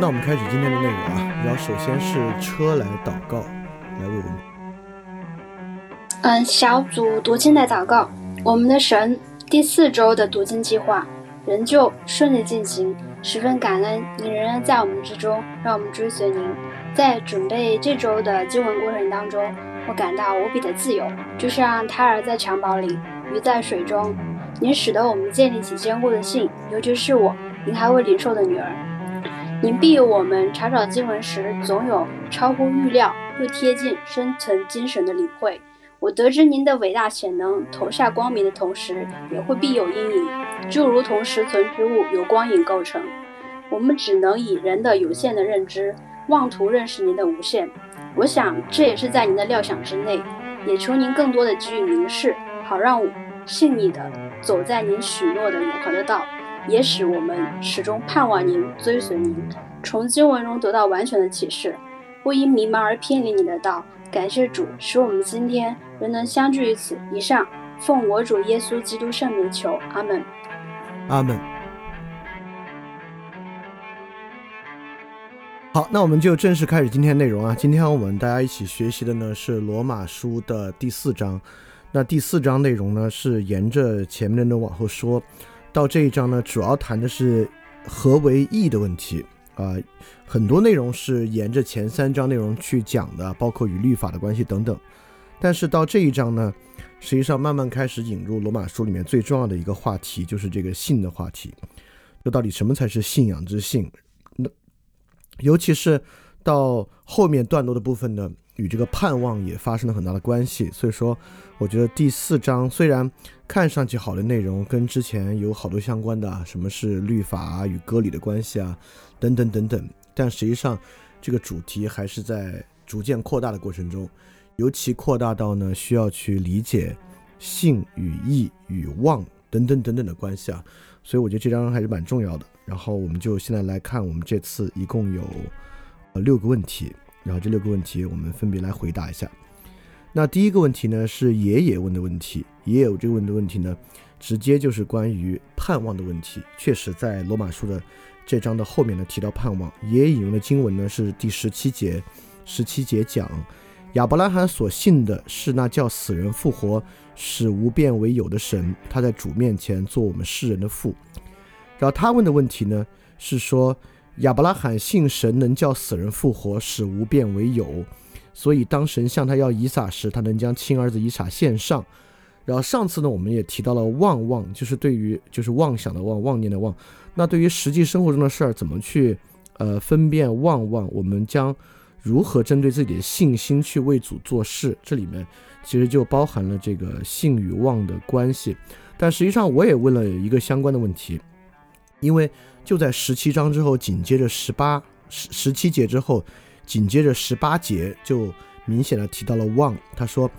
那我们开始今天的内容啊。然后首先是车来祷告，来为我们。嗯，小组读经的祷告。我们的神，第四周的读经计划仍旧顺利进行，十分感恩您仍然在我们之中，让我们追随您。在准备这周的经文过程当中，我感到无比的自由，就像胎儿在襁褓里，鱼在水中。您使得我们建立起坚固的信，尤其是我，您还未领受的女儿。您庇佑我们查找经文时，总有超乎预料又贴近深层精神的领会。我得知您的伟大潜能投下光明的同时，也会必有阴影，就如同实存之物由光影构成。我们只能以人的有限的认知，妄图认识您的无限。我想这也是在您的料想之内。也求您更多的给予明示，好让我信你的走在您许诺的永恒的道。也使我们始终盼望您追随您，从经文中得到完全的启示，不因迷茫而偏离你的道。感谢主，使我们今天仍能相聚于此。以上奉我主耶稣基督圣名求，阿门。阿门。好，那我们就正式开始今天内容啊。今天我们大家一起学习的呢是罗马书的第四章。那第四章内容呢是沿着前面的往后说。到这一章呢，主要谈的是何为义的问题啊，很多内容是沿着前三章内容去讲的，包括与律法的关系等等。但是到这一章呢，实际上慢慢开始引入罗马书里面最重要的一个话题，就是这个信的话题。就到底什么才是信仰之信？那尤其是到后面段落的部分呢？与这个盼望也发生了很大的关系，所以说，我觉得第四章虽然看上去好的内容跟之前有好多相关的，什么是律法与割礼的关系啊，等等等等，但实际上这个主题还是在逐渐扩大的过程中，尤其扩大到呢需要去理解性与义与望等等等等的关系啊，所以我觉得这章还是蛮重要的。然后我们就现在来看，我们这次一共有呃六个问题。然后这六个问题，我们分别来回答一下。那第一个问题呢，是爷爷问的问题。爷爷这个问的问题呢，直接就是关于盼望的问题。确实，在罗马书的这章的后面呢，提到盼望。爷爷引用的经文呢，是第十七节。十七节讲，亚伯拉罕所信的是那叫死人复活、使无变为有的神，他在主面前做我们世人的父。然后他问的问题呢，是说。亚伯拉罕信神能叫死人复活，使无变为有，所以当神向他要以撒时，他能将亲儿子以撒献上。然后上次呢，我们也提到了妄妄，就是对于就是妄想的妄，妄念的妄。那对于实际生活中的事儿，怎么去呃分辨妄妄？我们将如何针对自己的信心去为主做事？这里面其实就包含了这个信与妄的关系。但实际上，我也问了一个相关的问题，因为。就在十七章之后，紧接着十八十十七节之后，紧接着十八节就明显的提到了望。他说，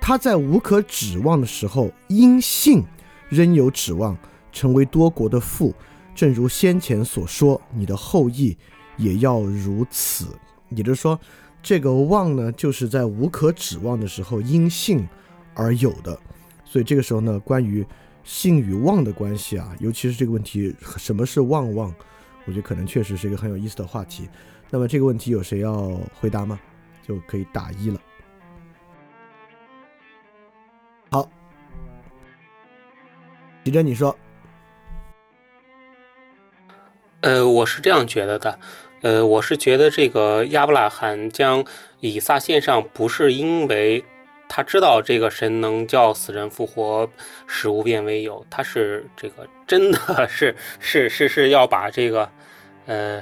他在无可指望的时候，因信仍有指望，成为多国的父。正如先前所说，你的后裔也要如此。也就是说，这个望呢，就是在无可指望的时候因信而有的。所以这个时候呢，关于。性与望的关系啊，尤其是这个问题，什么是望望？我觉得可能确实是一个很有意思的话题。那么这个问题有谁要回答吗？就可以打一了。好，李珍，你说。呃，我是这样觉得的。呃，我是觉得这个亚伯拉罕将以撒献上，不是因为。他知道这个神能叫死人复活，使无变为有。他是这个真的 是是是是要把这个，呃，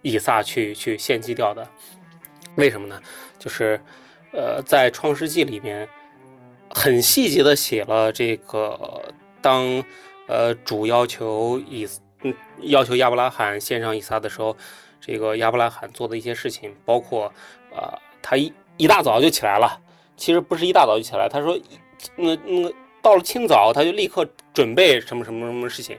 以撒去去献祭掉的。为什么呢？就是，呃，在创世纪里面，很细节的写了这个当，呃，主要求以嗯要求亚伯拉罕献上以撒的时候，这个亚伯拉罕做的一些事情，包括，呃，他一一大早就起来了。其实不是一大早就起来，他说，那那个到了清早，他就立刻准备什么什么什么事情，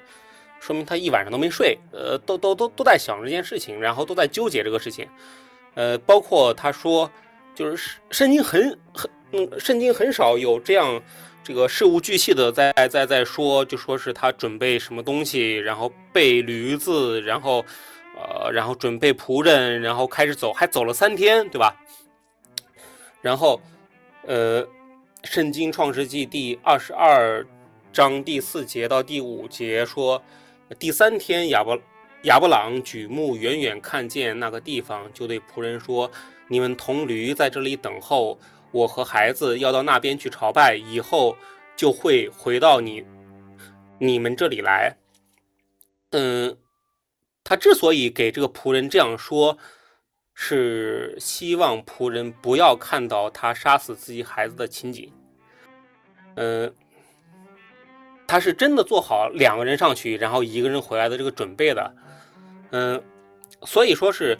说明他一晚上都没睡，呃，都都都都在想这件事情，然后都在纠结这个事情，呃，包括他说，就是圣经很很嗯，圣经很少有这样这个事无巨细的在在在说，就说是他准备什么东西，然后备驴子，然后呃，然后准备仆人，然后开始走，还走了三天，对吧？然后呃，圣经创世纪第二十二章第四节到第五节说，第三天亚伯亚伯朗举目远远看见那个地方，就对仆人说。你们同驴在这里等候，我和孩子要到那边去朝拜，以后就会回到你你们这里来。嗯，他之所以给这个仆人这样说，是希望仆人不要看到他杀死自己孩子的情景。嗯，他是真的做好两个人上去，然后一个人回来的这个准备的。嗯，所以说是，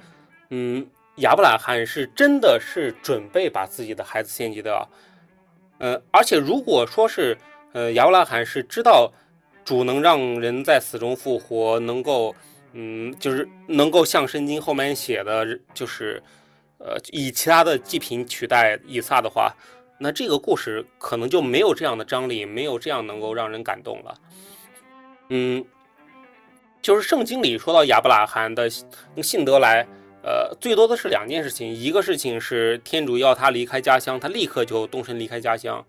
嗯。亚伯拉罕是真的是准备把自己的孩子献祭的，呃，而且如果说是，呃，亚伯拉罕是知道主能让人在死中复活，能够，嗯，就是能够像圣经后面写的，就是，呃，以其他的祭品取代以撒的话，那这个故事可能就没有这样的张力，没有这样能够让人感动了。嗯，就是圣经里说到亚伯拉罕的信德来。呃，最多的是两件事情，一个事情是天主要他离开家乡，他立刻就动身离开家乡；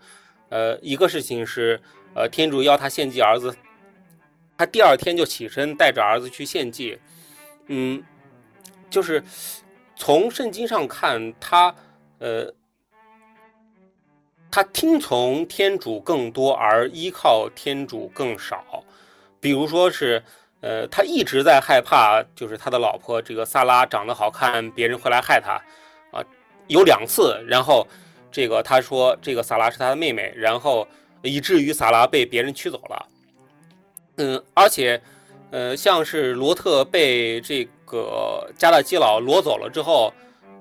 呃，一个事情是，呃，天主要他献祭儿子，他第二天就起身带着儿子去献祭。嗯，就是从圣经上看，他呃，他听从天主更多，而依靠天主更少。比如说是。呃，他一直在害怕，就是他的老婆这个萨拉长得好看，别人会来害他，啊，有两次，然后这个他说这个萨拉是他的妹妹，然后以至于萨拉被别人娶走了，嗯，而且，呃，像是罗特被这个加勒基佬掳走了之后，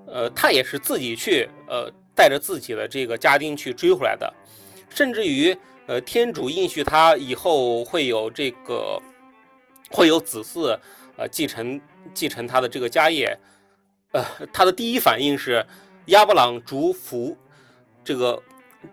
呃，他也是自己去，呃，带着自己的这个家丁去追回来的，甚至于，呃，天主应许他以后会有这个。会有子嗣，呃，继承继承他的这个家业，呃，他的第一反应是亚伯朗逐伏，这个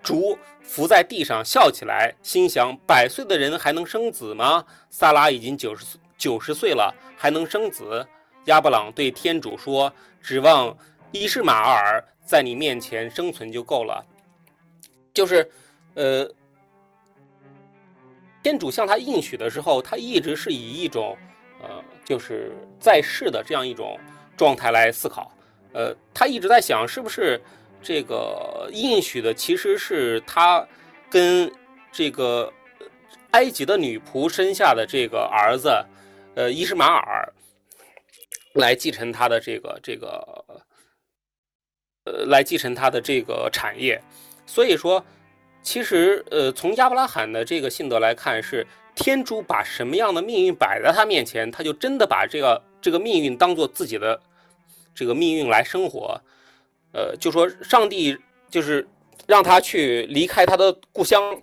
逐伏在地上笑起来，心想：百岁的人还能生子吗？萨拉已经九十九十岁了，还能生子？亚伯朗对天主说：“指望伊什马尔在你面前生存就够了。”就是，呃。天主向他应许的时候，他一直是以一种，呃，就是在世的这样一种状态来思考。呃，他一直在想，是不是这个应许的其实是他跟这个埃及的女仆生下的这个儿子，呃，伊什马尔来继承他的这个这个，呃，来继承他的这个产业。所以说。其实，呃，从亚伯拉罕的这个性德来看，是天主把什么样的命运摆在他面前，他就真的把这个这个命运当做自己的这个命运来生活。呃，就说上帝就是让他去离开他的故乡，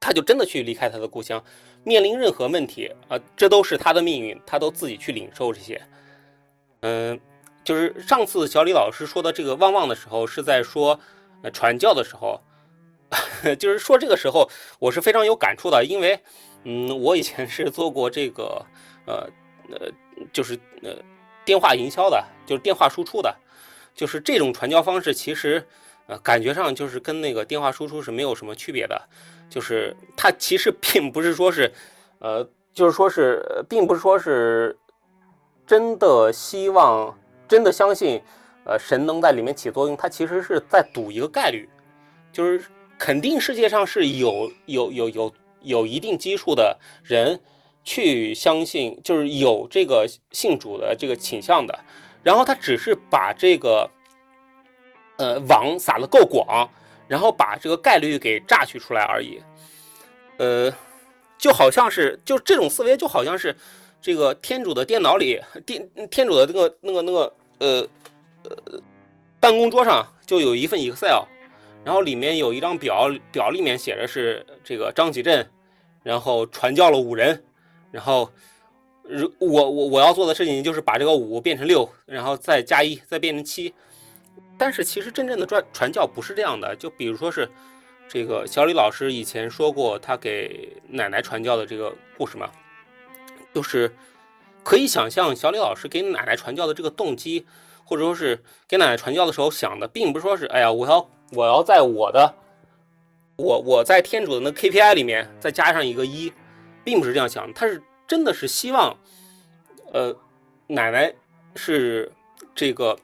他就真的去离开他的故乡，面临任何问题啊，这都是他的命运，他都自己去领受这些。嗯，就是上次小李老师说的这个旺旺的时候，是在说传教的时候。就是说，这个时候我是非常有感触的，因为，嗯，我以前是做过这个，呃，呃，就是呃，电话营销的，就是电话输出的，就是这种传教方式，其实，呃，感觉上就是跟那个电话输出是没有什么区别的，就是它其实 并不是说是，呃，就是说是，并不是说是真的希望，真的相信，呃，神能在里面起作用，它其实是在赌一个概率，就是。肯定世界上是有有有有有一定基数的人去相信，就是有这个信主的这个倾向的，然后他只是把这个呃网撒的够广，然后把这个概率给榨取出来而已。呃，就好像是就这种思维，就好像是这个天主的电脑里，电天主的那个那个那个呃呃办公桌上就有一份 Excel。然后里面有一张表，表里面写着是这个张启镇，然后传教了五人，然后，如我我我要做的事情就是把这个五变成六，然后再加一，再变成七，但是其实真正的传传教不是这样的，就比如说是这个小李老师以前说过他给奶奶传教的这个故事嘛，就是可以想象小李老师给奶奶传教的这个动机，或者说是给奶奶传教的时候想的，并不是说是哎呀我要我要在我的我我在天主的那 KPI 里面再加上一个一，并不是这样想，他是真的是希望呃奶奶是这个。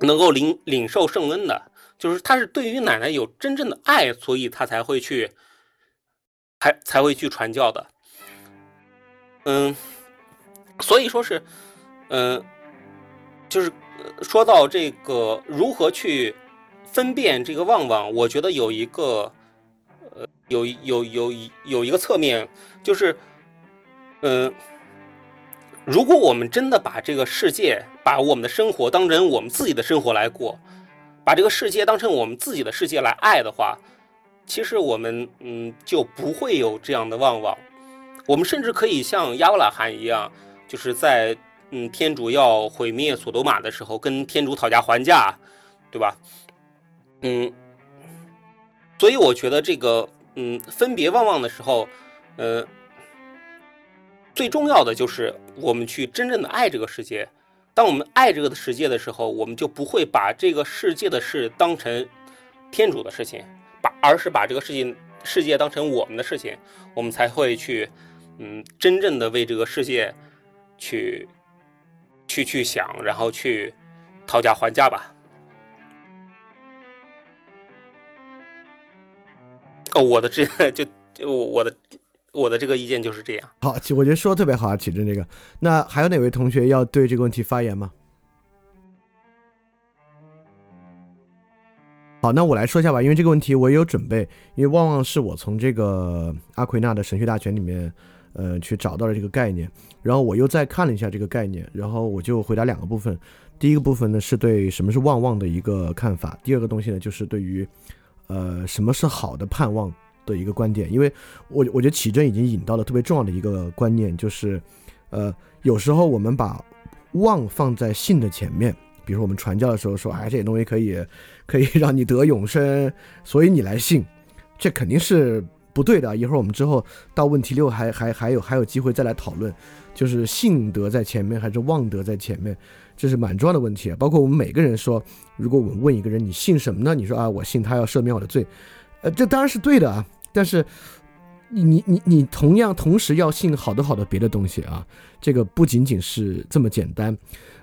能够领领受圣恩的，就是他是对于奶奶有真正的爱，所以他才会去，才才会去传教的。嗯，所以说是，嗯，就是说到这个如何去分辨这个旺旺，我觉得有一个，呃，有有有有一个侧面，就是，嗯。如果我们真的把这个世界、把我们的生活当成我们自己的生活来过，把这个世界当成我们自己的世界来爱的话，其实我们嗯就不会有这样的旺旺。我们甚至可以像亚伯拉罕一样，就是在嗯天主要毁灭索多玛的时候，跟天主讨价还价，对吧？嗯，所以我觉得这个嗯分别旺旺的时候，呃。最重要的就是我们去真正的爱这个世界。当我们爱这个世界的时候，我们就不会把这个世界的事当成天主的事情，把而是把这个世界世界当成我们的事情，我们才会去，嗯，真正的为这个世界去去去想，然后去讨价还价吧。哦，我的这就就我的。我的这个意见就是这样。好，我觉得说的特别好啊，启正这个。那还有哪位同学要对这个问题发言吗？好，那我来说一下吧，因为这个问题我也有准备，因为旺旺是我从这个阿奎那的神学大全里面，呃，去找到了这个概念，然后我又再看了一下这个概念，然后我就回答两个部分。第一个部分呢是对什么是旺旺的一个看法，第二个东西呢就是对于，呃，什么是好的盼望。的一个观点，因为我我觉得启正已经引到了特别重要的一个观念，就是，呃，有时候我们把望放在信的前面，比如说我们传教的时候说，哎，这些东西可以可以 让你得永生，所以你来信，这肯定是不对的。一会儿我们之后到问题六还还还有还有机会再来讨论，就是信德在前面还是望德在前面，这是蛮重要的问题。包括我们每个人说，如果我们问一个人你信什么呢？你说啊，我信他要赦免我的罪，呃，这当然是对的啊。但是，你你你同样同时要信好多好多别的东西啊，这个不仅仅是这么简单，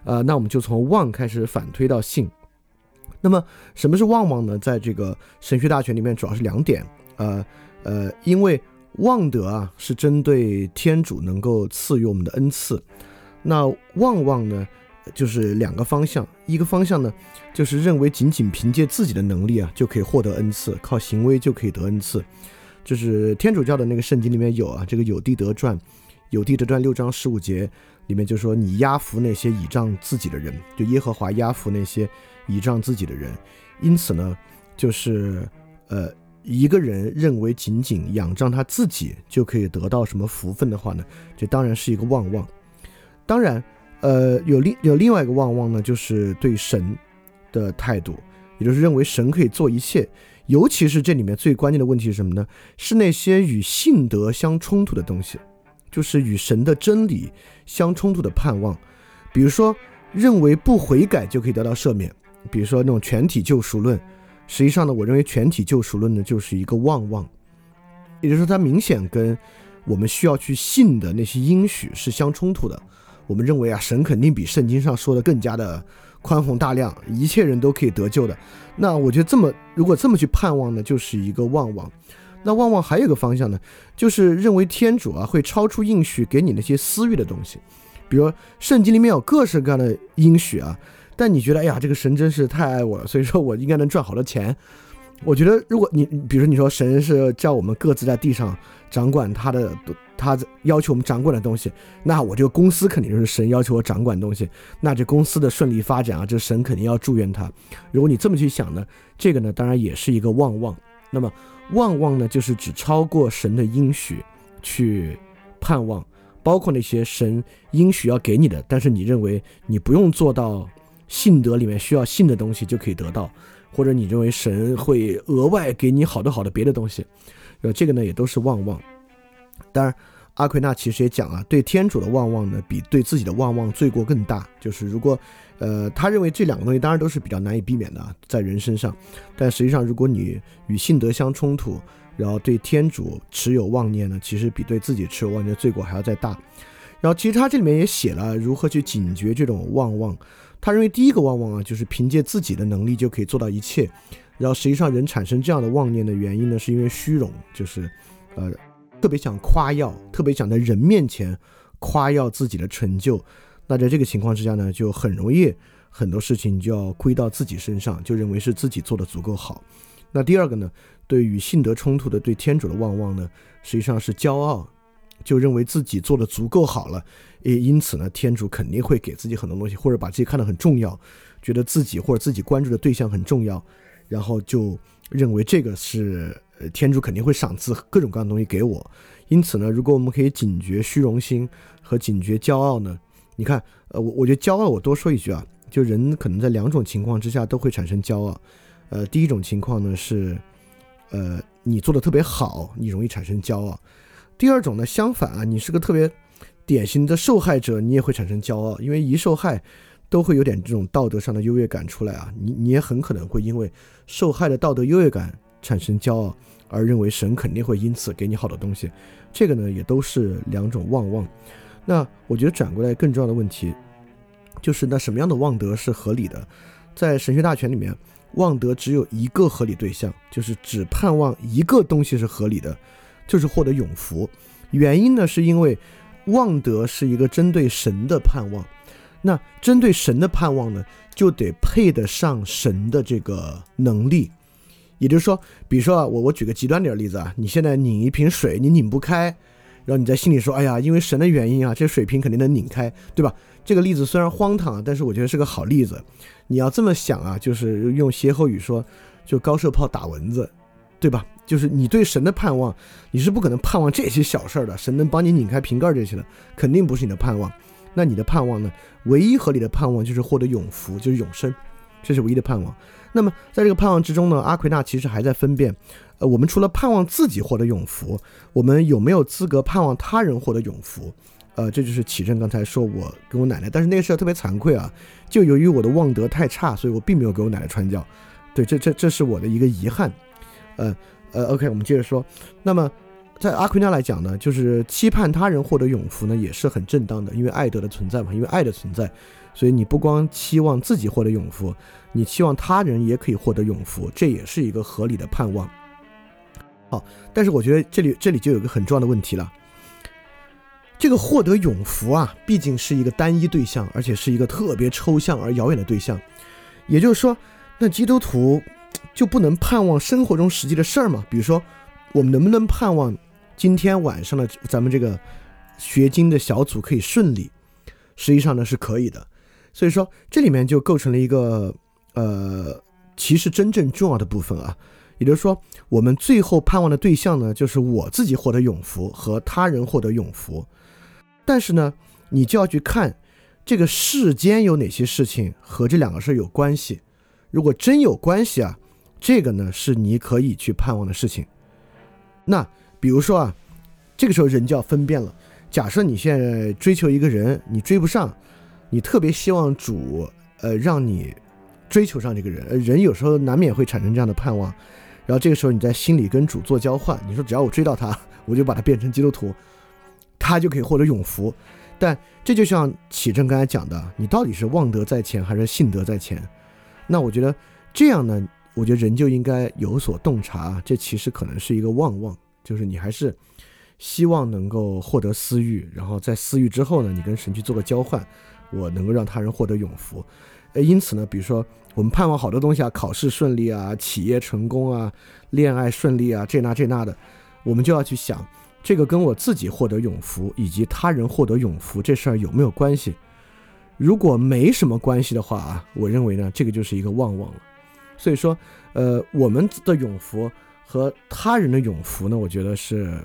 呃，那我们就从望开始反推到信。那么什么是望望呢？在这个神学大全里面，主要是两点，呃呃，因为望德啊是针对天主能够赐予我们的恩赐，那望望呢就是两个方向，一个方向呢就是认为仅仅凭借自己的能力啊就可以获得恩赐，靠行为就可以得恩赐。就是天主教的那个圣经里面有啊，这个有地德传，有地德传六章十五节里面就说你压服那些倚仗自己的人，就耶和华压服那些倚仗自己的人。因此呢，就是呃一个人认为仅仅仰仗他自己就可以得到什么福分的话呢，这当然是一个妄妄。当然，呃有另有另外一个妄妄呢，就是对神的态度，也就是认为神可以做一切。尤其是这里面最关键的问题是什么呢？是那些与信德相冲突的东西，就是与神的真理相冲突的盼望。比如说，认为不悔改就可以得到赦免；比如说那种全体救赎论。实际上呢，我认为全体救赎论呢就是一个妄妄，也就是说，它明显跟我们需要去信的那些应许是相冲突的。我们认为啊，神肯定比圣经上说的更加的。宽宏大量，一切人都可以得救的。那我觉得这么，如果这么去盼望呢，就是一个望望。那望望还有一个方向呢，就是认为天主啊会超出应许给你那些私欲的东西，比如圣经里面有各式各样的应许啊，但你觉得哎呀，这个神真是太爱我了，所以说我应该能赚好多钱。我觉得，如果你，比如你说神是叫我们各自在地上掌管他的，他要求我们掌管的东西，那我这个公司肯定就是神要求我掌管东西，那这公司的顺利发展啊，这神肯定要祝愿他。如果你这么去想呢，这个呢，当然也是一个望望。那么望望呢，就是指超过神的应许去盼望，包括那些神应许要给你的，但是你认为你不用做到信德里面需要信的东西就可以得到，或者你认为神会额外给你好多好的别的东西，呃，这个呢也都是旺旺。当然，阿奎那其实也讲啊，对天主的旺旺呢，比对自己的旺旺罪过更大。就是如果，呃，他认为这两个东西当然都是比较难以避免的，在人身上，但实际上，如果你与信德相冲突，然后对天主持有妄念呢，其实比对自己持有妄念罪过还要再大。然后其实他这里面也写了如何去警觉这种妄望。他认为第一个妄妄啊，就是凭借自己的能力就可以做到一切。然后实际上人产生这样的妄念的原因呢，是因为虚荣，就是呃特别想夸耀，特别想在人面前夸耀自己的成就。那在这个情况之下呢，就很容易很多事情就要归到自己身上，就认为是自己做的足够好。那第二个呢？对与性德冲突的对天主的望望呢，实际上是骄傲，就认为自己做的足够好了，也因此呢，天主肯定会给自己很多东西，或者把自己看得很重要，觉得自己或者自己关注的对象很重要，然后就认为这个是呃天主肯定会赏赐各种各样的东西给我。因此呢，如果我们可以警觉虚荣心和警觉骄傲呢，你看，呃，我我觉得骄傲，我多说一句啊，就人可能在两种情况之下都会产生骄傲，呃，第一种情况呢是。呃，你做的特别好，你容易产生骄傲。第二种呢，相反啊，你是个特别典型的受害者，你也会产生骄傲，因为一受害，都会有点这种道德上的优越感出来啊。你你也很可能会因为受害的道德优越感产生骄傲，而认为神肯定会因此给你好的东西。这个呢，也都是两种妄望。那我觉得转过来更重要的问题，就是那什么样的妄德是合理的？在神学大全里面。望德只有一个合理对象，就是只盼望一个东西是合理的，就是获得永福。原因呢，是因为望德是一个针对神的盼望。那针对神的盼望呢，就得配得上神的这个能力。也就是说，比如说啊，我我举个极端点的例子啊，你现在拧一瓶水，你拧不开，然后你在心里说，哎呀，因为神的原因啊，这水瓶肯定能拧开，对吧？这个例子虽然荒唐，但是我觉得是个好例子。你要这么想啊，就是用歇后语说，就高射炮打蚊子，对吧？就是你对神的盼望，你是不可能盼望这些小事儿的。神能帮你拧开瓶盖这些的，肯定不是你的盼望。那你的盼望呢？唯一合理的盼望就是获得永福，就是永生，这是唯一的盼望。那么在这个盼望之中呢，阿奎那其实还在分辨，呃，我们除了盼望自己获得永福，我们有没有资格盼望他人获得永福？呃，这就是启正刚才说我跟我奶奶，但是那个事儿特别惭愧啊，就由于我的望德太差，所以我并没有给我奶奶传教。对，这这这是我的一个遗憾。呃呃，OK，我们接着说。那么在阿奎那来讲呢，就是期盼他人获得永福呢，也是很正当的，因为爱德的存在嘛，因为爱的存在，所以你不光期望自己获得永福，你期望他人也可以获得永福，这也是一个合理的盼望。好，但是我觉得这里这里就有个很重要的问题了。这个获得永福啊，毕竟是一个单一对象，而且是一个特别抽象而遥远的对象。也就是说，那基督徒就不能盼望生活中实际的事儿吗？比如说，我们能不能盼望今天晚上的咱们这个学经的小组可以顺利？实际上呢，是可以的。所以说，这里面就构成了一个呃，其实真正重要的部分啊。也就是说，我们最后盼望的对象呢，就是我自己获得永福和他人获得永福。但是呢，你就要去看这个世间有哪些事情和这两个事儿有关系。如果真有关系啊，这个呢是你可以去盼望的事情。那比如说啊，这个时候人就要分辨了。假设你现在追求一个人，你追不上，你特别希望主呃让你追求上这个人。人有时候难免会产生这样的盼望，然后这个时候你在心里跟主做交换，你说只要我追到他，我就把他变成基督徒。他就可以获得永福，但这就像启正刚才讲的，你到底是望德在前还是信德在前？那我觉得这样呢，我觉得人就应该有所洞察，这其实可能是一个望望，就是你还是希望能够获得私欲，然后在私欲之后呢，你跟神去做个交换，我能够让他人获得永福。呃，因此呢，比如说我们盼望好多东西啊，考试顺利啊，企业成功啊，恋爱顺利啊，这那这那的，我们就要去想。这个跟我自己获得永福以及他人获得永福这事儿有没有关系？如果没什么关系的话啊，我认为呢，这个就是一个旺旺了。所以说，呃，我们的永福和他人的永福呢，我觉得是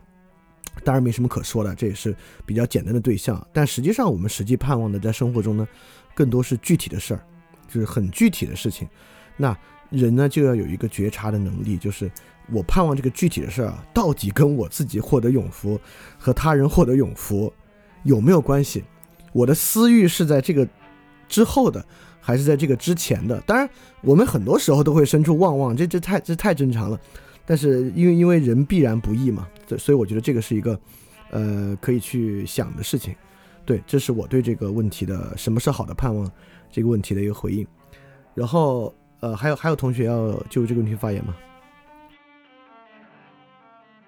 当然没什么可说的，这也是比较简单的对象。但实际上，我们实际盼望的在生活中呢，更多是具体的事儿，就是很具体的事情。那人呢就要有一个觉察的能力，就是我盼望这个具体的事儿到底跟我自己获得永福和他人获得永福有没有关系？我的私欲是在这个之后的，还是在这个之前的？当然，我们很多时候都会生出妄望，这这太这太正常了。但是因为因为人必然不易嘛，所以我觉得这个是一个呃可以去想的事情。对，这是我对这个问题的什么是好的盼望这个问题的一个回应。然后。呃，还有还有同学要就这个问题发言吗？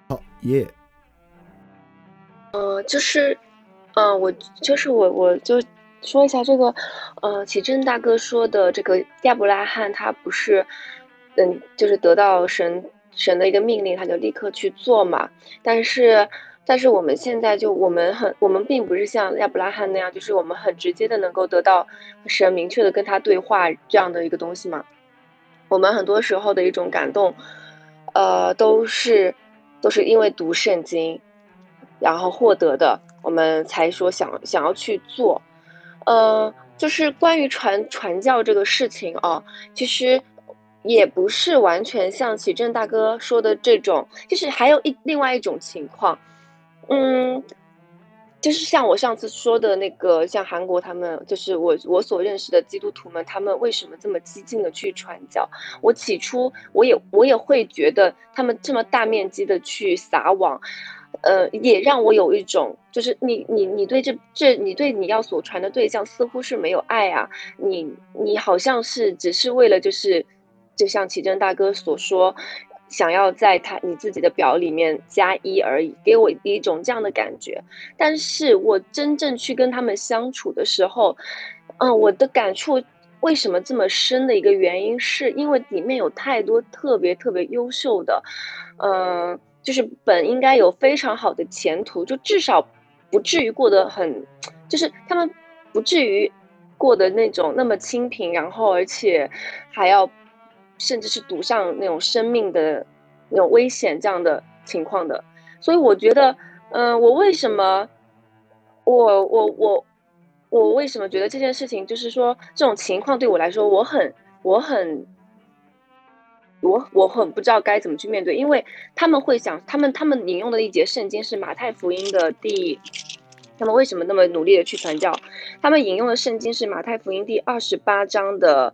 好，耶。呃，就是，呃，我就是我，我就说一下这个，呃，启正大哥说的这个亚伯拉罕，他不是，嗯，就是得到神神的一个命令，他就立刻去做嘛，但是。但是我们现在就我们很我们并不是像亚伯拉罕那样，就是我们很直接的能够得到神明确的跟他对话这样的一个东西嘛。我们很多时候的一种感动，呃，都是都是因为读圣经，然后获得的，我们才说想想要去做。呃，就是关于传传教这个事情啊，其实也不是完全像启正大哥说的这种，就是还有一另外一种情况。嗯，就是像我上次说的那个，像韩国他们，就是我我所认识的基督徒们，他们为什么这么激进的去传教？我起初我也我也会觉得他们这么大面积的去撒网，呃，也让我有一种，就是你你你对这这你对你要所传的对象似乎是没有爱啊，你你好像是只是为了就是，就像奇珍大哥所说。想要在他你自己的表里面加一而已，给我一种这样的感觉。但是我真正去跟他们相处的时候，嗯，我的感触为什么这么深的一个原因，是因为里面有太多特别特别优秀的，嗯，就是本应该有非常好的前途，就至少不至于过得很，就是他们不至于过得那种那么清贫，然后而且还要。甚至是赌上那种生命的那种危险这样的情况的，所以我觉得，嗯，我为什么，我我我我为什么觉得这件事情就是说这种情况对我来说，我很我很我我很不知道该怎么去面对，因为他们会想，他们他们引用的一节圣经是马太福音的第，他们为什么那么努力的去传教？他们引用的圣经是马太福音第二十八章的。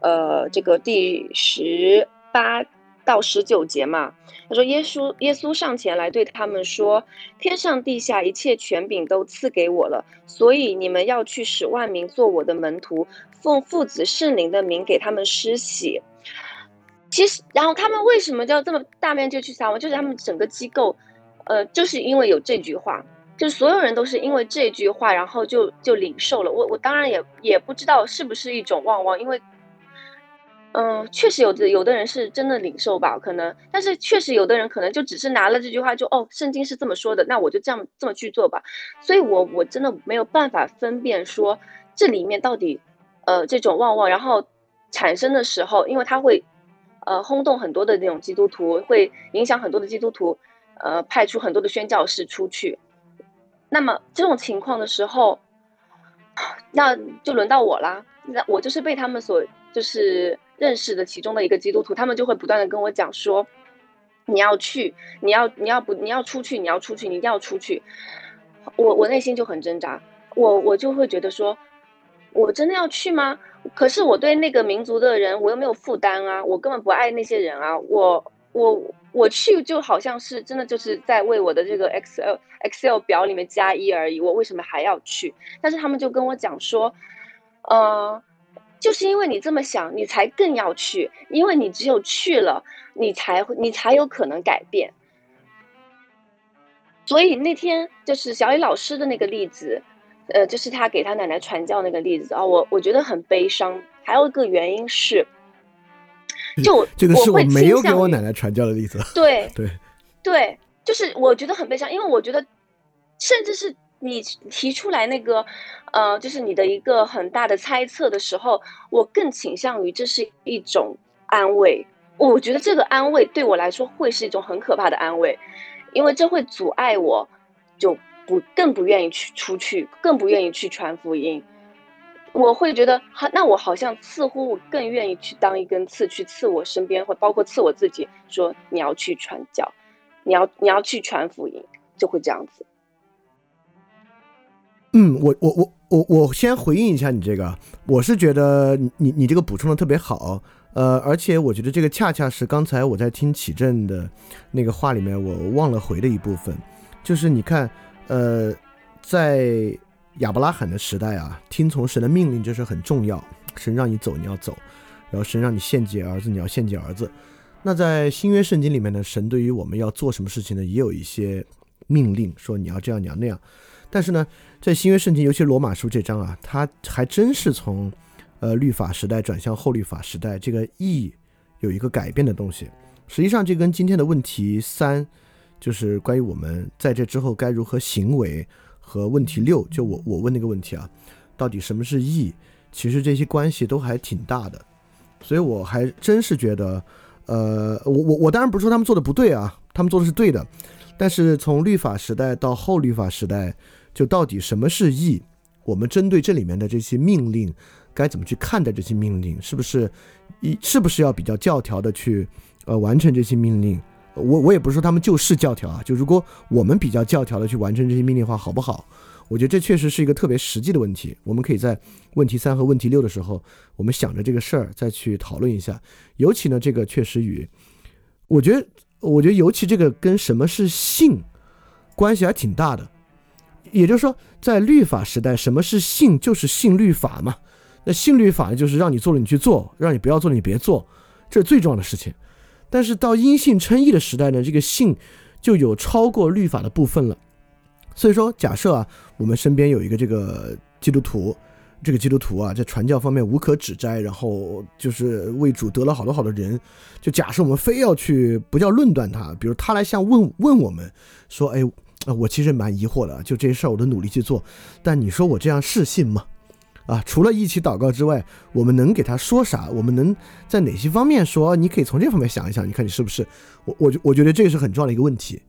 呃，这个第十八到十九节嘛，他说耶稣耶稣上前来对他们说：“天上地下一切权柄都赐给我了，所以你们要去使万民做我的门徒，奉父子圣灵的名给他们施洗。”其实，然后他们为什么要这么大面积去撒网？就是他们整个机构，呃，就是因为有这句话，就所有人都是因为这句话，然后就就领受了。我我当然也也不知道是不是一种旺旺，因为。嗯，确实有的有的人是真的领受吧，可能，但是确实有的人可能就只是拿了这句话就哦，圣经是这么说的，那我就这样这么去做吧。所以，我我真的没有办法分辨说这里面到底，呃，这种旺旺然后产生的时候，因为它会，呃，轰动很多的那种基督徒，会影响很多的基督徒，呃，派出很多的宣教士出去。那么这种情况的时候，那就轮到我啦，那我就是被他们所就是。认识的其中的一个基督徒，他们就会不断的跟我讲说，你要去，你要你要不你要出去，你要出去，你一定要出去。我我内心就很挣扎，我我就会觉得说，我真的要去吗？可是我对那个民族的人，我又没有负担啊，我根本不爱那些人啊，我我我去就好像是真的就是在为我的这个 Excel Excel 表里面加一而已，我为什么还要去？但是他们就跟我讲说，呃。就是因为你这么想，你才更要去，因为你只有去了，你才会，你才有可能改变。所以那天就是小李老师的那个例子，呃，就是他给他奶奶传教那个例子啊，我我觉得很悲伤。还有一个原因是，就这个是我没有给我奶奶传教的例子。对对对，就是我觉得很悲伤，因为我觉得，甚至是。你提出来那个，呃，就是你的一个很大的猜测的时候，我更倾向于这是一种安慰。我觉得这个安慰对我来说会是一种很可怕的安慰，因为这会阻碍我，就不更不愿意去出去，更不愿意去传福音。我会觉得，好，那我好像似乎我更愿意去当一根刺，去刺我身边，或包括刺我自己，说你要去传教，你要你要去传福音，就会这样子。嗯，我我我我我先回应一下你这个，我是觉得你你这个补充的特别好，呃，而且我觉得这个恰恰是刚才我在听启正的那个话里面我忘了回的一部分，就是你看，呃，在亚伯拉罕的时代啊，听从神的命令就是很重要，神让你走你要走，然后神让你献祭儿子你要献祭儿子。那在新约圣经里面呢，神对于我们要做什么事情呢，也有一些命令，说你要这样你要那样，但是呢。在新约圣经，尤其罗马书这章啊，它还真是从，呃，律法时代转向后律法时代，这个义有一个改变的东西。实际上，这跟今天的问题三，就是关于我们在这之后该如何行为，和问题六，就我我问那个问题啊，到底什么是义，其实这些关系都还挺大的。所以我还真是觉得，呃，我我我当然不是说他们做的不对啊，他们做的是对的，但是从律法时代到后律法时代。就到底什么是义？我们针对这里面的这些命令，该怎么去看待这些命令？是不是一是不是要比较教条的去呃完成这些命令？我我也不是说他们就是教条啊，就如果我们比较教条的去完成这些命令的话，好不好？我觉得这确实是一个特别实际的问题。我们可以在问题三和问题六的时候，我们想着这个事儿再去讨论一下。尤其呢，这个确实与我觉得，我觉得尤其这个跟什么是信关系还挺大的。也就是说，在律法时代，什么是信？就是信律法嘛。那信律法，就是让你做了你去做，让你不要做了你别做，这是最重要的事情。但是到因信称义的时代呢，这个信就有超过律法的部分了。所以说，假设啊，我们身边有一个这个基督徒，这个基督徒啊，在传教方面无可指摘，然后就是为主得了好多好多人。就假设我们非要去不叫论断他，比如他来向问问我们说，哎。啊，我其实蛮疑惑的，就这些事儿我都努力去做，但你说我这样是信吗？啊，除了一起祷告之外，我们能给他说啥？我们能在哪些方面说？你可以从这方面想一想，你看你是不是？我我我觉得这个是很重要的一个问题，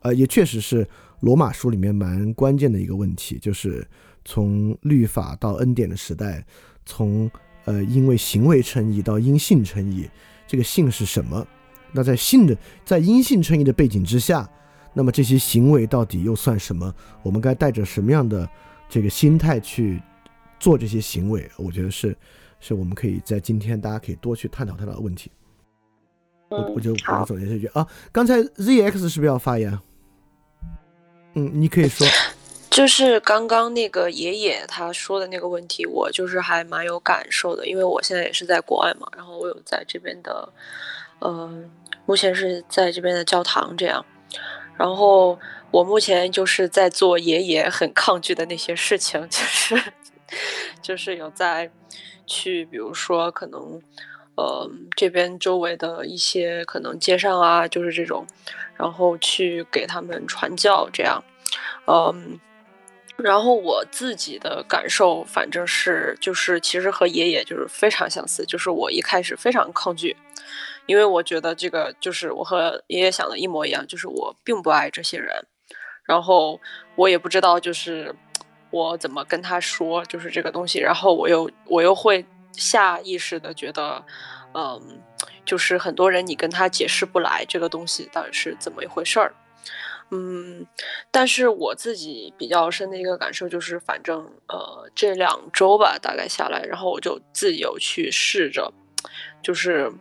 呃，也确实是罗马书里面蛮关键的一个问题，就是从律法到恩典的时代，从呃因为行为称义到因信称义，这个信是什么？那在信的在因信称义的背景之下。那么这些行为到底又算什么？我们该带着什么样的这个心态去做这些行为？我觉得是，是我们可以在今天大家可以多去探讨探讨的问题。我我就我就总结这句啊。刚才 ZX 是不是要发言？嗯，你可以说。就是刚刚那个爷爷他说的那个问题，我就是还蛮有感受的，因为我现在也是在国外嘛，然后我有在这边的，呃，目前是在这边的教堂这样。然后我目前就是在做爷爷很抗拒的那些事情，就是就是有在去，比如说可能，呃，这边周围的一些可能街上啊，就是这种，然后去给他们传教这样，嗯，然后我自己的感受反正是就是其实和爷爷就是非常相似，就是我一开始非常抗拒。因为我觉得这个就是我和爷爷想的一模一样，就是我并不爱这些人，然后我也不知道就是我怎么跟他说就是这个东西，然后我又我又会下意识的觉得，嗯，就是很多人你跟他解释不来这个东西到底是怎么一回事儿，嗯，但是我自己比较深的一个感受就是，反正呃这两周吧大概下来，然后我就自己有去试着，就是。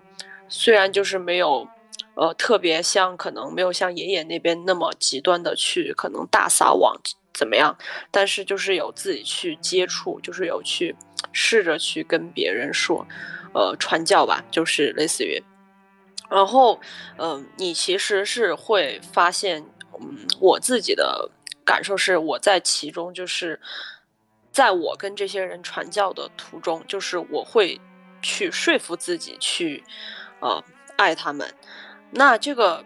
虽然就是没有，呃，特别像可能没有像爷爷那边那么极端的去可能大撒网怎么样，但是就是有自己去接触，就是有去试着去跟别人说，呃，传教吧，就是类似于，然后，嗯，你其实是会发现，嗯，我自己的感受是我在其中，就是在我跟这些人传教的途中，就是我会去说服自己去。呃，爱他们，那这个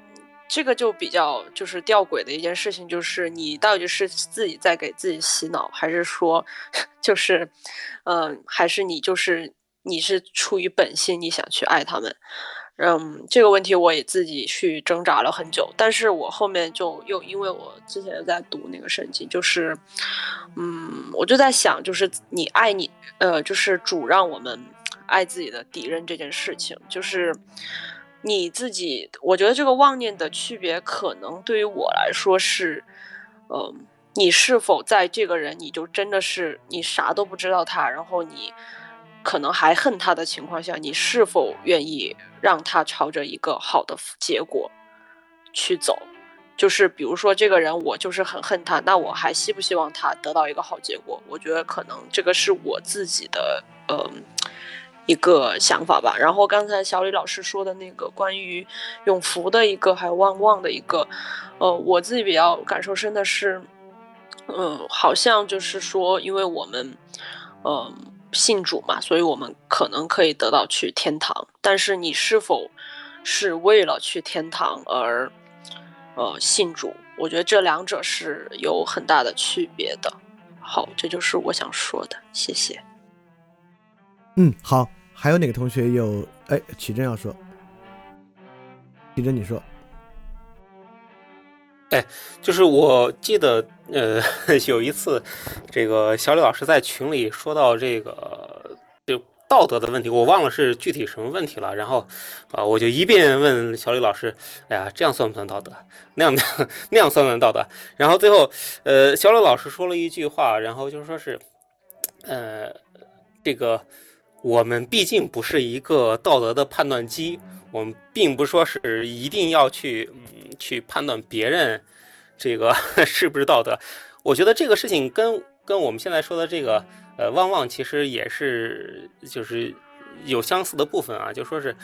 这个就比较就是吊诡的一件事情，就是你到底是自己在给自己洗脑，还是说 就是，嗯，还是你就是你是出于本心你想去爱他们？嗯，这个问题我也自己去挣扎了很久，但是我后面就又因为我之前在读那个圣经，就是，嗯，我就在想，就是你爱你，呃，就是主让我们爱自己的敌人这件事情，就是你自己，我觉得这个妄念的区别，可能对于我来说是，嗯，你是否在这个人，你就真的是你啥都不知道他，然后你。可能还恨他的情况下，你是否愿意让他朝着一个好的结果去走？就是比如说，这个人我就是很恨他，那我还希不希望他得到一个好结果？我觉得可能这个是我自己的呃一个想法吧。然后刚才小李老师说的那个关于永福的一个，还有旺旺的一个，呃，我自己比较感受深的是，嗯，好像就是说，因为我们，嗯。信主嘛，所以我们可能可以得到去天堂。但是你是否是为了去天堂而呃信主？我觉得这两者是有很大的区别的。好，这就是我想说的，谢谢。嗯，好，还有哪个同学有？哎，启正要说，启正你说。哎，就是我记得，呃，有一次，这个小李老师在群里说到这个就道德的问题，我忘了是具体什么问题了。然后，啊，我就一遍问小李老师，哎呀，这样算不算道德？那样 那样算不算道德？然后最后，呃，小李老师说了一句话，然后就是说是，呃，这个我们毕竟不是一个道德的判断机。我们并不说是一定要去嗯去判断别人这个 是不是道德，我觉得这个事情跟跟我们现在说的这个呃旺旺其实也是就是有相似的部分啊，就说是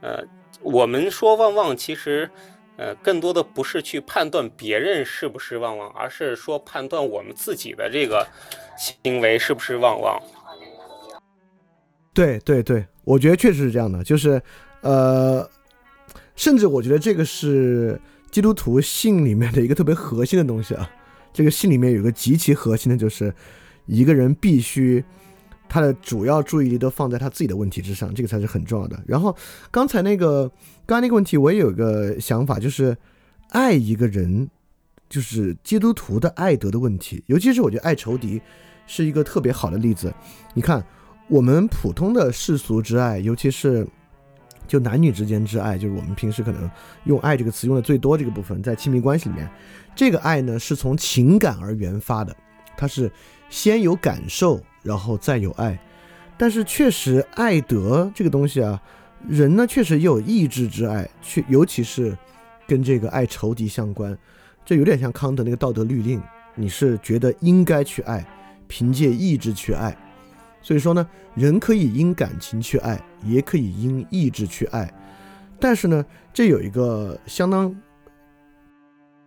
呃我们说旺旺其实呃更多的不是去判断别人是不是旺旺，而是说判断我们自己的这个行为是不是旺旺。对对对，我觉得确实是这样的，就是。呃，甚至我觉得这个是基督徒信里面的一个特别核心的东西啊。这个信里面有个极其核心的，就是一个人必须他的主要注意力都放在他自己的问题之上，这个才是很重要的。然后刚才那个刚才那个问题，我也有一个想法，就是爱一个人，就是基督徒的爱德的问题。尤其是我觉得爱仇敌是一个特别好的例子。你看，我们普通的世俗之爱，尤其是。就男女之间之爱，就是我们平时可能用“爱”这个词用的最多这个部分，在亲密关系里面，这个爱呢是从情感而源发的，它是先有感受，然后再有爱。但是确实，爱德这个东西啊，人呢确实也有意志之爱，去尤其是跟这个爱仇敌相关，这有点像康德那个道德律令，你是觉得应该去爱，凭借意志去爱。所以说呢，人可以因感情去爱，也可以因意志去爱，但是呢，这有一个相当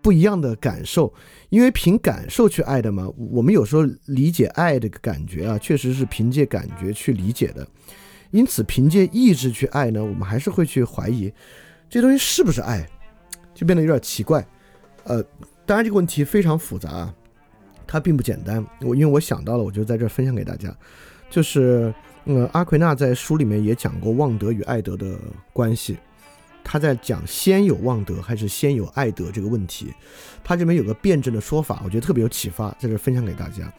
不一样的感受，因为凭感受去爱的嘛，我们有时候理解爱的感觉啊，确实是凭借感觉去理解的，因此凭借意志去爱呢，我们还是会去怀疑这东西是不是爱，就变得有点奇怪。呃，当然这个问题非常复杂啊，它并不简单。我因为我想到了，我就在这儿分享给大家。就是，呃，阿奎那在书里面也讲过旺德与爱德的关系。他在讲先有旺德还是先有爱德这个问题，他这边有个辩证的说法，我觉得特别有启发，在这分享给大家。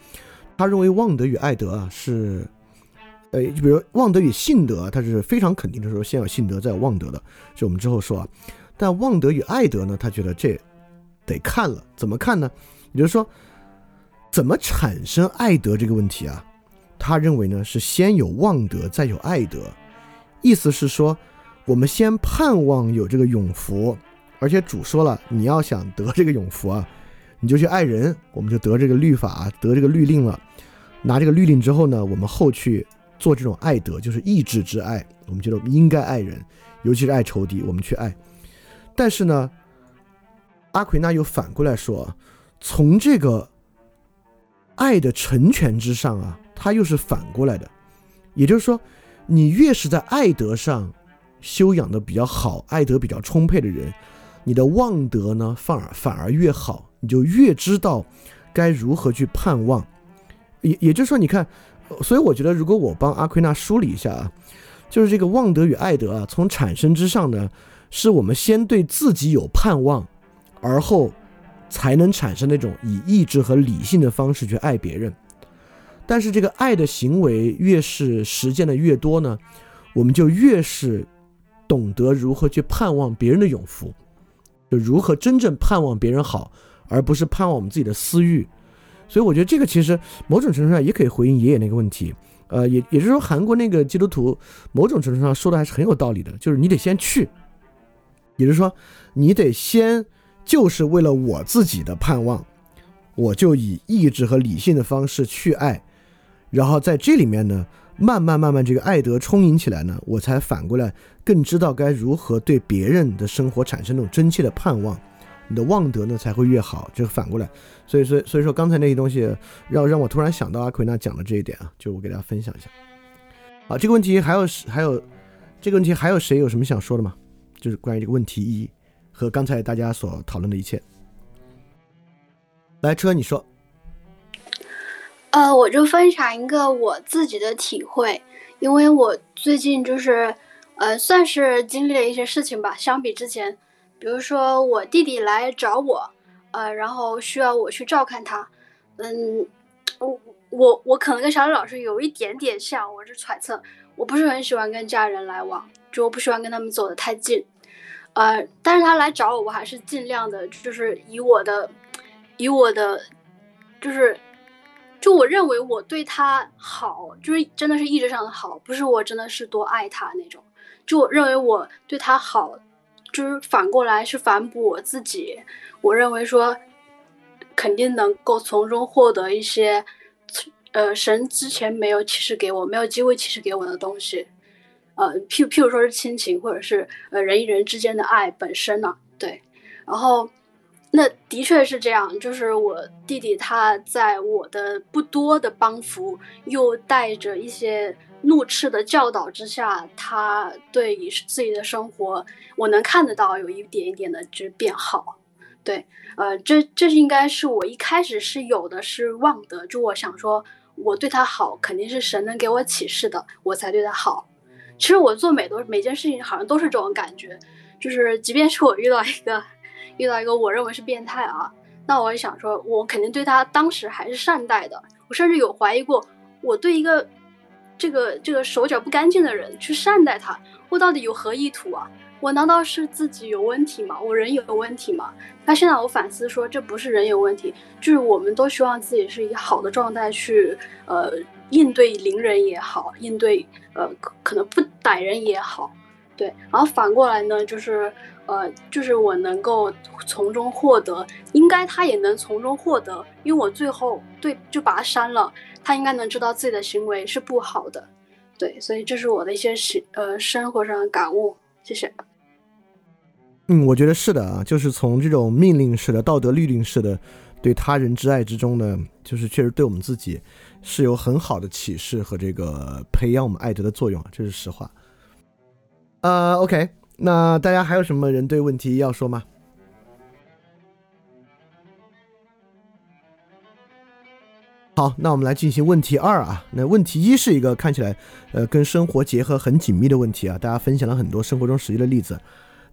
他认为旺德与爱德啊是，呃，就比如旺德与信德，他是非常肯定的说先有信德再有旺德的，就我们之后说啊。但旺德与爱德呢，他觉得这得看了，怎么看呢？也就是说，怎么产生爱德这个问题啊？他认为呢是先有望德，再有爱德，意思是说，我们先盼望有这个永福，而且主说了，你要想得这个永福啊，你就去爱人，我们就得这个律法，得这个律令了。拿这个律令之后呢，我们后去做这种爱德，就是意志之爱。我们觉得应该爱人，尤其是爱仇敌，我们去爱。但是呢，阿奎那又反过来说，从这个爱的成全之上啊。他又是反过来的，也就是说，你越是在爱德上修养的比较好、爱德比较充沛的人，你的望德呢反而反而越好，你就越知道该如何去盼望。也也就是说，你看，所以我觉得，如果我帮阿奎那梳理一下啊，就是这个望德与爱德啊，从产生之上呢，是我们先对自己有盼望，而后才能产生那种以意志和理性的方式去爱别人。但是这个爱的行为越是实践的越多呢，我们就越是懂得如何去盼望别人的永福，就如何真正盼望别人好，而不是盼望我们自己的私欲。所以我觉得这个其实某种程度上也可以回应爷爷那个问题。呃，也也就是说，韩国那个基督徒某种程度上说的还是很有道理的，就是你得先去，也就是说，你得先就是为了我自己的盼望，我就以意志和理性的方式去爱，然后在这里面呢，慢慢慢慢这个爱德充盈起来呢，我才反过来更知道该如何对别人的生活产生那种真切的盼望。你的望德呢才会越好，这个反过来，所以所以所以说刚才那些东西让让我突然想到阿奎那讲的这一点啊，就我给大家分享一下。好，这个问题还有还有这个问题还有谁有什么想说的吗？就是关于这个问题一和刚才大家所讨论的一切。来，车你说。呃，我就分享一个我自己的体会，因为我最近就是呃算是经历了一些事情吧，相比之前。比如说我弟弟来找我，呃，然后需要我去照看他，嗯，我我我可能跟小李老师有一点点像，我是揣测，我不是很喜欢跟家人来往，就我不喜欢跟他们走得太近，呃，但是他来找我，我还是尽量的，就是以我的，以我的，就是，就我认为我对他好，就是真的是意志上的好，不是我真的是多爱他那种，就我认为我对他好。就是反过来是反哺我自己，我认为说，肯定能够从中获得一些，呃，神之前没有启示给我、没有机会启示给我的东西，呃，譬譬如说是亲情，或者是呃人与人之间的爱本身呢，对，然后。那的确是这样，就是我弟弟他在我的不多的帮扶，又带着一些怒斥的教导之下，他对自己的生活，我能看得到有一点一点的就变好。对，呃，这这是应该是我一开始是有的是望德，就我想说，我对他好，肯定是神能给我启示的，我才对他好。其实我做每多每件事情，好像都是这种感觉，就是即便是我遇到一个。遇到一个我认为是变态啊，那我也想说，我肯定对他当时还是善待的。我甚至有怀疑过，我对一个这个这个手脚不干净的人去善待他，我到底有何意图啊？我难道是自己有问题吗？我人有问题吗？那现在我反思说，这不是人有问题，就是我们都希望自己是以好的状态去呃应对邻人也好，应对呃可能不歹人也好，对。然后反过来呢，就是。呃，就是我能够从中获得，应该他也能从中获得，因为我最后对就把他删了，他应该能知道自己的行为是不好的，对，所以这是我的一些行呃生活上的感悟，谢谢。嗯，我觉得是的啊，就是从这种命令式的、道德律令式的对他人之爱之中呢，就是确实对我们自己是有很好的启示和这个培养我们爱德的作用啊，这是实话。呃，OK。那大家还有什么人对问题要说吗？好，那我们来进行问题二啊。那问题一是一个看起来呃跟生活结合很紧密的问题啊，大家分享了很多生活中实际的例子。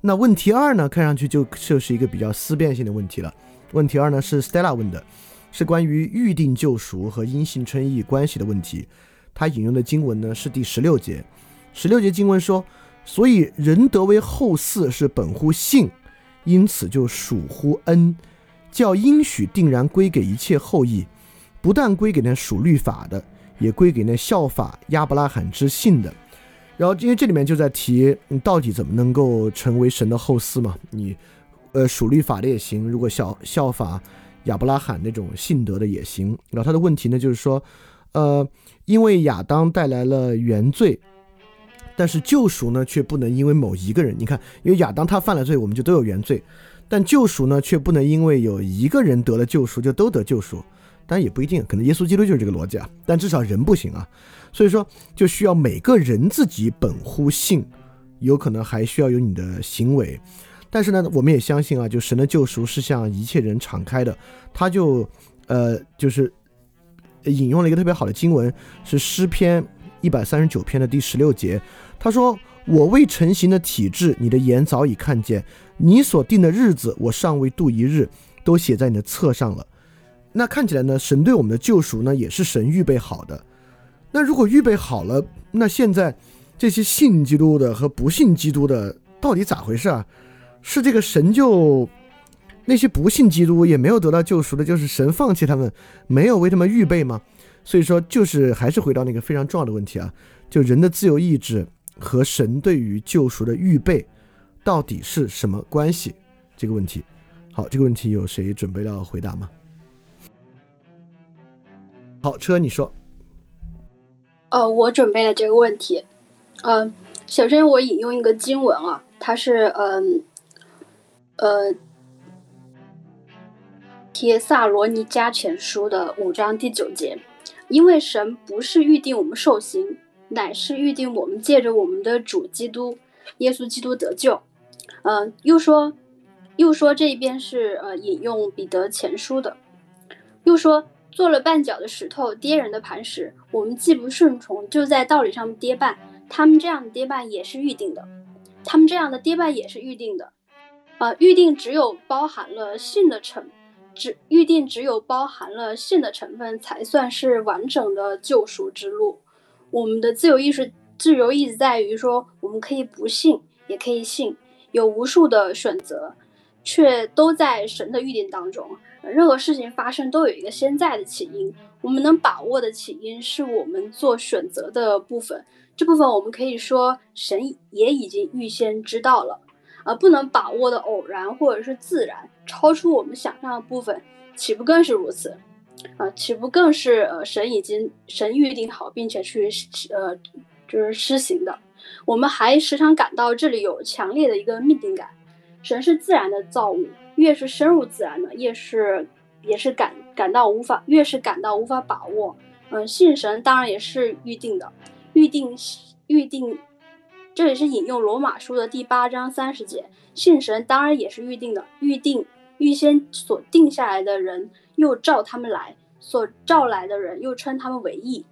那问题二呢，看上去就就是一个比较思辨性的问题了。问题二呢是 Stella 问的，是关于预定救赎和因信称义关系的问题。他引用的经文呢是第十六节，十六节经文说。所以人得为后嗣是本乎性，因此就属乎恩，叫应许定然归给一切后裔，不但归给那属律法的，也归给那效法亚伯拉罕之信的。然后因为这里面就在提你到底怎么能够成为神的后嗣嘛？你呃属律法的也行，如果效效法亚伯拉罕那种信德的也行。然后他的问题呢就是说，呃，因为亚当带来了原罪。但是救赎呢，却不能因为某一个人。你看，因为亚当他犯了罪，我们就都有原罪；但救赎呢，却不能因为有一个人得了救赎，就都得救赎。当然也不一定，可能耶稣基督就是这个逻辑啊。但至少人不行啊，所以说就需要每个人自己本乎性，有可能还需要有你的行为。但是呢，我们也相信啊，就神的救赎是向一切人敞开的。他就呃，就是引用了一个特别好的经文，是诗篇。一百三十九篇的第十六节，他说：“我未成形的体质，你的眼早已看见；你所定的日子，我尚未度一日，都写在你的册上了。”那看起来呢，神对我们的救赎呢，也是神预备好的。那如果预备好了，那现在这些信基督的和不信基督的到底咋回事啊？是这个神就那些不信基督也没有得到救赎的，就是神放弃他们，没有为他们预备吗？所以说，就是还是回到那个非常重要的问题啊，就人的自由意志和神对于救赎的预备到底是什么关系？这个问题，好，这个问题有谁准备要回答吗？好，车你说。呃，我准备了这个问题。嗯，首先我引用一个经文啊，它是嗯呃《帖萨罗尼迦前书》的五章第九节，因为神不是预定我们受刑，乃是预定我们借着我们的主基督耶稣基督得救。嗯，又说又说这一边是呃引用彼得前书的，又说。做了绊脚的石头，跌人的磐石。我们既不顺从，就在道理上跌绊。他们这样的跌绊也是预定的，他们这样的跌绊也是预定的。呃，预定只有包含了信的成，只预定只有包含了信的成分，才算是完整的救赎之路。我们的自由意识，自由意志在于说，我们可以不信，也可以信，有无数的选择，却都在神的预定当中。任何事情发生都有一个现在的起因，我们能把握的起因是我们做选择的部分，这部分我们可以说神也已经预先知道了，而不能把握的偶然或者是自然，超出我们想象的部分，岂不更是如此？啊，岂不更是呃神已经神预定好并且去呃就是施行的？我们还时常感到这里有强烈的一个命定感，神是自然的造物。越是深入自然的，越是也是感感到无法，越是感到无法把握。嗯，信神当然也是预定的，预定预定，这里是引用罗马书的第八章三十节。信神当然也是预定的，预定预先所定下来的人，又召他们来；所召来的人，又称他们为义。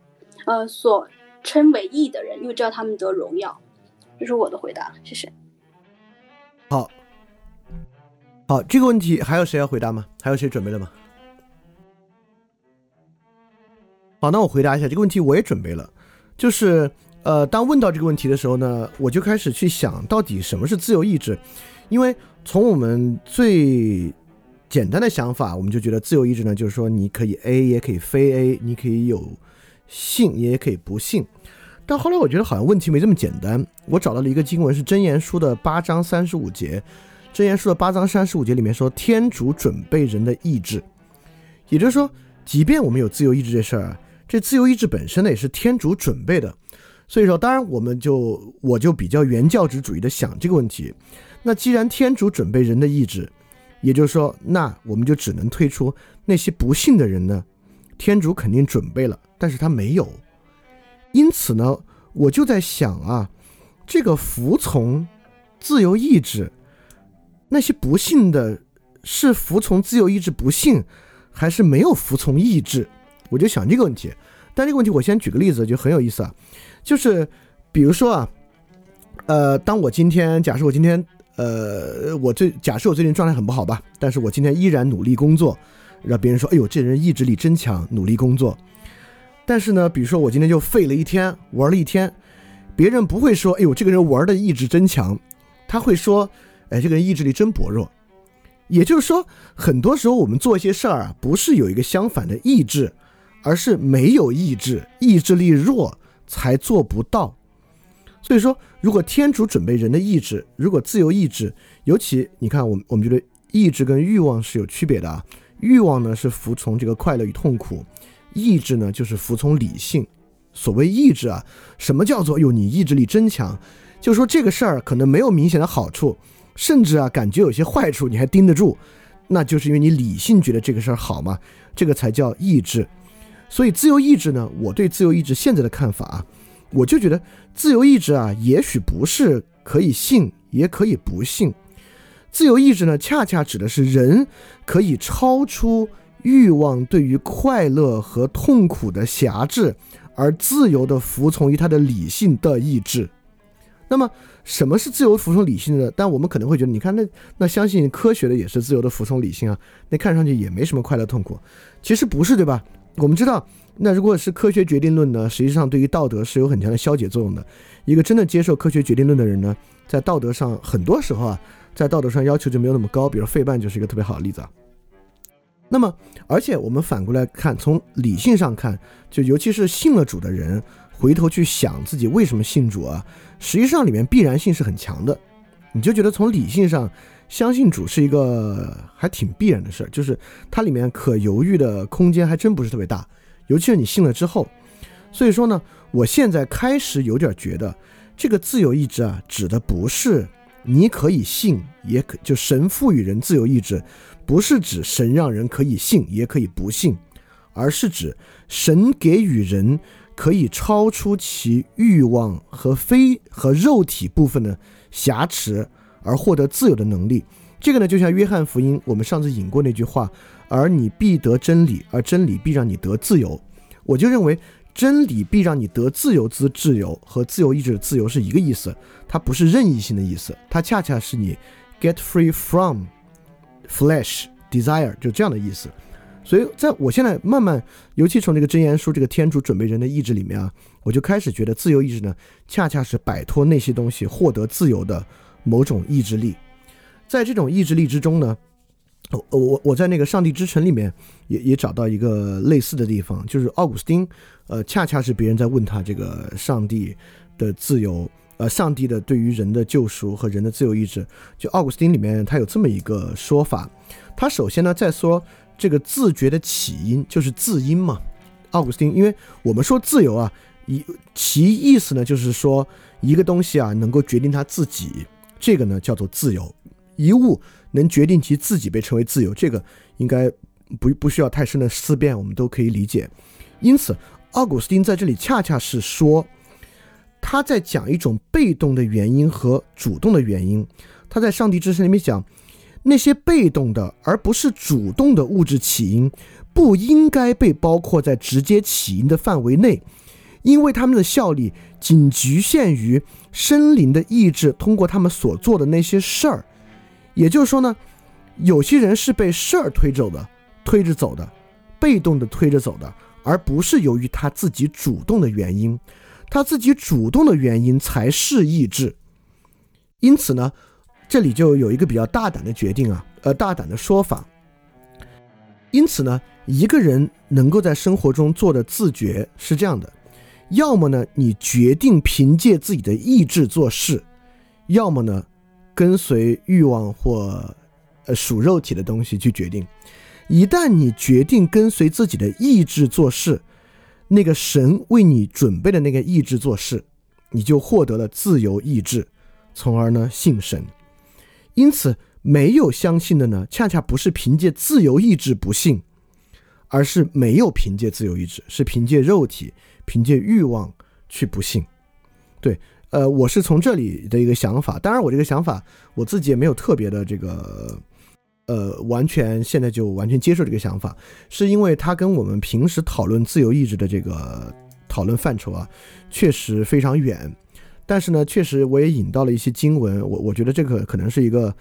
呃，所称为义的人，又叫他们得荣耀。这是我的回答，谢谢。好。好，这个问题还有谁要回答吗？还有谁准备了吗？好，那我回答一下这个问题，我也准备了。就是，呃，当问到这个问题的时候呢，我就开始去想到底什么是自由意志。因为从我们最简单的想法，我们就觉得自由意志呢，就是说你可以 A 也可以非 A，你可以有信也可以不信。但后来我觉得好像问题没这么简单。我找到了一个经文，是真言书的八章三十五节。箴言书的八章三十五节里面说，天主准备人的意志，也就是说，即便我们有自由意志这事儿，这自由意志本身呢也是天主准备的。所以说，当然我们就我就比较原教旨主义的想这个问题。那既然天主准备人的意志，也就是说，那我们就只能推出那些不幸的人呢，天主肯定准备了，但是他没有。因此呢，我就在想啊，这个服从自由意志。那些不信的，是服从自由意志不信，还是没有服从意志？我就想这个问题。但这个问题，我先举个例子，就很有意思啊。就是比如说啊，呃，当我今天假设我今天呃，我最假设我最近状态很不好吧，但是我今天依然努力工作，让别人说，哎呦，这人意志力真强，努力工作。但是呢，比如说我今天就废了一天，玩了一天，别人不会说，哎呦，这个人玩的意志真强，他会说。哎，这个人意志力真薄弱。也就是说，很多时候我们做一些事儿啊，不是有一个相反的意志，而是没有意志，意志力弱才做不到。所以说，如果天主准备人的意志，如果自由意志，尤其你看，我们我们觉得意志跟欲望是有区别的啊。欲望呢是服从这个快乐与痛苦，意志呢就是服从理性。所谓意志啊，什么叫做哟你意志力真强？就是说这个事儿可能没有明显的好处。甚至啊，感觉有些坏处你还盯得住，那就是因为你理性觉得这个事儿好嘛，这个才叫意志。所以自由意志呢，我对自由意志现在的看法啊，我就觉得自由意志啊，也许不是可以信，也可以不信。自由意志呢，恰恰指的是人可以超出欲望对于快乐和痛苦的辖制，而自由的服从于他的理性的意志。那么，什么是自由服从理性的？但我们可能会觉得，你看，那那相信科学的也是自由的服从理性啊，那看上去也没什么快乐痛苦。其实不是，对吧？我们知道，那如果是科学决定论呢，实际上对于道德是有很强的消解作用的。一个真的接受科学决定论的人呢，在道德上很多时候啊，在道德上要求就没有那么高。比如费曼就是一个特别好的例子啊。那么，而且我们反过来看，从理性上看，就尤其是信了主的人，回头去想自己为什么信主啊。实际上里面必然性是很强的，你就觉得从理性上相信主是一个还挺必然的事儿，就是它里面可犹豫的空间还真不是特别大，尤其是你信了之后。所以说呢，我现在开始有点觉得，这个自由意志啊，指的不是你可以信，也可就神赋予人自由意志，不是指神让人可以信也可以不信，而是指神给予人。可以超出其欲望和非和肉体部分的瑕疵而获得自由的能力。这个呢，就像约翰福音我们上次引过那句话：“而你必得真理，而真理必让你得自由。”我就认为真理必让你得自由之自由和自由意志的自由是一个意思，它不是任意性的意思，它恰恰是你 get free from flesh desire 就这样的意思。所以，在我现在慢慢，尤其从这个真言书这个天主准备人的意志里面啊，我就开始觉得自由意志呢，恰恰是摆脱那些东西，获得自由的某种意志力。在这种意志力之中呢，我我我在那个上帝之城里面也也找到一个类似的地方，就是奥古斯丁，呃，恰恰是别人在问他这个上帝的自由，呃，上帝的对于人的救赎和人的自由意志。就奥古斯丁里面他有这么一个说法，他首先呢在说。这个自觉的起因就是自因嘛，奥古斯丁，因为我们说自由啊，一其意思呢就是说一个东西啊能够决定他自己，这个呢叫做自由，一物能决定其自己被称为自由，这个应该不不需要太深的思辨，我们都可以理解。因此，奥古斯丁在这里恰恰是说他在讲一种被动的原因和主动的原因，他在上帝之声里面讲。那些被动的而不是主动的物质起因，不应该被包括在直接起因的范围内，因为他们的效力仅局限于生灵的意志通过他们所做的那些事儿。也就是说呢，有些人是被事儿推走的，推着走的，被动的推着走的，而不是由于他自己主动的原因。他自己主动的原因才是意志。因此呢。这里就有一个比较大胆的决定啊，呃，大胆的说法。因此呢，一个人能够在生活中做的自觉是这样的：要么呢，你决定凭借自己的意志做事；要么呢，跟随欲望或呃属肉体的东西去决定。一旦你决定跟随自己的意志做事，那个神为你准备的那个意志做事，你就获得了自由意志，从而呢信神。因此，没有相信的呢，恰恰不是凭借自由意志不信，而是没有凭借自由意志，是凭借肉体、凭借欲望去不信。对，呃，我是从这里的一个想法。当然，我这个想法我自己也没有特别的这个，呃，完全现在就完全接受这个想法，是因为它跟我们平时讨论自由意志的这个讨论范畴啊，确实非常远。但是呢，确实我也引到了一些经文，我我觉得这个可能是一个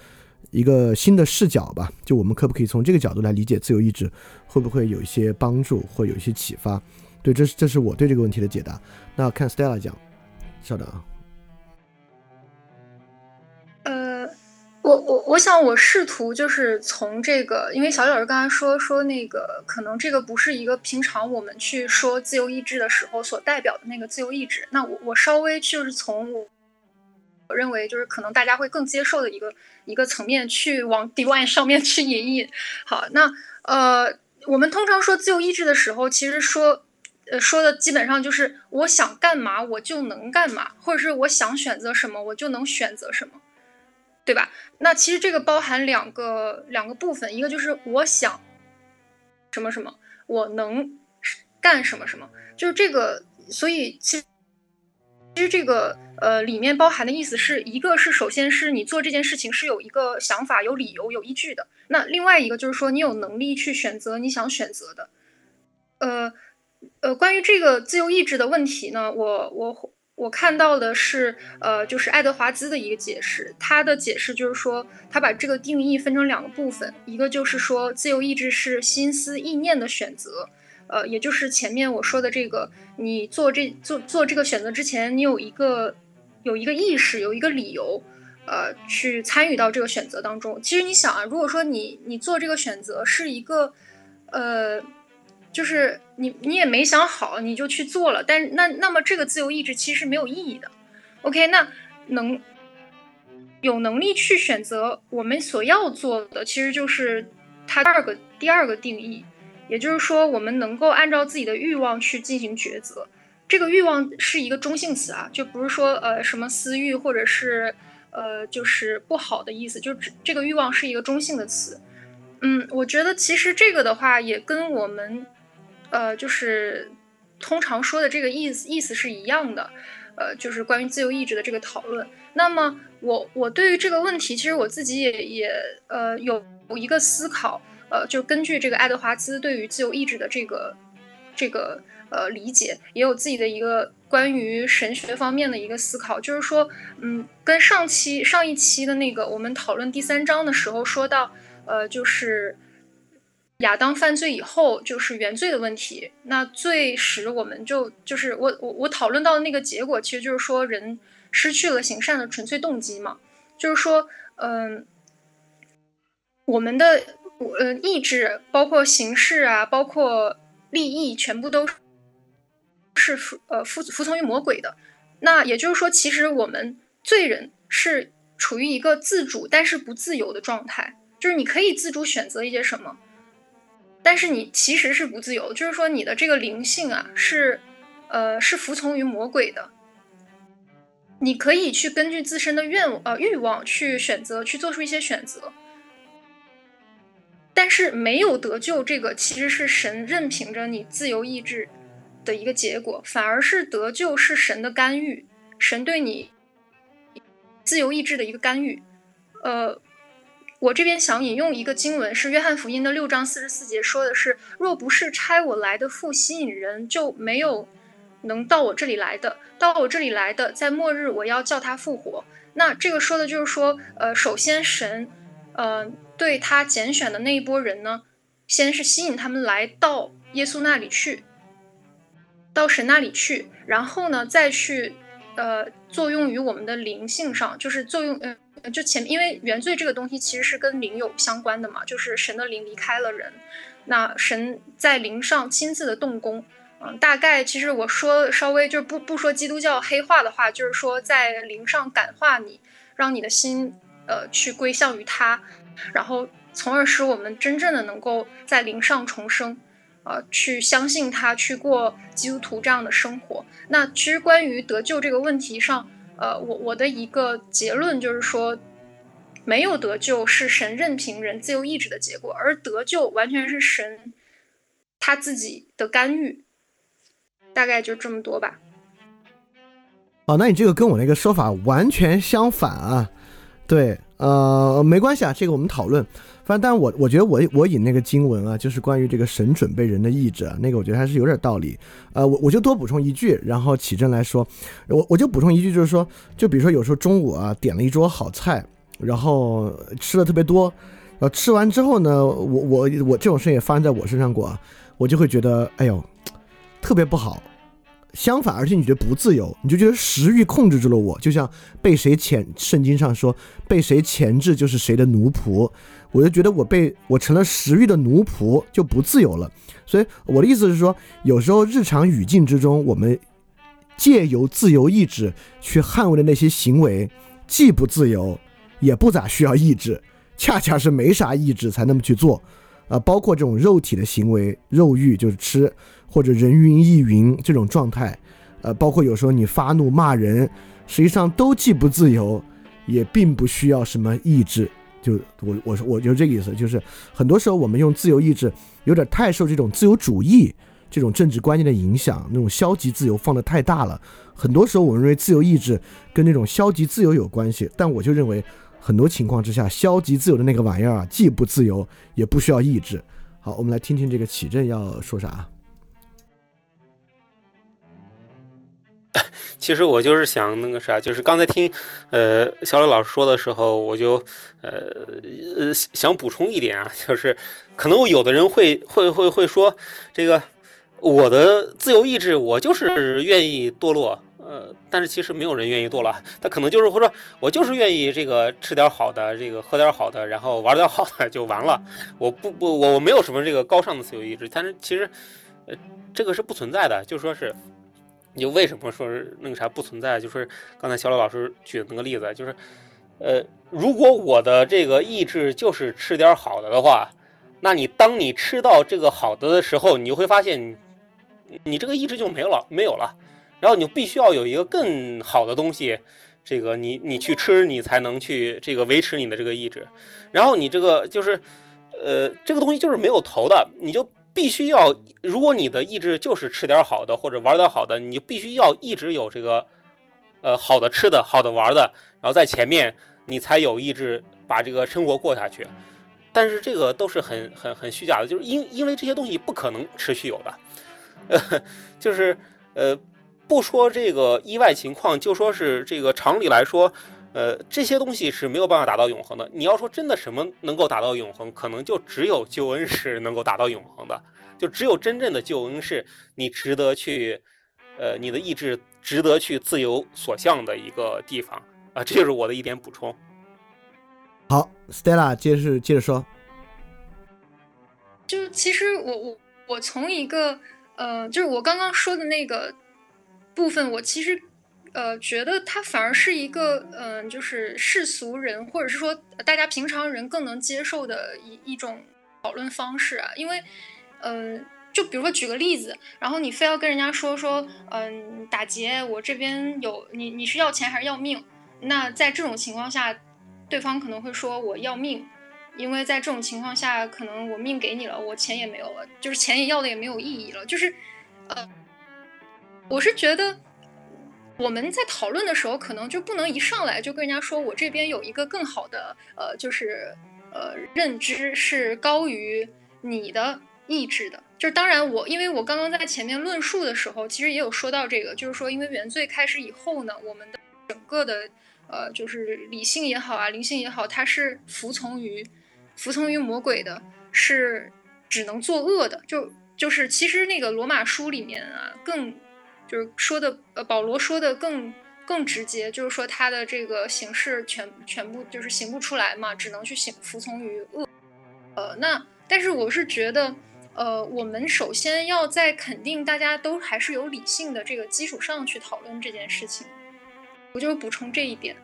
一个新的视角吧。就我们可不可以从这个角度来理解自由意志，会不会有一些帮助或有一些启发？对，这是这是我对这个问题的解答。那看 Stella 讲，稍等啊。我我我想我试图就是从这个，因为小李老师刚才说说那个，可能这个不是一个平常我们去说自由意志的时候所代表的那个自由意志。那我我稍微就是从我我认为就是可能大家会更接受的一个一个层面去往 divine 上面去引引。好，那呃，我们通常说自由意志的时候，其实说呃说的基本上就是我想干嘛我就能干嘛，或者是我想选择什么我就能选择什么。对吧？那其实这个包含两个两个部分，一个就是我想什么什么，我能干什么什么，就是这个。所以其实其实这个呃里面包含的意思是一个是首先是你做这件事情是有一个想法、有理由、有依据的。那另外一个就是说你有能力去选择你想选择的。呃，呃，关于这个自由意志的问题呢，我我我看到的是，呃，就是爱德华兹的一个解释，他的解释就是说，他把这个定义分成两个部分，一个就是说自由意志是心思意念的选择，呃，也就是前面我说的这个，你做这做做这个选择之前，你有一个有一个意识，有一个理由。呃，去参与到这个选择当中。其实你想啊，如果说你你做这个选择是一个，呃，就是你你也没想好你就去做了，但那那么这个自由意志其实是没有意义的。OK，那能有能力去选择我们所要做的，其实就是它第二个第二个定义，也就是说我们能够按照自己的欲望去进行抉择。这个欲望是一个中性词啊，就不是说呃什么私欲或者是。呃，就是不好的意思，就这个欲望是一个中性的词。嗯，我觉得其实这个的话也跟我们，呃，就是通常说的这个意思意思是一样的。呃，就是关于自由意志的这个讨论。那么我我对于这个问题，其实我自己也也呃有一个思考。呃，就根据这个爱德华兹对于自由意志的这个这个。呃，理解也有自己的一个关于神学方面的一个思考，就是说，嗯，跟上期上一期的那个我们讨论第三章的时候说到，呃，就是亚当犯罪以后就是原罪的问题，那罪使我们就就是我我我讨论到的那个结果，其实就是说人失去了行善的纯粹动机嘛，就是说，嗯，我们的呃意志，包括形式啊，包括利益，全部都。是服呃服服从于魔鬼的，那也就是说，其实我们罪人是处于一个自主但是不自由的状态，就是你可以自主选择一些什么，但是你其实是不自由，就是说你的这个灵性啊是呃是服从于魔鬼的，你可以去根据自身的愿呃欲望去选择去做出一些选择，但是没有得救，这个其实是神任凭着你自由意志。的一个结果，反而是得救是神的干预，神对你自由意志的一个干预。呃，我这边想引用一个经文，是约翰福音的六章四十四节，说的是：“若不是差我来的父吸引人，就没有能到我这里来的。到我这里来的，在末日我要叫他复活。”那这个说的就是说，呃，首先神，呃，对他拣选的那一波人呢，先是吸引他们来到耶稣那里去。到神那里去，然后呢，再去，呃，作用于我们的灵性上，就是作用，嗯，就前，因为原罪这个东西其实是跟灵有相关的嘛，就是神的灵离开了人，那神在灵上亲自的动工，嗯，大概其实我说稍微就是不不说基督教黑化的话，就是说在灵上感化你，让你的心，呃，去归向于他，然后从而使我们真正的能够在灵上重生。呃，去相信他，去过基督徒这样的生活。那其实关于得救这个问题上，呃，我我的一个结论就是说，没有得救是神任凭人自由意志的结果，而得救完全是神他自己的干预。大概就这么多吧。哦，那你这个跟我那个说法完全相反啊。对，呃，没关系啊，这个我们讨论。反正，但我我觉得我我引那个经文啊，就是关于这个神准备人的意志啊，那个我觉得还是有点道理。呃，我我就多补充一句，然后启正来说，我我就补充一句，就是说，就比如说有时候中午啊点了一桌好菜，然后吃的特别多，然后吃完之后呢，我我我这种事也发生在我身上过啊，我就会觉得，哎呦，特别不好。相反，而且你觉得不自由，你就觉得食欲控制住了我，就像被谁潜，圣经上说被谁钳制就是谁的奴仆，我就觉得我被我成了食欲的奴仆，就不自由了。所以我的意思是说，有时候日常语境之中，我们借由自由意志去捍卫的那些行为，既不自由，也不咋需要意志，恰恰是没啥意志才那么去做。啊，包括这种肉体的行为，肉欲就是吃。或者人云亦云这种状态，呃，包括有时候你发怒骂人，实际上都既不自由，也并不需要什么意志。就我我我就这个意思，就是很多时候我们用自由意志有点太受这种自由主义这种政治观念的影响，那种消极自由放的太大了。很多时候我认为自由意志跟那种消极自由有关系，但我就认为很多情况之下，消极自由的那个玩意儿啊，既不自由，也不需要意志。好，我们来听听这个启正要说啥。其实我就是想那个啥，就是刚才听呃小磊老师说的时候，我就呃呃想补充一点啊，就是可能有的人会会会会说，这个我的自由意志，我就是愿意堕落。呃，但是其实没有人愿意堕落，他可能就是会说，我就是愿意这个吃点好的，这个喝点好的，然后玩点好的就完了。我不不，我我没有什么这个高尚的自由意志。但是其实，呃，这个是不存在的。就说是，你就为什么说是那个啥不存在？就是刚才小磊老师举的那个例子，就是，呃，如果我的这个意志就是吃点好的的话，那你当你吃到这个好的的时候，你就会发现，你这个意志就没有了，没有了。然后你就必须要有一个更好的东西，这个你你去吃，你才能去这个维持你的这个意志。然后你这个就是，呃，这个东西就是没有头的，你就必须要，如果你的意志就是吃点好的或者玩点好的，你就必须要一直有这个，呃，好的吃的好的玩的，然后在前面你才有意志把这个生活过下去。但是这个都是很很很虚假的，就是因因为这些东西不可能持续有的，呃，就是呃。不说这个意外情况，就说是这个常理来说，呃，这些东西是没有办法达到永恒的。你要说真的什么能够达到永恒，可能就只有救恩是能够达到永恒的，就只有真正的救恩是你值得去，呃，你的意志值得去自由所向的一个地方啊，这就是我的一点补充。好，Stella 接着接着说，就其实我我我从一个呃，就是我刚刚说的那个。部分我其实，呃，觉得它反而是一个，嗯，就是世俗人或者是说大家平常人更能接受的一一种讨论方式啊。因为，嗯，就比如说举个例子，然后你非要跟人家说说，嗯，打劫，我这边有你，你是要钱还是要命？那在这种情况下，对方可能会说我要命，因为在这种情况下，可能我命给你了，我钱也没有了，就是钱也要的也没有意义了，就是，呃。我是觉得，我们在讨论的时候，可能就不能一上来就跟人家说，我这边有一个更好的，呃，就是呃，认知是高于你的意志的。就是当然，我因为我刚刚在前面论述的时候，其实也有说到这个，就是说，因为原罪开始以后呢，我们的整个的，呃，就是理性也好啊，灵性也好，它是服从于服从于魔鬼的，是只能作恶的。就就是其实那个罗马书里面啊，更。就是说的，呃，保罗说的更更直接，就是说他的这个形式全全部就是行不出来嘛，只能去行服从于恶。呃，那但是我是觉得，呃，我们首先要在肯定大家都还是有理性的这个基础上去讨论这件事情。我就补充这一点。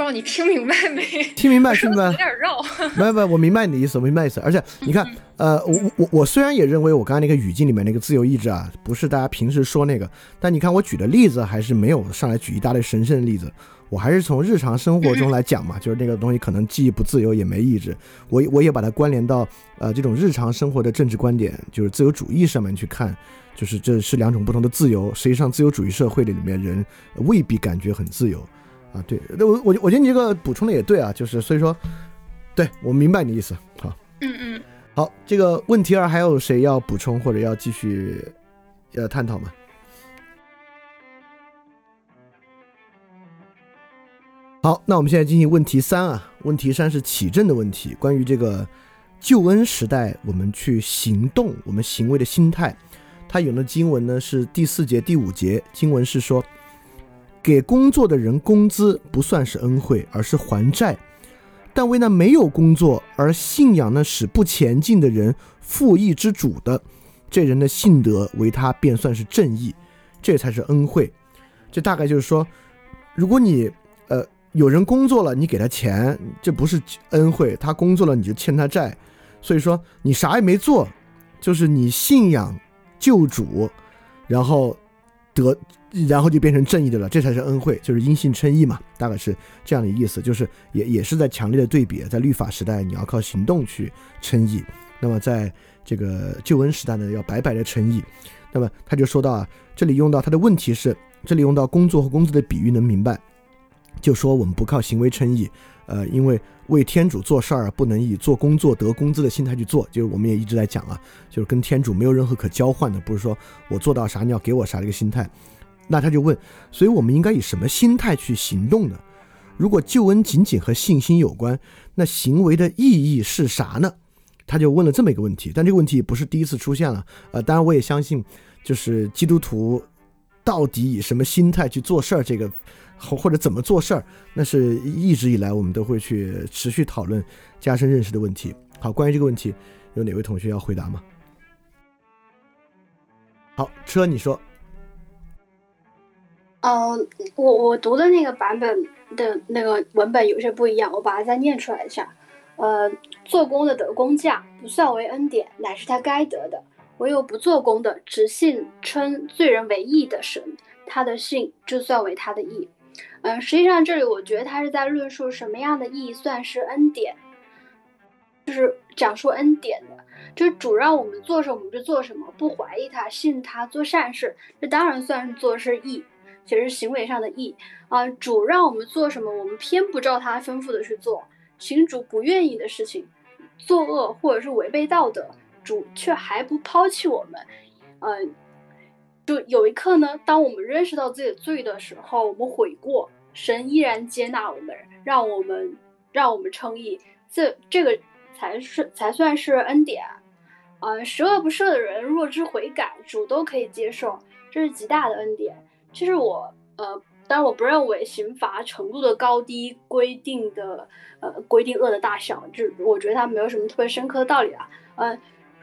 不知道你听明白没？听明白，听明白。有点绕。没有没有，我明白你的意思，我明白意思。而且你看，呃，我我我虽然也认为我刚才那个语境里面那个自由意志啊，不是大家平时说那个，但你看我举的例子还是没有上来举一大堆神圣的例子，我还是从日常生活中来讲嘛，就是那个东西可能既不自由也没意志，我我也把它关联到呃这种日常生活的政治观点，就是自由主义上面去看，就是这是两种不同的自由。实际上，自由主义社会的里面人未必感觉很自由。啊，对，那我我我觉得你这个补充的也对啊，就是所以说，对我明白你的意思。好，嗯嗯，好，这个问题二还有谁要补充或者要继续要探讨吗？好，那我们现在进行问题三啊，问题三是启正的问题，关于这个救恩时代我们去行动，我们行为的心态。它有的经文呢是第四节第五节，经文是说。给工作的人工资不算是恩惠，而是还债；但为那没有工作而信仰呢使不前进的人负义之主的，这人的信德为他便算是正义，这才是恩惠。这大概就是说，如果你呃有人工作了，你给他钱，这不是恩惠；他工作了，你就欠他债。所以说你啥也没做，就是你信仰救主，然后得。然后就变成正义的了，这才是恩惠，就是因信称义嘛，大概是这样的意思，就是也也是在强烈的对比，在律法时代你要靠行动去称义，那么在这个救恩时代呢，要白白的称义。那么他就说到啊，这里用到他的问题是，这里用到工作和工资的比喻能明白，就说我们不靠行为称义，呃，因为为天主做事儿不能以做工作得工资的心态去做，就是我们也一直在讲啊，就是跟天主没有任何可交换的，不是说我做到啥你要给我啥这个心态。那他就问，所以我们应该以什么心态去行动呢？如果救恩仅仅和信心有关，那行为的意义是啥呢？他就问了这么一个问题。但这个问题不是第一次出现了，呃，当然我也相信，就是基督徒到底以什么心态去做事儿，这个或或者怎么做事儿，那是一直以来我们都会去持续讨论、加深认识的问题。好，关于这个问题，有哪位同学要回答吗？好，车你说。嗯，我我读的那个版本的那个文本有些不一样，我把它再念出来一下。呃，做工的得工价不算为恩典，乃是他该得的；唯有不做工的，只信称罪人为义的神，他的信就算为他的义。嗯，实际上这里我觉得他是在论述什么样的义算是恩典，就是讲述恩典的，就是主让我们做什么我们就做什么，不怀疑他，信他，做善事，这当然算是做是义。其实行为上的义啊，主让我们做什么，我们偏不照他吩咐的去做，行主不愿意的事情，作恶或者是违背道德，主却还不抛弃我们。嗯，就有一刻呢，当我们认识到自己的罪的时候，我们悔过，神依然接纳我们，让我们让我们称义，这这个才是才算是恩典。啊，十恶不赦的人若知悔改，主都可以接受，这是极大的恩典。其实我呃，当然我不认为刑罚程度的高低规定的呃规定恶的大小，就我觉得它没有什么特别深刻的道理啊。呃，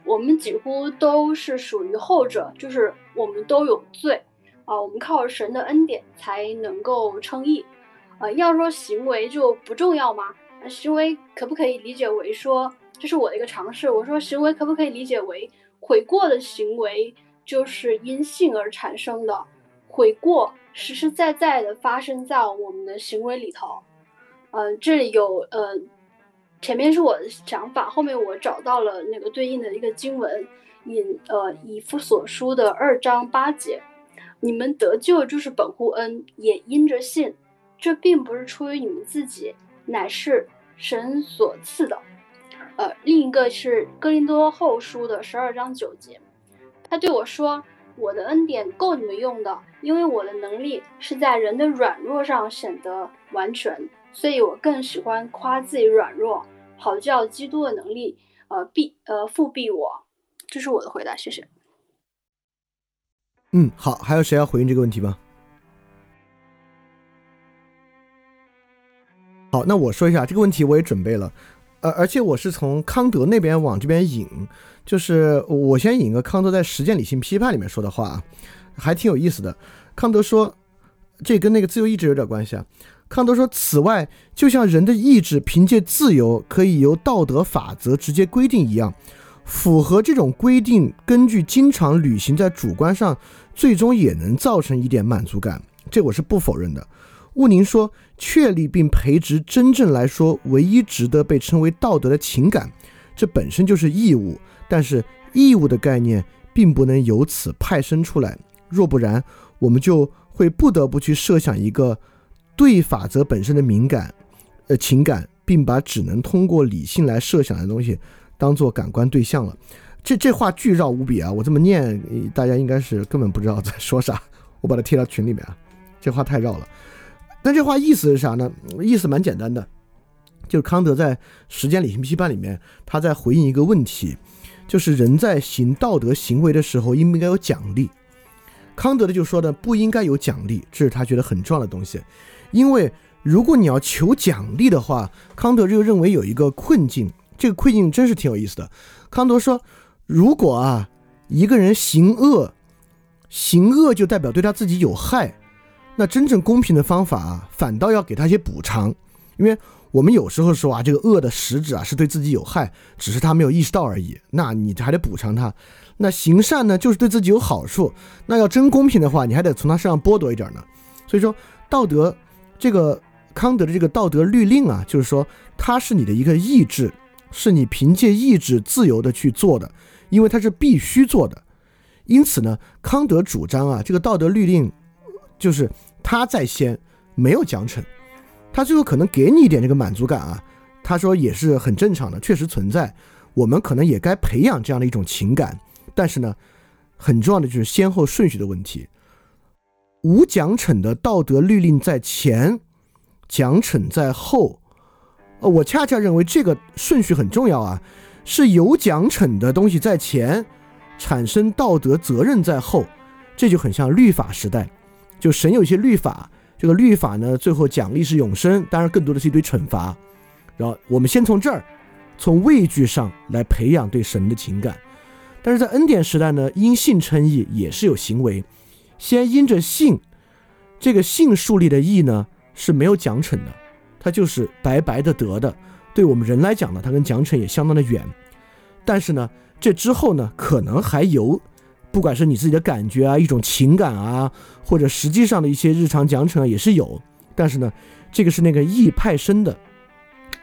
我们几乎都是属于后者，就是我们都有罪啊，我们靠神的恩典才能够称义。呃，要说行为就不重要吗？行为可不可以理解为说，这是我的一个尝试。我说行为可不可以理解为悔过的行为就是因信而产生的？悔过实实在在的发生在我们的行为里头，嗯，这里有呃，前面是我的想法，后面我找到了那个对应的一个经文，引呃以弗所书的二章八节，你们得救就是本乎恩，也因着信，这并不是出于你们自己，乃是神所赐的。呃，另一个是哥林多后书的十二章九节，他对我说。我的恩典够你们用的，因为我的能力是在人的软弱上显得完全，所以我更喜欢夸自己软弱，好叫基督的能力，呃，必呃复庇我。这是我的回答，谢谢。嗯，好，还有谁要回应这个问题吗？好，那我说一下这个问题，我也准备了，呃，而且我是从康德那边往这边引。就是我先引个康德在《实践理性批判》里面说的话啊，还挺有意思的。康德说，这跟那个自由意志有点关系啊。康德说，此外，就像人的意志凭借自由可以由道德法则直接规定一样，符合这种规定，根据经常履行在主观上，最终也能造成一点满足感。这我是不否认的。乌宁说，确立并培植真正来说唯一值得被称为道德的情感，这本身就是义务。但是义务的概念并不能由此派生出来，若不然，我们就会不得不去设想一个对法则本身的敏感，呃情感，并把只能通过理性来设想的东西当做感官对象了。这这话巨绕无比啊！我这么念，大家应该是根本不知道在说啥。我把它贴到群里面啊，这话太绕了。但这话意思是啥呢？意思蛮简单的，就是康德在《时间理性批判》里面，他在回应一个问题。就是人在行道德行为的时候，应不应该有奖励？康德的就说呢，不应该有奖励，这是他觉得很重要的东西。因为如果你要求奖励的话，康德就认为有一个困境，这个困境真是挺有意思的。康德说，如果啊一个人行恶，行恶就代表对他自己有害，那真正公平的方法啊，反倒要给他一些补偿，因为。我们有时候说啊，这个恶的实质啊是对自己有害，只是他没有意识到而已。那你还得补偿他。那行善呢，就是对自己有好处。那要真公平的话，你还得从他身上剥夺一点呢。所以说，道德这个康德的这个道德律令啊，就是说它是你的一个意志，是你凭借意志自由的去做的，因为它是必须做的。因此呢，康德主张啊，这个道德律令就是他在先，没有奖惩。他最后可能给你一点这个满足感啊，他说也是很正常的，确实存在。我们可能也该培养这样的一种情感，但是呢，很重要的就是先后顺序的问题。无奖惩的道德律令在前，奖惩在后。呃，我恰恰认为这个顺序很重要啊，是有奖惩的东西在前，产生道德责任在后，这就很像律法时代，就神有一些律法，这个律法呢，最后奖励是永生，当然更多的是一堆惩罚。然后我们先从这儿，从畏惧上来培养对神的情感。但是在恩典时代呢，因信称义也是有行为，先因着信，这个信树立的义呢是没有奖惩的。它就是白白的得的，对我们人来讲呢，它跟奖惩也相当的远。但是呢，这之后呢，可能还有，不管是你自己的感觉啊，一种情感啊，或者实际上的一些日常奖惩啊，也是有。但是呢，这个是那个义派生的。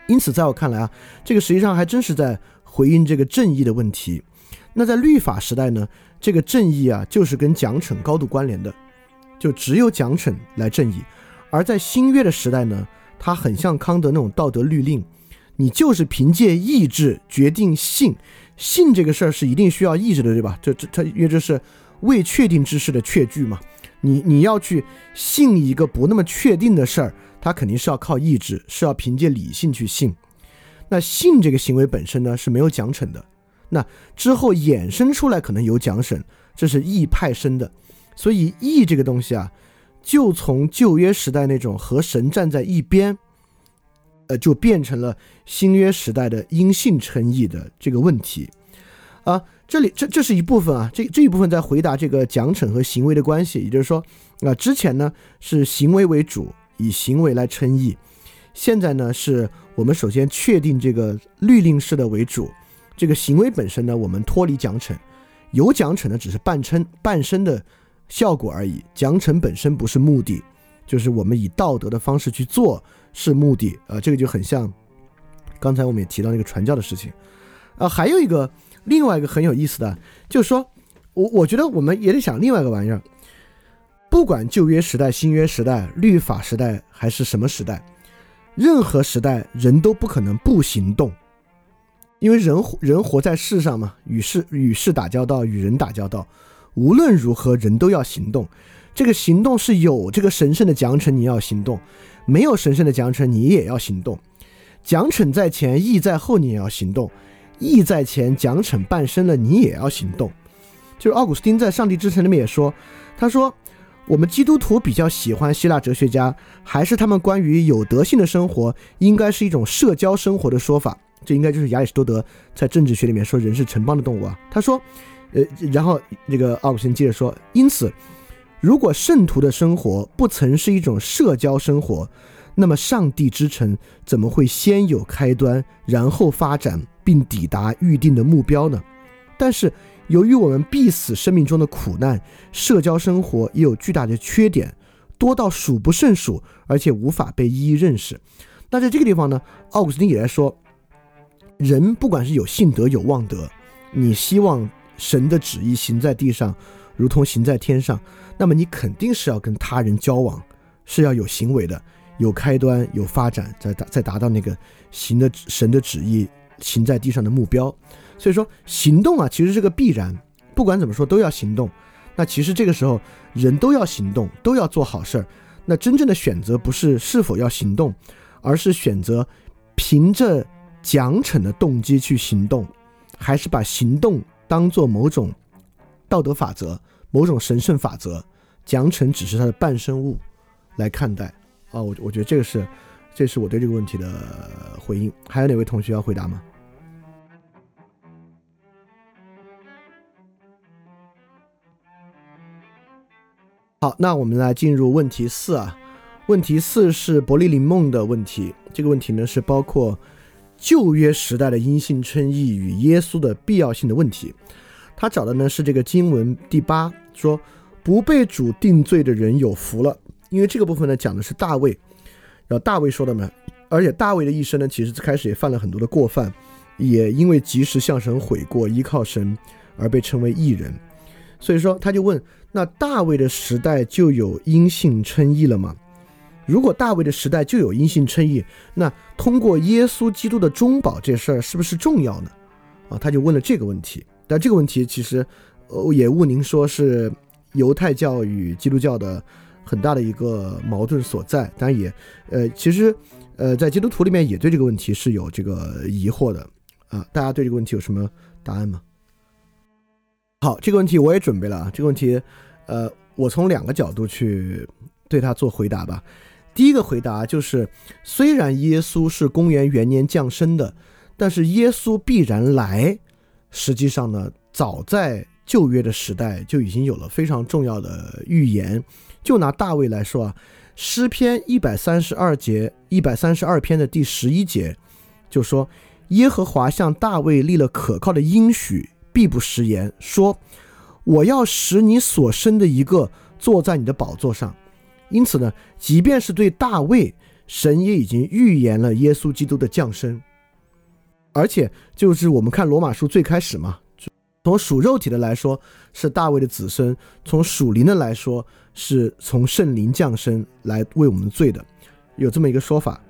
因此，在我看来啊，这个实际上还真是在回应这个正义的问题。那在律法时代呢，这个正义啊，就是跟奖惩高度关联的，就只有奖惩来正义。而在新约的时代呢，它很像康德那种道德律令，你就是凭借意志决定性，信这个事儿是一定需要意志的，对吧？这这它因为这是未确定之事的确据嘛，你你要去信一个不那么确定的事儿，它肯定是要靠意志，是要凭借理性去信。那信这个行为本身呢是没有奖惩的，那之后衍生出来可能有奖惩，这是义派生的。所以义这个东西啊。就从旧约时代那种和神站在一边，呃，就变成了新约时代的因性称义的这个问题，啊，这里这这是一部分啊，这这一部分在回答这个奖惩和行为的关系，也就是说，啊，之前呢是行为为主，以行为来称义，现在呢是我们首先确定这个律令式的为主，这个行为本身呢我们脱离奖惩，有奖惩呢只是半称半身的。效果而已，奖惩本身不是目的，就是我们以道德的方式去做是目的啊，这个就很像刚才我们也提到那个传教的事情啊，还有一个另外一个很有意思的，就是说我我觉得我们也得想另外一个玩意儿，不管旧约时代、新约时代、律法时代还是什么时代，任何时代人都不可能不行动，因为人人活在世上嘛，与世与世打交道，与人打交道。无论如何，人都要行动。这个行动是有这个神圣的奖惩，你要行动；没有神圣的奖惩，你也要行动。奖惩在前，义在后，你也要行动；义在前，奖惩半生了，你也要行动。就是奥古斯丁在《上帝之城》里面也说，他说我们基督徒比较喜欢希腊哲学家，还是他们关于有德性的生活应该是一种社交生活的说法。这应该就是亚里士多德在政治学里面说人是城邦的动物啊。他说。呃，然后这个奥古斯丁接着说，因此，如果圣徒的生活不曾是一种社交生活，那么上帝之城怎么会先有开端，然后发展并抵达预定的目标呢？但是，由于我们必死生命中的苦难，社交生活也有巨大的缺点，多到数不胜数，而且无法被一一认识。那在这个地方呢，奥古斯丁也在说，人不管是有信德有望德，你希望。神的旨意行在地上，如同行在天上。那么你肯定是要跟他人交往，是要有行为的，有开端，有发展，再达再达到那个行的神的旨意行在地上的目标。所以说，行动啊，其实是个必然。不管怎么说，都要行动。那其实这个时候，人都要行动，都要做好事儿。那真正的选择不是是否要行动，而是选择凭着奖惩的动机去行动，还是把行动。当做某种道德法则、某种神圣法则，奖惩只是它的伴生物来看待啊！我我觉得这个是，这是我对这个问题的回应。还有哪位同学要回答吗？好，那我们来进入问题四啊。问题四是伯利林梦的问题。这个问题呢是包括。旧约时代的阴性称义与耶稣的必要性的问题，他找的呢是这个经文第八说不被主定罪的人有福了，因为这个部分呢讲的是大卫，然后大卫说的嘛，而且大卫的一生呢其实开始也犯了很多的过犯，也因为及时向神悔过，依靠神而被称为义人，所以说他就问，那大卫的时代就有阴性称义了吗？如果大卫的时代就有阴性称义，那通过耶稣基督的中保这事儿是不是重要呢？啊，他就问了这个问题。但这个问题其实，呃，也勿您说是犹太教与基督教的很大的一个矛盾所在。当然也，呃，其实，呃，在基督徒里面也对这个问题是有这个疑惑的啊。大家对这个问题有什么答案吗？好，这个问题我也准备了。这个问题，呃，我从两个角度去对他做回答吧。第一个回答就是，虽然耶稣是公元元年降生的，但是耶稣必然来，实际上呢，早在旧约的时代就已经有了非常重要的预言。就拿大卫来说啊，诗篇一百三十二节一百三十二篇的第十一节就说，耶和华向大卫立了可靠的应许，必不食言，说我要使你所生的一个坐在你的宝座上。因此呢，即便是对大卫，神也已经预言了耶稣基督的降生，而且就是我们看罗马书最开始嘛，从属肉体的来说是大卫的子孙，从属灵的来说是从圣灵降生来为我们罪的，有这么一个说法。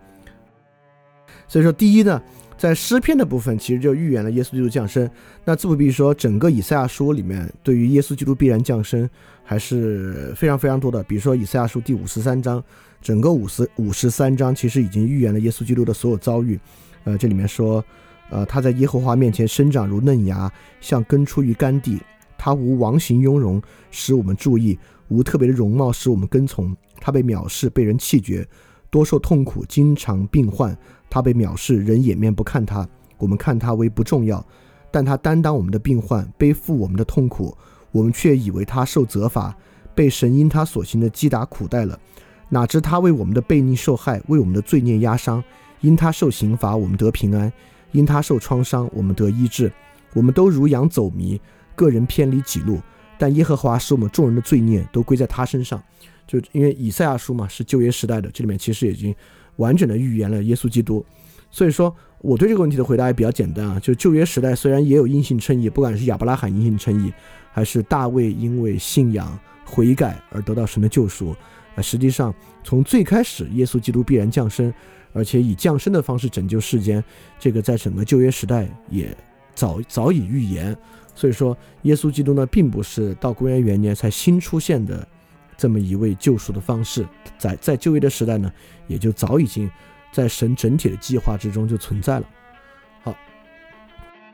所以说，第一呢。在诗篇的部分，其实就预言了耶稣基督降生。那自不必说，整个以赛亚书里面对于耶稣基督必然降生还是非常非常多的。比如说以赛亚书第五十三章，整个五十五十三章其实已经预言了耶稣基督的所有遭遇。呃，这里面说，呃，他在耶和华面前生长如嫩芽，像根出于干地。他无王形雍容，使我们注意；无特别的容貌，使我们跟从。他被藐视，被人弃绝，多受痛苦，经常病患。他被藐视，人掩面不看他，我们看他为不重要，但他担当我们的病患，背负我们的痛苦，我们却以为他受责罚，被神因他所行的击打苦待了。哪知他为我们的悖逆受害，为我们的罪孽压伤，因他受刑罚，我们得平安；因他受创伤，我们得医治。我们都如羊走迷，个人偏离己路，但耶和华使我们众人的罪孽都归在他身上。就因为以赛亚书嘛，是旧约时代的，这里面其实已经。完整的预言了耶稣基督，所以说我对这个问题的回答也比较简单啊。就旧约时代虽然也有因信称义，不管是亚伯拉罕因信称义，还是大卫因为信仰悔改而得到神的救赎，啊，实际上从最开始耶稣基督必然降生，而且以降生的方式拯救世间，这个在整个旧约时代也早早已预言。所以说耶稣基督呢，并不是到公元元年才新出现的。这么一位救赎的方式，在在旧约的时代呢，也就早已经在神整体的计划之中就存在了。好，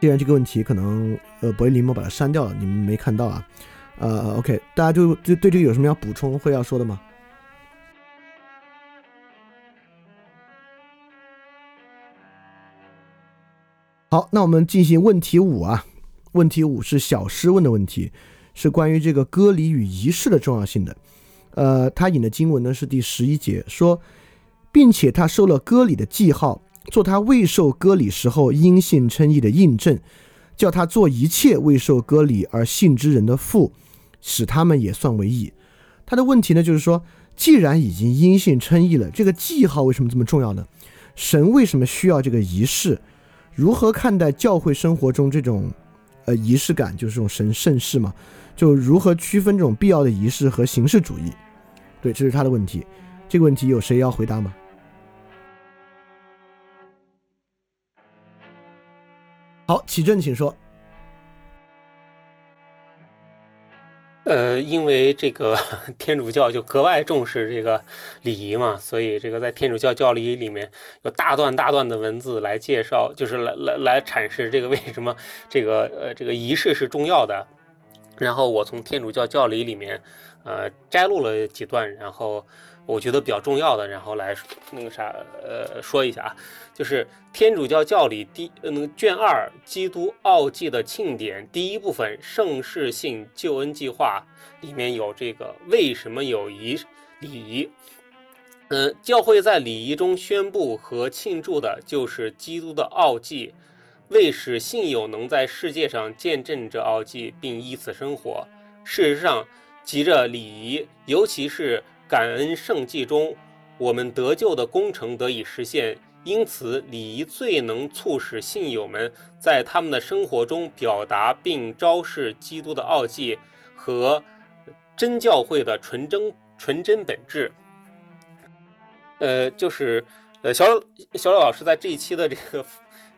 既然这个问题可能呃博伊林莫把它删掉了，你们没看到啊？呃，OK，大家就就对这个有什么要补充或要说的吗？好，那我们进行问题五啊。问题五是小诗问的问题，是关于这个割礼与仪式的重要性的。呃，他引的经文呢是第十一节，说，并且他收了割礼的记号，做他未受割礼时候因信称义的印证，叫他做一切未受割礼而信之人的父，使他们也算为义。他的问题呢就是说，既然已经因信称义了，这个记号为什么这么重要呢？神为什么需要这个仪式？如何看待教会生活中这种呃仪式感，就是这种神圣事嘛？就如何区分这种必要的仪式和形式主义？对，这是他的问题。这个问题有谁要回答吗？好，启正，请说。呃，因为这个 天主教就格外重视这个礼仪嘛，所以这个在天主教教理里面有大段大段的文字来介绍，就是来来来阐释这个为什么这个呃这个仪式是重要的。然后我从天主教教理里面，呃，摘录了几段，然后我觉得比较重要的，然后来那个啥，呃，说一下啊，就是天主教教理第那个卷二《基督奥迹的庆典》第一部分盛世性救恩计划里面有这个为什么有仪礼仪？嗯，教会在礼仪中宣布和庆祝的就是基督的奥迹。为使信友能在世界上见证这奥迹，并依此生活，事实上，急着礼仪，尤其是感恩圣迹中，我们得救的工程得以实现。因此，礼仪最能促使信友们在他们的生活中表达并昭示基督的奥迹和真教会的纯真纯真本质。呃，就是呃，小小老师在这一期的这个。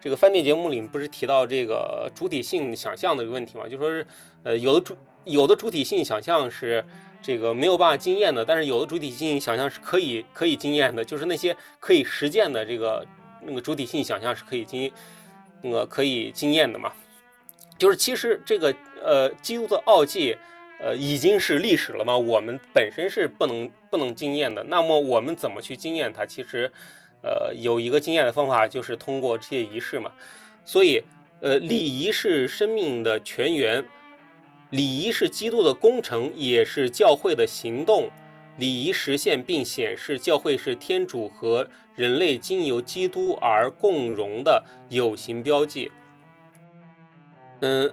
这个饭店节目里不是提到这个主体性想象的一个问题吗？就说是，呃，有的主有的主体性想象是这个没有办法经验的，但是有的主体性想象是可以可以经验的，就是那些可以实践的这个那个主体性想象是可以经那个可以经验的嘛。就是其实这个呃基督的奥迹呃已经是历史了嘛，我们本身是不能不能经验的。那么我们怎么去经验它？其实呃有一个经验的方法就是通过这些仪式嘛。所以呃礼仪是生命的泉源。礼仪是基督的工程，也是教会的行动。礼仪实现并显示教会是天主和人类经由基督而共荣的有形标记。嗯，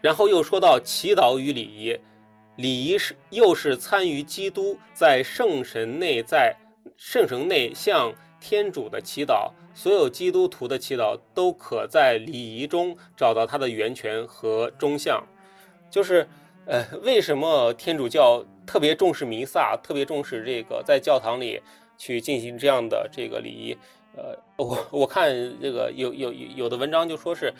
然后又说到祈祷与礼仪，礼仪是又是参与基督在圣神内在圣神内向天主的祈祷。所有基督徒的祈祷都可在礼仪中找到它的源泉和中向。就是，呃，为什么天主教特别重视弥撒，特别重视这个在教堂里去进行这样的这个礼仪？呃，我我看这个有有有的文章就说是，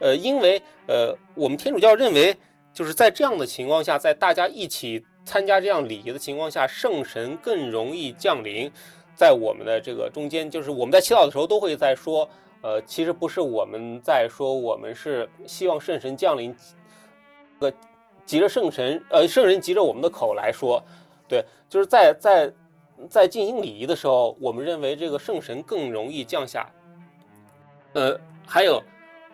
呃，因为呃，我们天主教认为，就是在这样的情况下，在大家一起参加这样礼仪的情况下，圣神更容易降临在我们的这个中间。就是我们在祈祷的时候都会在说，呃，其实不是我们在说，我们是希望圣神降临。个急着圣神，呃，圣人急着我们的口来说，对，就是在在在进行礼仪的时候，我们认为这个圣神更容易降下。呃，还有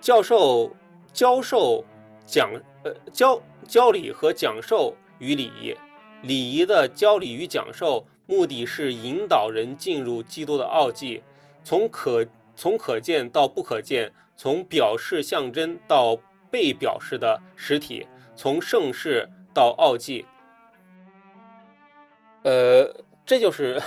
教授教授讲，呃，教教礼和讲授与礼仪，礼仪的教礼与讲授目的是引导人进入基督的奥迹，从可从可见到不可见，从表示象征到被表示的实体。从盛世到奥迹，呃，这就是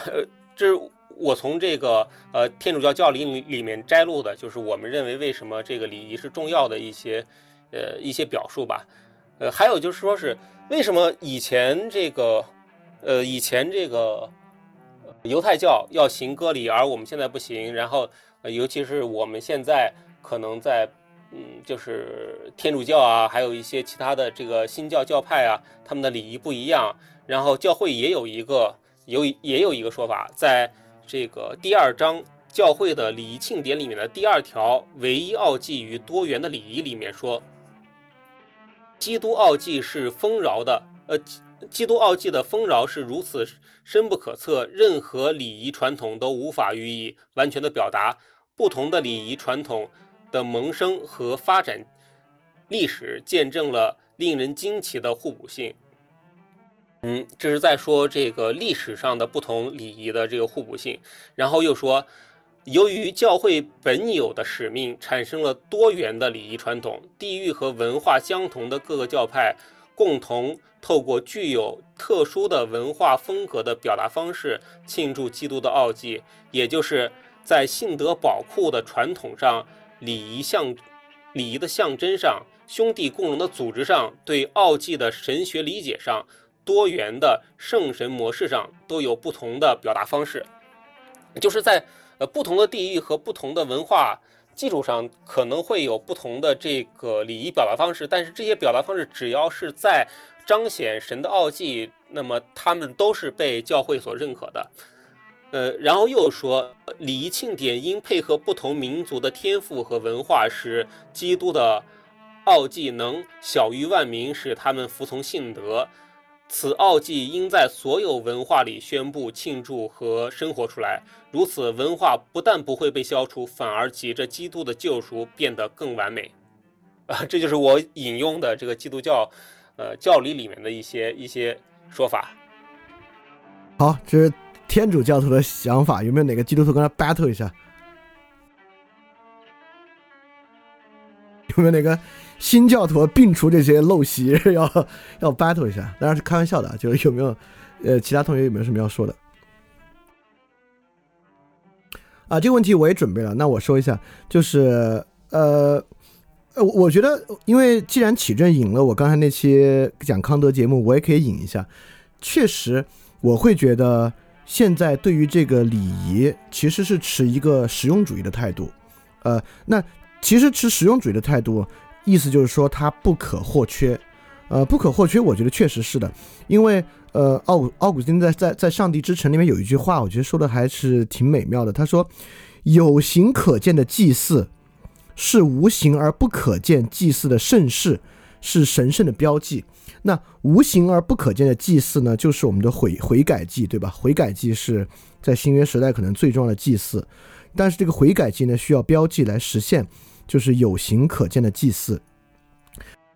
这是我从这个呃天主教教理里里面摘录的，就是我们认为为什么这个礼仪是重要的一些呃一些表述吧。呃，还有就是说是为什么以前这个呃以前这个犹太教要行割礼，而我们现在不行。然后尤其是我们现在可能在。嗯，就是天主教啊，还有一些其他的这个新教教派啊，他们的礼仪不一样。然后教会也有一个有也有一个说法，在这个第二章教会的礼仪庆典里面的第二条“唯一奥迹与多元的礼仪”里面说，基督奥迹是丰饶的。呃，基督奥迹的丰饶是如此深不可测，任何礼仪传统都无法予以完全的表达。不同的礼仪传统。的萌生和发展历史见证了令人惊奇的互补性。嗯，这是在说这个历史上的不同礼仪的这个互补性。然后又说，由于教会本有的使命，产生了多元的礼仪传统。地域和文化相同的各个教派，共同透过具有特殊的文化风格的表达方式，庆祝基督的奥迹，也就是在信德宝库的传统上。礼仪象，礼仪的象征上，兄弟共荣的组织上，对奥迹的神学理解上，多元的圣神模式上，都有不同的表达方式。就是在呃不同的地域和不同的文化基础上，可能会有不同的这个礼仪表达方式。但是这些表达方式，只要是在彰显神的奥迹，那么他们都是被教会所认可的。呃，然后又说，礼仪庆典应配合不同民族的天赋和文化，使基督的奥迹能小于万民，使他们服从信德。此奥迹应在所有文化里宣布、庆祝和生活出来。如此，文化不但不会被消除，反而藉着基督的救赎变得更完美。啊，这就是我引用的这个基督教，呃，教理里面的一些一些说法。好，这是。天主教徒的想法有没有哪个基督徒跟他 battle 一下？有没有哪个新教徒摒除这些陋习 要要 battle 一下？当然是开玩笑的，就是有没有呃其他同学有没有什么要说的？啊，这个问题我也准备了，那我说一下，就是呃呃，我觉得因为既然启正引了我刚才那期讲康德节目，我也可以引一下。确实，我会觉得。现在对于这个礼仪，其实是持一个实用主义的态度，呃，那其实持实用主义的态度，意思就是说它不可或缺，呃，不可或缺，我觉得确实是的，因为呃，奥奥古斯丁在在在《上帝之城》里面有一句话，我觉得说的还是挺美妙的。他说：“有形可见的祭祀是无形而不可见祭祀的盛世，是神圣的标记。那无形而不可见的祭祀呢，就是我们的悔悔改祭，对吧？悔改祭是在新约时代可能最重要的祭祀，但是这个悔改祭呢，需要标记来实现，就是有形可见的祭祀。”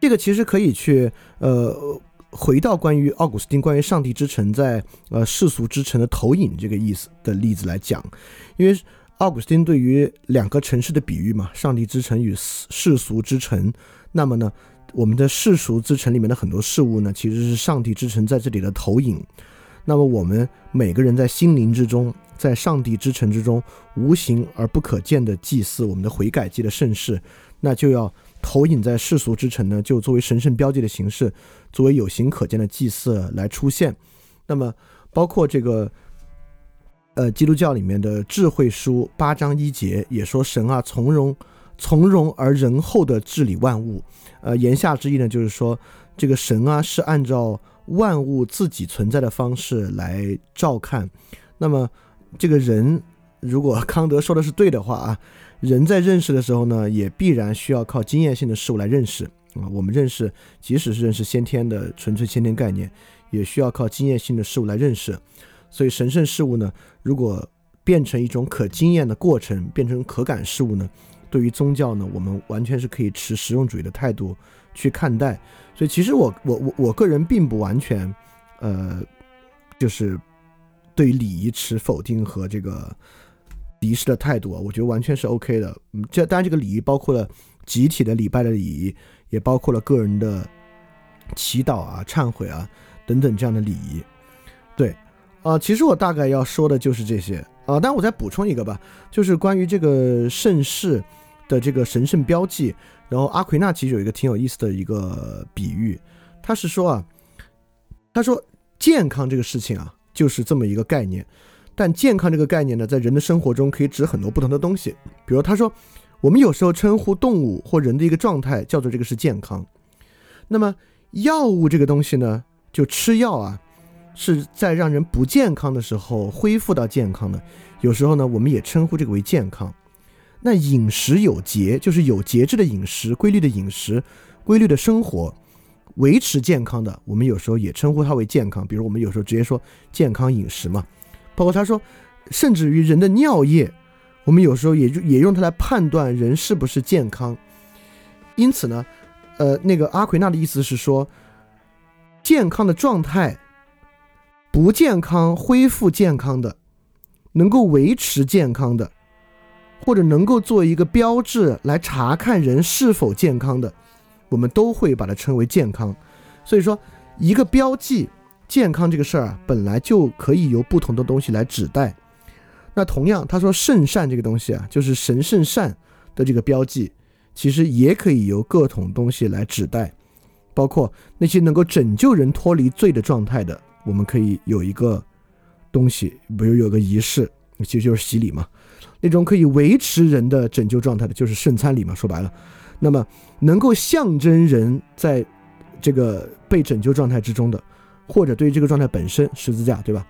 这个其实可以去呃回到关于奥古斯丁关于上帝之城在呃世俗之城的投影这个意思的例子来讲，因为奥古斯丁对于两个城市的比喻嘛，上帝之城与世俗之城，那么呢，我们的世俗之城里面的很多事物呢，其实是上帝之城在这里的投影。那么我们每个人在心灵之中，在上帝之城之中，无形而不可见的祭祀我们的悔改祭的盛世，那就要。投影在世俗之城呢，就作为神圣标记的形式，作为有形可见的祭祀来出现。那么，包括这个，呃，基督教里面的智慧书八章一节也说，神啊从容、从容而仁厚的治理万物。呃，言下之意呢，就是说这个神啊是按照万物自己存在的方式来照看。那么，这个人如果康德说的是对的话啊。人在认识的时候呢，也必然需要靠经验性的事物来认识啊。我们认识，即使是认识先天的纯粹先天概念，也需要靠经验性的事物来认识。所以神圣事物呢，如果变成一种可经验的过程，变成可感事物呢，对于宗教呢，我们完全是可以持实用主义的态度去看待。所以其实我我我我个人并不完全，呃，就是对于礼仪持否定和这个。敌视的态度啊，我觉得完全是 OK 的。嗯，这当然这个礼仪包括了集体的礼拜的礼仪，也包括了个人的祈祷啊、忏悔啊等等这样的礼仪。对，啊，其实我大概要说的就是这些啊。但我再补充一个吧，就是关于这个盛世的这个神圣标记。然后阿奎那其实有一个挺有意思的一个比喻，他是说啊，他说健康这个事情啊，就是这么一个概念。但健康这个概念呢，在人的生活中可以指很多不同的东西。比如他说，我们有时候称呼动物或人的一个状态叫做这个是健康。那么药物这个东西呢，就吃药啊，是在让人不健康的时候恢复到健康的。有时候呢，我们也称呼这个为健康。那饮食有节，就是有节制的饮食、规律的饮食、规律的生活，维持健康的，我们有时候也称呼它为健康。比如我们有时候直接说健康饮食嘛。包括他说，甚至于人的尿液，我们有时候也也用它来判断人是不是健康。因此呢，呃，那个阿奎那的意思是说，健康的状态，不健康恢复健康的，能够维持健康的，或者能够做一个标志来查看人是否健康的，我们都会把它称为健康。所以说，一个标记。健康这个事儿啊，本来就可以由不同的东西来指代。那同样，他说圣善这个东西啊，就是神圣善的这个标记，其实也可以由各种东西来指代。包括那些能够拯救人脱离罪的状态的，我们可以有一个东西，比如有个仪式，其实就是洗礼嘛。那种可以维持人的拯救状态的，就是圣餐礼嘛。说白了，那么能够象征人在这个被拯救状态之中的。或者对于这个状态本身，十字架，对吧？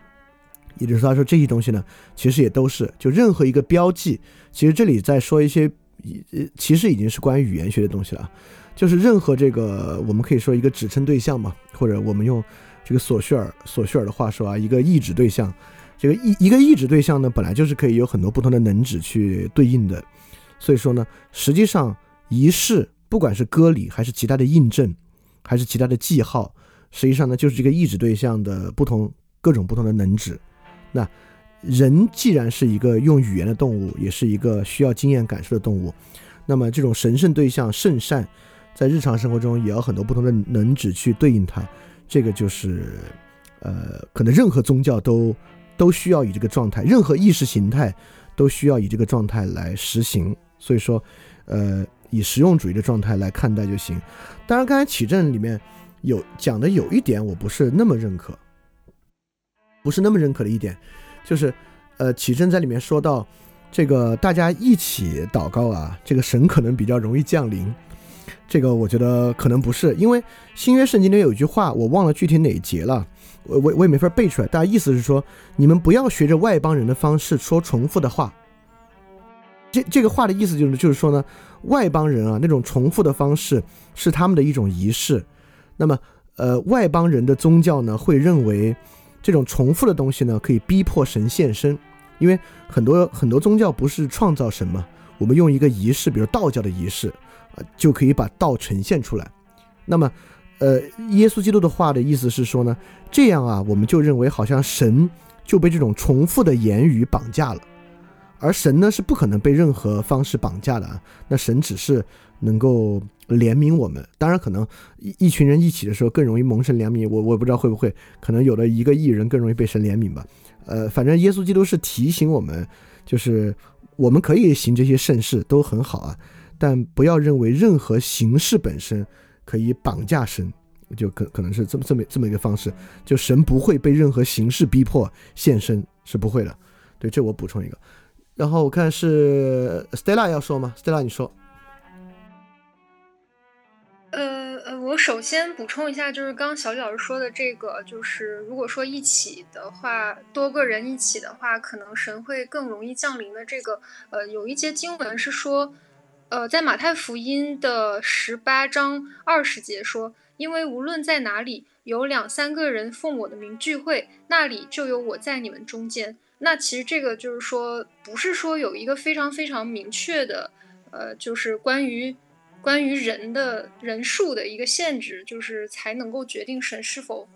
也就是他说这些东西呢，其实也都是就任何一个标记。其实这里在说一些，其实已经是关于语言学的东西了。就是任何这个，我们可以说一个指称对象嘛，或者我们用这个索绪尔索绪尔的话说啊，一个意指对象。这个一一个意志对象呢，本来就是可以有很多不同的能指去对应的。所以说呢，实际上仪式，不管是歌礼还是其他的印证，还是其他的记号。实际上呢，就是这个意志对象的不同，各种不同的能指。那人既然是一个用语言的动物，也是一个需要经验感受的动物，那么这种神圣对象圣善，在日常生活中也要很多不同的能指去对应它。这个就是，呃，可能任何宗教都都需要以这个状态，任何意识形态都需要以这个状态来实行。所以说，呃，以实用主义的状态来看待就行。当然，刚才启正里面。有讲的有一点我不是那么认可，不是那么认可的一点，就是，呃，启正在里面说到，这个大家一起祷告啊，这个神可能比较容易降临，这个我觉得可能不是，因为新约圣经里有一句话，我忘了具体哪一节了，我我我也没法背出来。大家意思是说，你们不要学着外邦人的方式说重复的话。这这个话的意思就是就是说呢，外邦人啊那种重复的方式是他们的一种仪式。那么呃，外邦人的宗教呢会认为这种重复的东西呢可以逼迫神现身，因为很多很多宗教不是创造神嘛，我们用一个仪式，比如道教的仪式。啊，就可以把道呈现出来。那么，呃，耶稣基督的话的意思是说呢，这样啊，我们就认为好像神就被这种重复的言语绑架了，而神呢是不可能被任何方式绑架的啊。那神只是能够怜悯我们。当然，可能一一群人一起的时候更容易蒙神怜悯。我我也不知道会不会，可能有的一个艺人更容易被神怜悯吧。呃，反正耶稣基督是提醒我们，就是我们可以行这些盛事都很好啊。但不要认为任何形式本身可以绑架神，就可可能是这么这么这么一个方式，就神不会被任何形式逼迫现身，是不会的。对，这我补充一个。然后我看是 Stella 要说吗？Stella 你说。呃呃，我首先补充一下，就是刚小李老师说的这个，就是如果说一起的话，多个人一起的话，可能神会更容易降临的。这个呃，有一些经文是说。呃，在马太福音的十八章二十节说：“因为无论在哪里有两三个人奉我的名聚会，那里就有我在你们中间。”那其实这个就是说，不是说有一个非常非常明确的，呃，就是关于关于人的人数的一个限制，就是才能够决定神是否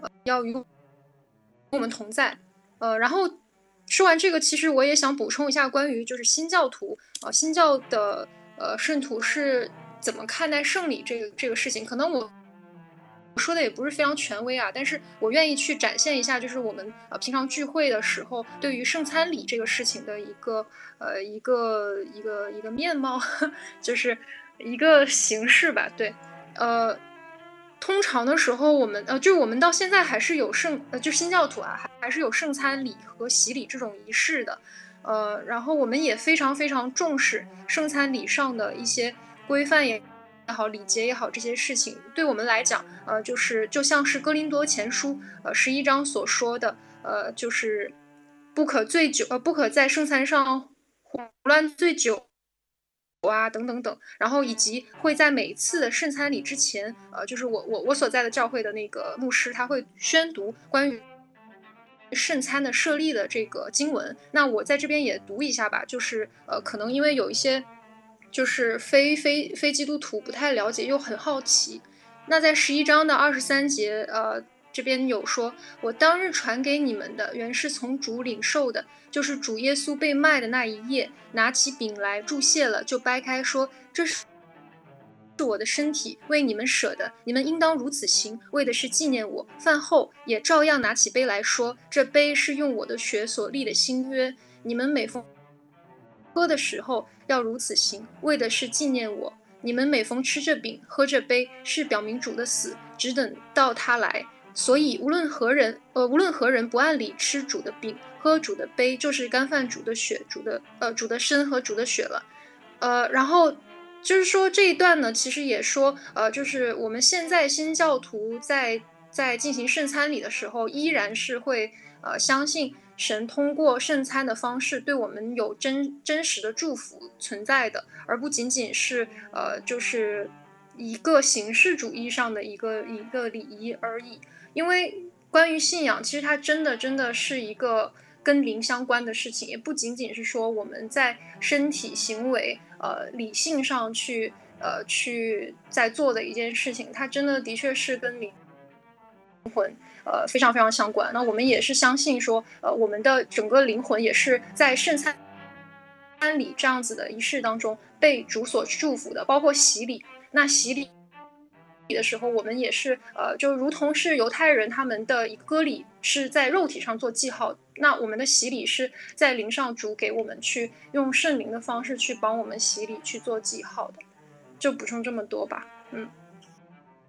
呃要与我们同在。呃，然后说完这个，其实我也想补充一下关于就是新教徒啊，新教的。呃，圣徒是怎么看待圣礼这个这个事情？可能我说的也不是非常权威啊，但是我愿意去展现一下，就是我们呃平常聚会的时候，对于圣餐礼这个事情的一个呃一个一个一个面貌，就是一个形式吧。对，呃，通常的时候，我们呃就我们到现在还是有圣呃就新教徒啊，还还是有圣餐礼和洗礼这种仪式的。呃，然后我们也非常非常重视圣餐礼上的一些规范也好，礼节也好，这些事情对我们来讲，呃，就是就像是哥林多前书呃十一章所说的，呃，就是不可醉酒，呃，不可在圣餐上胡乱醉酒啊，等等等，然后以及会在每一次的圣餐礼之前，呃，就是我我我所在的教会的那个牧师，他会宣读关于。圣餐的设立的这个经文，那我在这边也读一下吧。就是呃，可能因为有一些就是非非非基督徒不太了解，又很好奇。那在十一章的二十三节，呃，这边有说：“我当日传给你们的，原是从主领受的，就是主耶稣被卖的那一夜，拿起饼来祝谢了，就掰开说：这是。”是我的身体为你们舍的，你们应当如此行，为的是纪念我。饭后也照样拿起杯来说：“这杯是用我的血所立的新约，你们每逢喝的时候要如此行，为的是纪念我。你们每逢吃这饼、喝这杯，是表明主的死，只等到他来。所以无论何人，呃，无论何人不按理吃主的饼、喝主的杯，就是干饭主的血、主的呃主的身和主的血了。呃，然后。就是说这一段呢，其实也说，呃，就是我们现在新教徒在在进行圣餐礼的时候，依然是会呃相信神通过圣餐的方式对我们有真真实的祝福存在的，而不仅仅是呃就是一个形式主义上的一个一个礼仪而已。因为关于信仰，其实它真的真的是一个。跟灵相关的事情，也不仅仅是说我们在身体、行为、呃理性上去呃去在做的一件事情，它真的的确是跟灵魂呃非常非常相关。那我们也是相信说，呃我们的整个灵魂也是在圣餐礼这样子的仪式当中被主所祝福的，包括洗礼。那洗礼。的时候，我们也是呃，就如同是犹太人他们的一个割礼是在肉体上做记号，那我们的洗礼是在灵上主给我们去用圣灵的方式去帮我们洗礼去做记号的，就补充这么多吧。嗯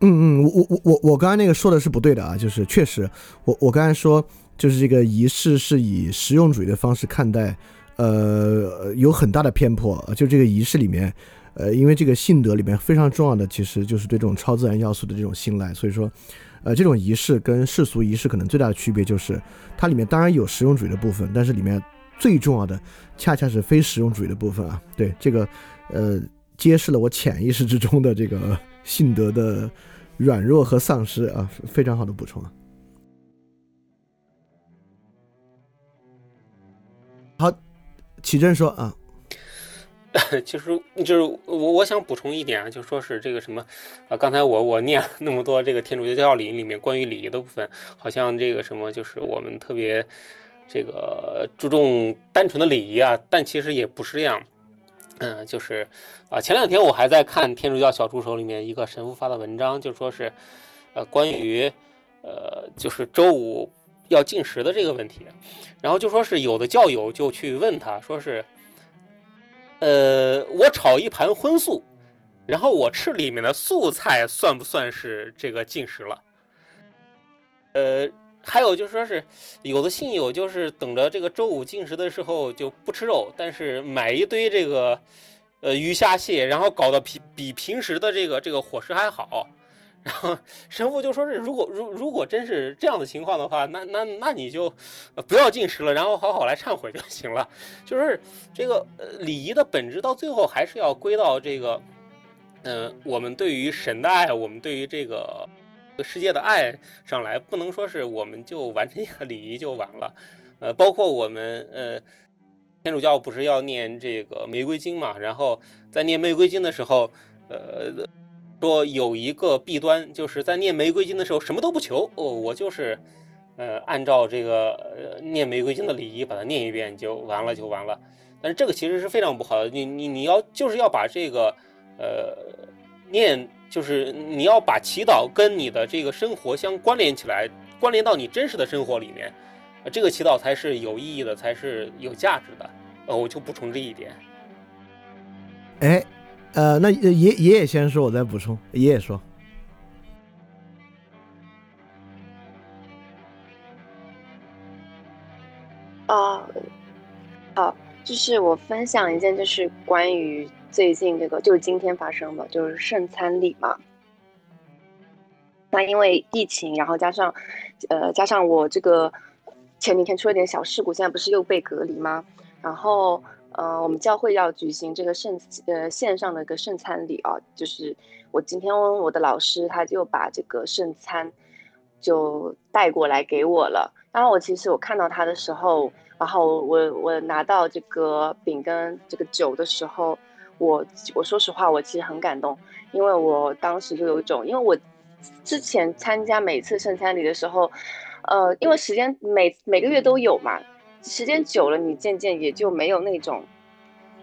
嗯嗯，我我我我我刚才那个说的是不对的啊，就是确实我我刚才说就是这个仪式是以实用主义的方式看待，呃，有很大的偏颇，就这个仪式里面。呃，因为这个信德里面非常重要的其实就是对这种超自然要素的这种信赖，所以说，呃，这种仪式跟世俗仪式可能最大的区别就是它里面当然有实用主义的部分，但是里面最重要的恰恰是非实用主义的部分啊。对这个，呃，揭示了我潜意识之中的这个 信德的软弱和丧失啊，非常好的补充啊。好，启正说啊。其实就是我我想补充一点啊，就说是这个什么啊，刚才我我念了那么多这个天主教教理里面关于礼仪的部分，好像这个什么就是我们特别这个注重单纯的礼仪啊，但其实也不是这样。嗯，就是啊，前两天我还在看天主教小助手里面一个神父发的文章，就说是呃关于呃就是周五要进食的这个问题，然后就说是有的教友就去问他说是。呃，我炒一盘荤素，然后我吃里面的素菜，算不算是这个进食了？呃，还有就是说是有的信友就是等着这个周五进食的时候就不吃肉，但是买一堆这个呃鱼虾蟹，然后搞得比比平时的这个这个伙食还好。然后神父就说是，如果如如果真是这样的情况的话，那那那你就不要进食了，然后好好来忏悔就行了。就是这个礼仪的本质，到最后还是要归到这个，嗯，我们对于神的爱，我们对于这个世界的爱上来，不能说是我们就完成一个礼仪就完了。呃，包括我们呃天主教不是要念这个玫瑰经嘛，然后在念玫瑰经的时候，呃。说有一个弊端，就是在念玫瑰经的时候什么都不求哦，我就是，呃，按照这个呃念玫瑰经的礼仪把它念一遍就完了就完了。但是这个其实是非常不好的，你你你要就是要把这个呃念，就是你要把祈祷跟你的这个生活相关联起来，关联到你真实的生活里面，这个祈祷才是有意义的，才是有价值的。呃，我就补充这一点。哎。呃，那爷爷爷先说，我再补充。爷爷说，啊，好，就是我分享一件，就是关于最近这个，就是今天发生的，就是圣餐礼嘛。那因为疫情，然后加上，呃，加上我这个前几天出了点小事故，现在不是又被隔离吗？然后。呃，我们教会要举行这个圣呃线上的一个圣餐礼啊，就是我今天我的老师他就把这个圣餐就带过来给我了。然后我其实我看到他的时候，然后我我拿到这个饼跟这个酒的时候，我我说实话，我其实很感动，因为我当时就有一种，因为我之前参加每次圣餐礼的时候，呃，因为时间每每个月都有嘛。时间久了，你渐渐也就没有那种，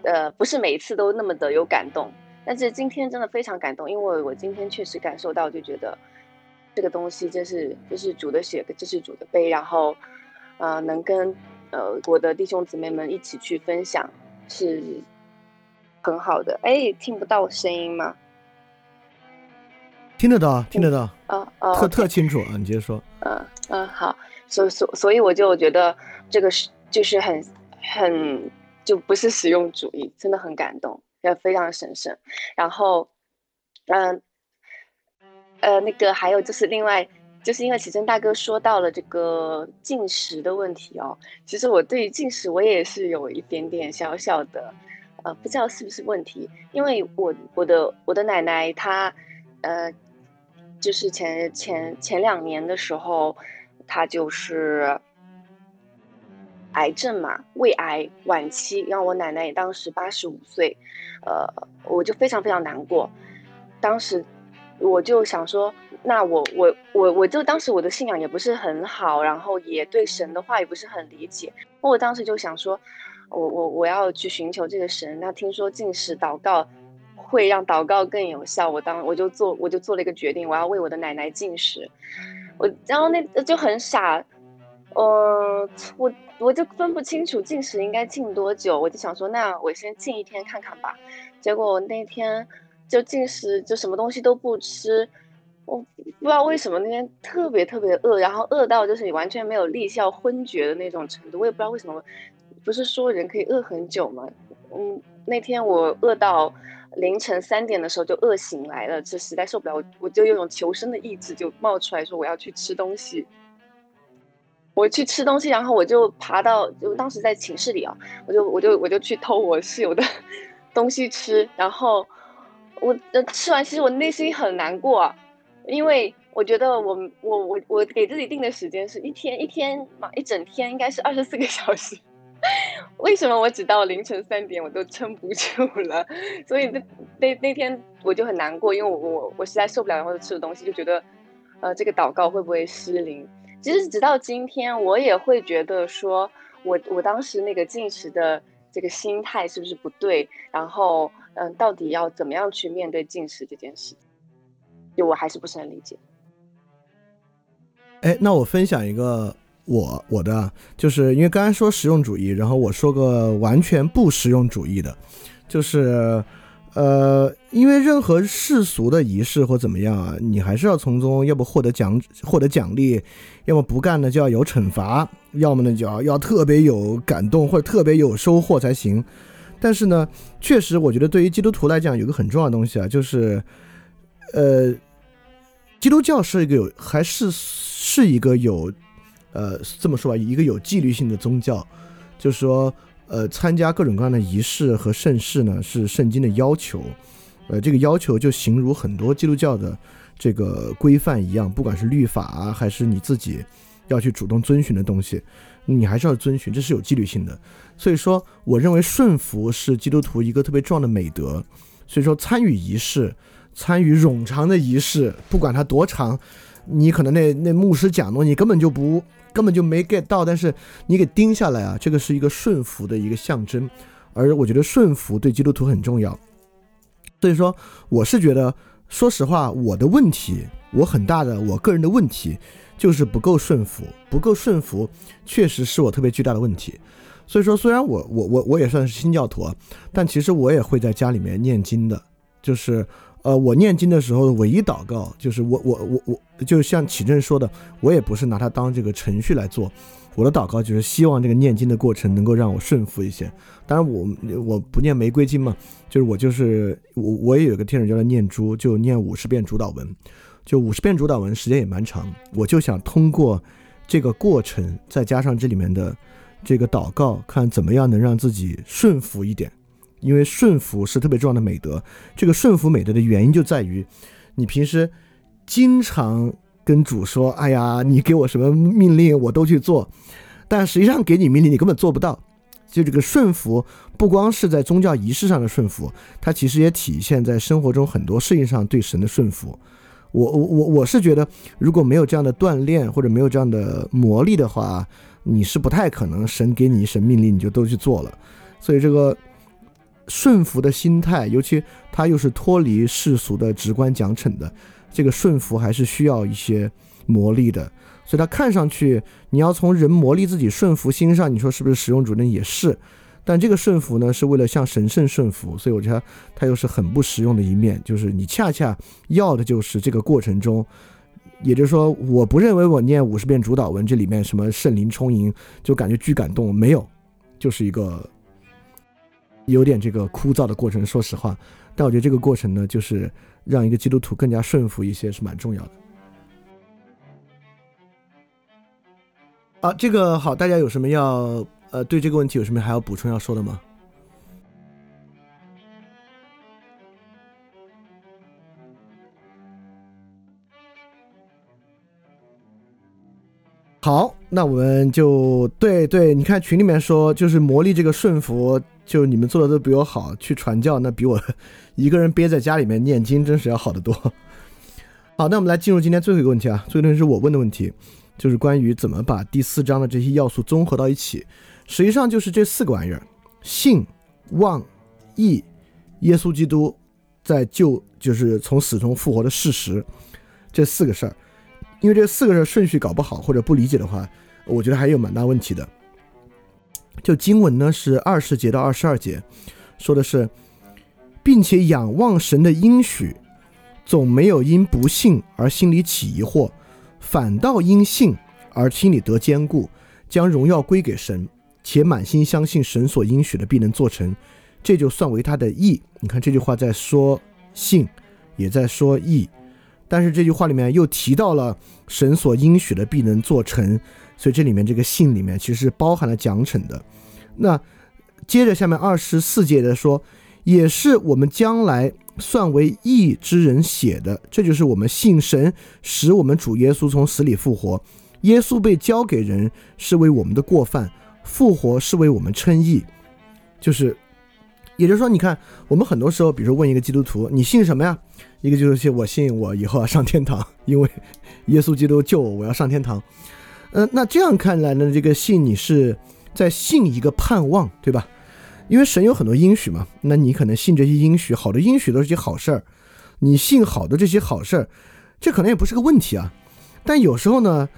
呃，不是每一次都那么的有感动。但是今天真的非常感动，因为我今天确实感受到，就觉得这个东西，这是这是主的血，这是主的杯，然后，呃，能跟呃我的弟兄姊妹们一起去分享，是很好的。哎，听不到声音吗？听得到，听得到，啊啊，特特清楚啊！你接着说。嗯嗯，好。所所所以我就觉得这个是就是很很就不是实用主义，真的很感动，也非常神圣。然后，嗯，呃，那个还有就是另外就是因为启正大哥说到了这个进食的问题哦，其实我对于进食我也是有一点点小小的呃不知道是不是问题，因为我我的我的奶奶她呃就是前前前两年的时候。他就是癌症嘛，胃癌晚期，让我奶奶也当时八十五岁，呃，我就非常非常难过。当时我就想说，那我我我我就当时我的信仰也不是很好，然后也对神的话也不是很理解。我当时就想说，我我我要去寻求这个神。那听说进食祷告会让祷告更有效，我当我就做我就做了一个决定，我要为我的奶奶进食。我然后那就很傻，嗯，我我就分不清楚进食应该进多久，我就想说，那我先进一天看看吧。结果我那天就进食，就什么东西都不吃，我不知道为什么那天特别特别饿，然后饿到就是你完全没有力效、昏厥的那种程度。我也不知道为什么，不是说人可以饿很久吗？嗯，那天我饿到，凌晨三点的时候就饿醒来了，这实在受不了，我我就有种求生的意志就冒出来说我要去吃东西。我去吃东西，然后我就爬到，就当时在寝室里啊，我就我就我就去偷我室友的 东西吃，然后我吃完，其实我内心很难过，因为我觉得我我我我给自己定的时间是一天一天嘛，一整天应该是二十四个小时，为什么我只到凌晨三点我都撑不住了？所以那那那天我就很难过，因为我我我实在受不了，然后吃的东西就觉得，呃，这个祷告会不会失灵？其实直到今天，我也会觉得说，我我当时那个进食的这个心态是不是不对？然后，嗯，到底要怎么样去面对进食这件事？就我还是不是很理解。哎，那我分享一个我我的，就是因为刚才说实用主义，然后我说个完全不实用主义的，就是。呃，因为任何世俗的仪式或怎么样啊，你还是要从中要不获得奖获得奖励，要么不干呢就要有惩罚，要么呢就要要特别有感动或者特别有收获才行。但是呢，确实我觉得对于基督徒来讲，有个很重要的东西啊，就是呃，基督教是一个有还是是一个有呃这么说吧，一个有纪律性的宗教，就是说。呃，参加各种各样的仪式和盛事呢，是圣经的要求。呃，这个要求就形如很多基督教的这个规范一样，不管是律法啊，还是你自己要去主动遵循的东西，你还是要遵循，这是有纪律性的。所以说，我认为顺服是基督徒一个特别重要的美德。所以说，参与仪式，参与冗长的仪式，不管它多长，你可能那那牧师讲的，你根本就不。根本就没 get 到，但是你给盯下来啊，这个是一个顺服的一个象征，而我觉得顺服对基督徒很重要。所以说，我是觉得，说实话，我的问题，我很大的我个人的问题，就是不够顺服，不够顺服，确实是我特别巨大的问题。所以说，虽然我我我我也算是新教徒，但其实我也会在家里面念经的，就是。呃，我念经的时候的，唯一祷告就是我我我我，就像启正说的，我也不是拿它当这个程序来做，我的祷告就是希望这个念经的过程能够让我顺服一些。当然，我我不念玫瑰经嘛，就是我就是我我也有个天主教的念珠，就念五十遍主导文，就五十遍主导文时间也蛮长，我就想通过这个过程，再加上这里面的这个祷告，看怎么样能让自己顺服一点。因为顺服是特别重要的美德，这个顺服美德的原因就在于，你平时经常跟主说：“哎呀，你给我什么命令我都去做。”但实际上给你命令你根本做不到。就这个顺服，不光是在宗教仪式上的顺服，它其实也体现在生活中很多事情上对神的顺服。我我我我是觉得，如果没有这样的锻炼或者没有这样的磨砺的话，你是不太可能神给你一神命令你就都去做了。所以这个。顺服的心态，尤其他又是脱离世俗的直观奖惩的，这个顺服还是需要一些磨砺的。所以，他看上去你要从人磨砺自己顺服心上，你说是不是使用主任也是？但这个顺服呢，是为了向神圣顺服，所以我觉得他又是很不实用的一面。就是你恰恰要的就是这个过程中，也就是说，我不认为我念五十遍主导文这里面什么圣灵充盈就感觉巨感动，没有，就是一个。有点这个枯燥的过程，说实话，但我觉得这个过程呢，就是让一个基督徒更加顺服一些，是蛮重要的。啊，这个好，大家有什么要呃对这个问题有什么还要补充要说的吗？好，那我们就对对，你看群里面说，就是磨砺这个顺服。就你们做的都比我好，去传教那比我一个人憋在家里面念经真是要好得多。好，那我们来进入今天最后一个问题啊，最后一个问题是我问的问题，就是关于怎么把第四章的这些要素综合到一起。实际上就是这四个玩意儿：信、望、义、耶稣基督在救，就是从死中复活的事实，这四个事儿。因为这四个事儿顺序搞不好或者不理解的话，我觉得还有蛮大问题的。就经文呢是二十节到二十二节，说的是，并且仰望神的应许，总没有因不信而心里起疑惑，反倒因信而心里得坚固，将荣耀归给神，且满心相信神所应许的必能做成。这就算为他的义。你看这句话在说信，也在说义，但是这句话里面又提到了神所应许的必能做成，所以这里面这个信里面其实是包含了奖惩的。那接着下面二十四节的说，也是我们将来算为义之人写的，这就是我们信神使我们主耶稣从死里复活。耶稣被交给人是为我们的过犯，复活是为我们称义。就是，也就是说，你看我们很多时候，比如说问一个基督徒，你信什么呀？一个就是我信我以后要上天堂，因为耶稣基督救我，我要上天堂。嗯，那这样看来呢，这个信你是在信一个盼望，对吧？因为神有很多应许嘛，那你可能信这些应许，好的应许都是些好事儿，你信好的这些好事儿，这可能也不是个问题啊。但有时候呢，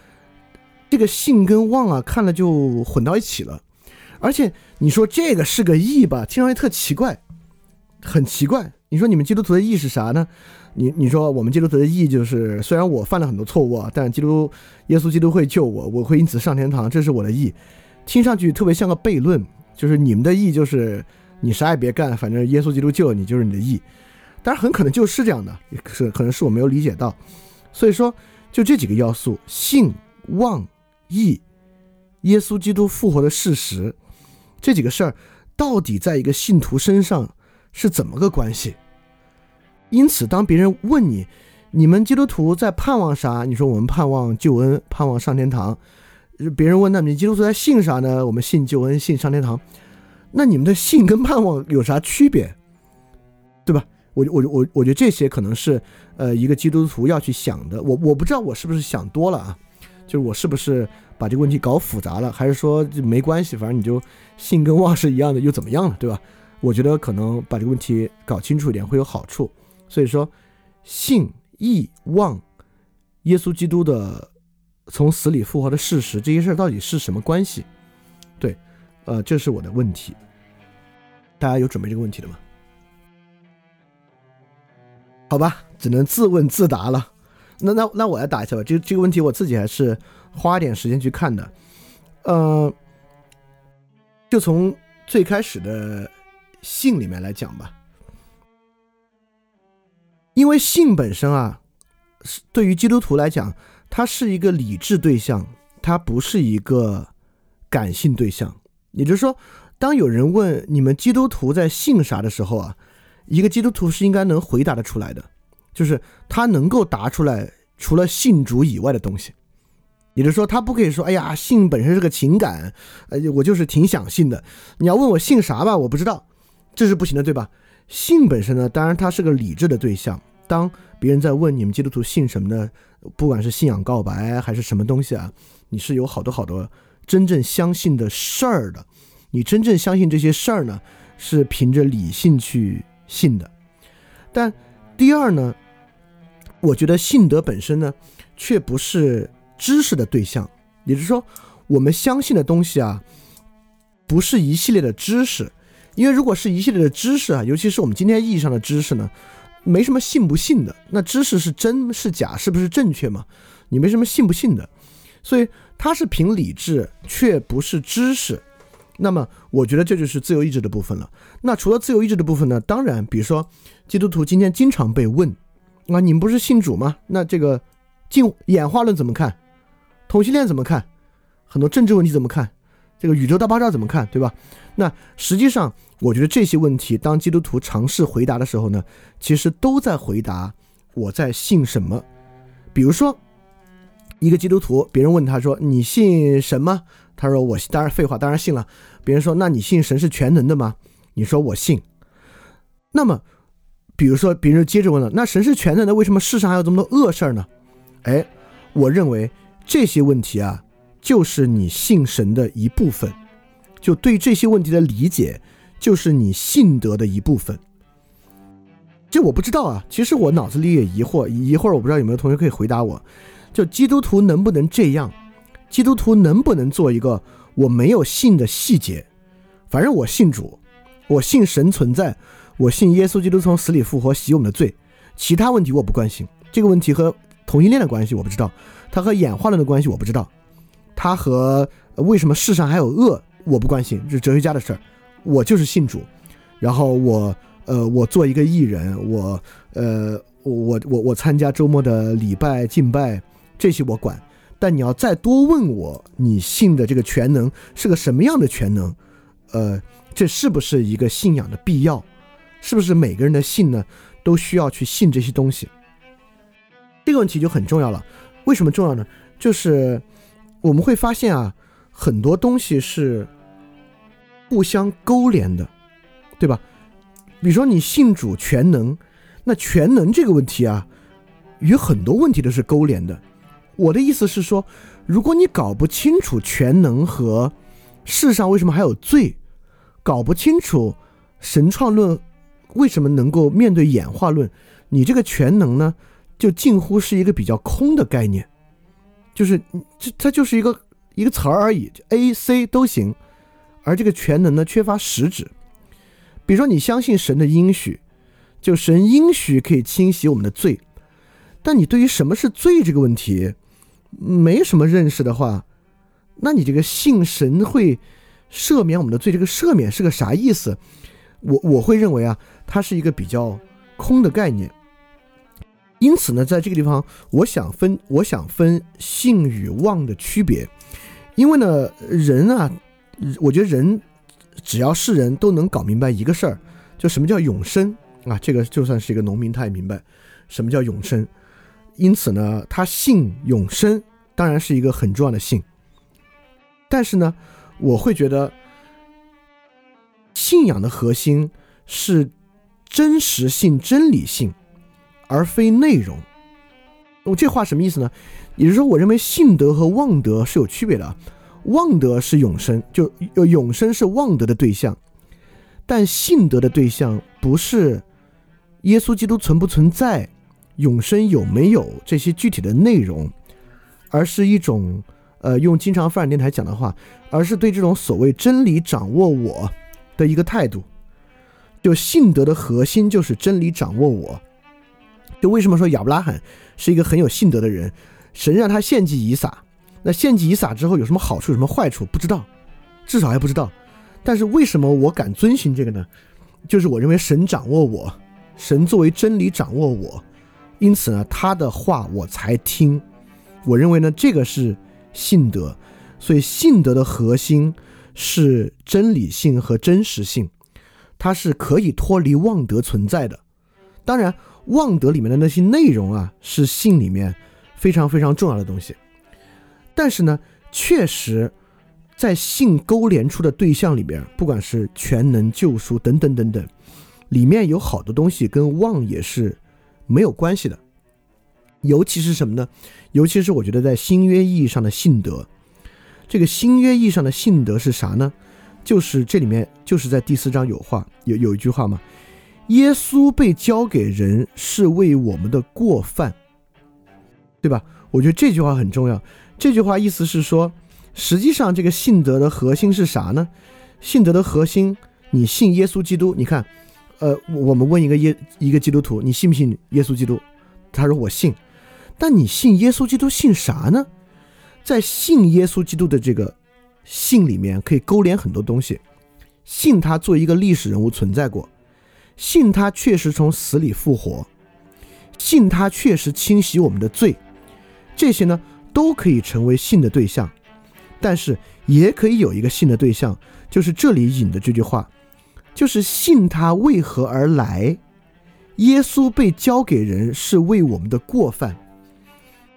这个信跟望啊，看了就混到一起了。而且你说这个是个意吧，听上去特奇怪，很奇怪。你说你们基督徒的义是啥呢？你你说我们基督徒的义就是，虽然我犯了很多错误啊，但基督耶稣基督会救我，我会因此上天堂，这是我的义。听上去特别像个悖论。就是你们的义就是你啥也别干，反正耶稣基督救你就是你的义，当然很可能就是这样的，是可能是我没有理解到，所以说就这几个要素：信、望、义、耶稣基督复活的事实，这几个事儿到底在一个信徒身上是怎么个关系？因此，当别人问你，你们基督徒在盼望啥？你说我们盼望救恩，盼望上天堂。别人问那你基督徒在信啥呢？我们信救恩，信上天堂。那你们的信跟盼望有啥区别？对吧？我我我我觉得这些可能是呃一个基督徒要去想的。我我不知道我是不是想多了啊？就是我是不是把这个问题搞复杂了？还是说没关系，反正你就信跟望是一样的，又怎么样了？对吧？我觉得可能把这个问题搞清楚一点会有好处。所以说，信、义、望，耶稣基督的。从死里复活的事实，这些事儿到底是什么关系？对，呃，这是我的问题。大家有准备这个问题的吗？好吧，只能自问自答了。那那那我来答一下吧。这这个问题我自己还是花点时间去看的。呃，就从最开始的信里面来讲吧，因为性本身啊，是对于基督徒来讲。它是一个理智对象，它不是一个感性对象。也就是说，当有人问你们基督徒在信啥的时候啊，一个基督徒是应该能回答得出来的，就是他能够答出来除了信主以外的东西。也就是说，他不可以说，哎呀，信本身是个情感，呃，我就是挺想信的。你要问我信啥吧，我不知道，这是不行的，对吧？信本身呢，当然它是个理智的对象。当别人在问你们基督徒信什么呢？不管是信仰告白还是什么东西啊，你是有好多好多真正相信的事儿的。你真正相信这些事儿呢，是凭着理性去信的。但第二呢，我觉得信德本身呢，却不是知识的对象。也就是说，我们相信的东西啊，不是一系列的知识。因为如果是一系列的知识啊，尤其是我们今天意义上的知识呢。没什么信不信的，那知识是真是假，是不是正确嘛？你没什么信不信的，所以它是凭理智，却不是知识。那么，我觉得这就是自由意志的部分了。那除了自由意志的部分呢？当然，比如说基督徒今天经常被问，啊，你们不是信主吗？那这个进演化论怎么看？同性恋怎么看？很多政治问题怎么看？这个宇宙大爆炸怎么看？对吧？那实际上。我觉得这些问题，当基督徒尝试回答的时候呢，其实都在回答我在信什么。比如说，一个基督徒，别人问他说：“你信什么？”他说：“我当然废话，当然信了。”别人说：“那你信神是全能的吗？”你说：“我信。”那么，比如说，别人接着问了：“那神是全能的，为什么世上还有这么多恶事儿呢？”哎，我认为这些问题啊，就是你信神的一部分，就对这些问题的理解。就是你信德的一部分，这我不知道啊。其实我脑子里也疑惑，一会儿我不知道有没有同学可以回答我。就基督徒能不能这样？基督徒能不能做一个我没有信的细节？反正我信主，我信神存在，我信耶稣基督从死里复活，洗我们的罪。其他问题我不关心。这个问题和同性恋的关系我不知道，它和演化论的关系我不知道，他和为什么世上还有恶我不关心，这是哲学家的事儿。我就是信主，然后我呃我做一个艺人，我呃我我我参加周末的礼拜敬拜，这些我管。但你要再多问我，你信的这个全能是个什么样的全能？呃，这是不是一个信仰的必要？是不是每个人的信呢都需要去信这些东西？这个问题就很重要了。为什么重要呢？就是我们会发现啊，很多东西是互相勾连的，对吧？比如说你信主全能，那全能这个问题啊，与很多问题都是勾连的。我的意思是说，如果你搞不清楚全能和世上为什么还有罪，搞不清楚神创论为什么能够面对演化论，你这个全能呢，就近乎是一个比较空的概念，就是这它就是一个一个词儿而已，A、C 都行，而这个全能呢缺乏实质。比如说你相信神的应许，就神应许可以清洗我们的罪，但你对于什么是罪这个问题。没什么认识的话，那你这个信神会赦免我们的罪，这个赦免是个啥意思？我我会认为啊，它是一个比较空的概念。因此呢，在这个地方，我想分我想分信与望的区别，因为呢，人啊，我觉得人只要是人都能搞明白一个事儿，就什么叫永生啊？这个就算是一个农民，他也明白什么叫永生。因此呢，他信永生当然是一个很重要的信。但是呢，我会觉得信仰的核心是真实性、真理性，而非内容。我这话什么意思呢？也就是说，我认为信德和望德是有区别的。望德是永生，就永生是望德的对象，但信德的对象不是耶稣基督存不存在。永生有没有这些具体的内容，而是一种，呃，用经常发展电台讲的话，而是对这种所谓真理掌握我的一个态度。就信德的核心就是真理掌握我。就为什么说亚伯拉罕是一个很有信德的人？神让他献祭以撒，那献祭以撒之后有什么好处，有什么坏处？不知道，至少还不知道。但是为什么我敢遵循这个呢？就是我认为神掌握我，神作为真理掌握我。因此呢，他的话我才听。我认为呢，这个是信德，所以信德的核心是真理性和真实性，它是可以脱离妄德存在的。当然，望德里面的那些内容啊，是信里面非常非常重要的东西。但是呢，确实，在信勾连出的对象里边，不管是全能、救赎等等等等，里面有好多东西跟望也是。没有关系的，尤其是什么呢？尤其是我觉得在新约意义上的信德，这个新约意义上的信德是啥呢？就是这里面就是在第四章有话有有一句话嘛，耶稣被交给人是为我们的过犯，对吧？我觉得这句话很重要。这句话意思是说，实际上这个信德的核心是啥呢？信德的核心，你信耶稣基督，你看。呃，我们问一个耶一个基督徒，你信不信耶稣基督？他说我信。但你信耶稣基督信啥呢？在信耶稣基督的这个信里面，可以勾连很多东西。信他作为一个历史人物存在过，信他确实从死里复活，信他确实清洗我们的罪，这些呢都可以成为信的对象。但是也可以有一个信的对象，就是这里引的这句话。就是信他为何而来？耶稣被交给人是为我们的过犯，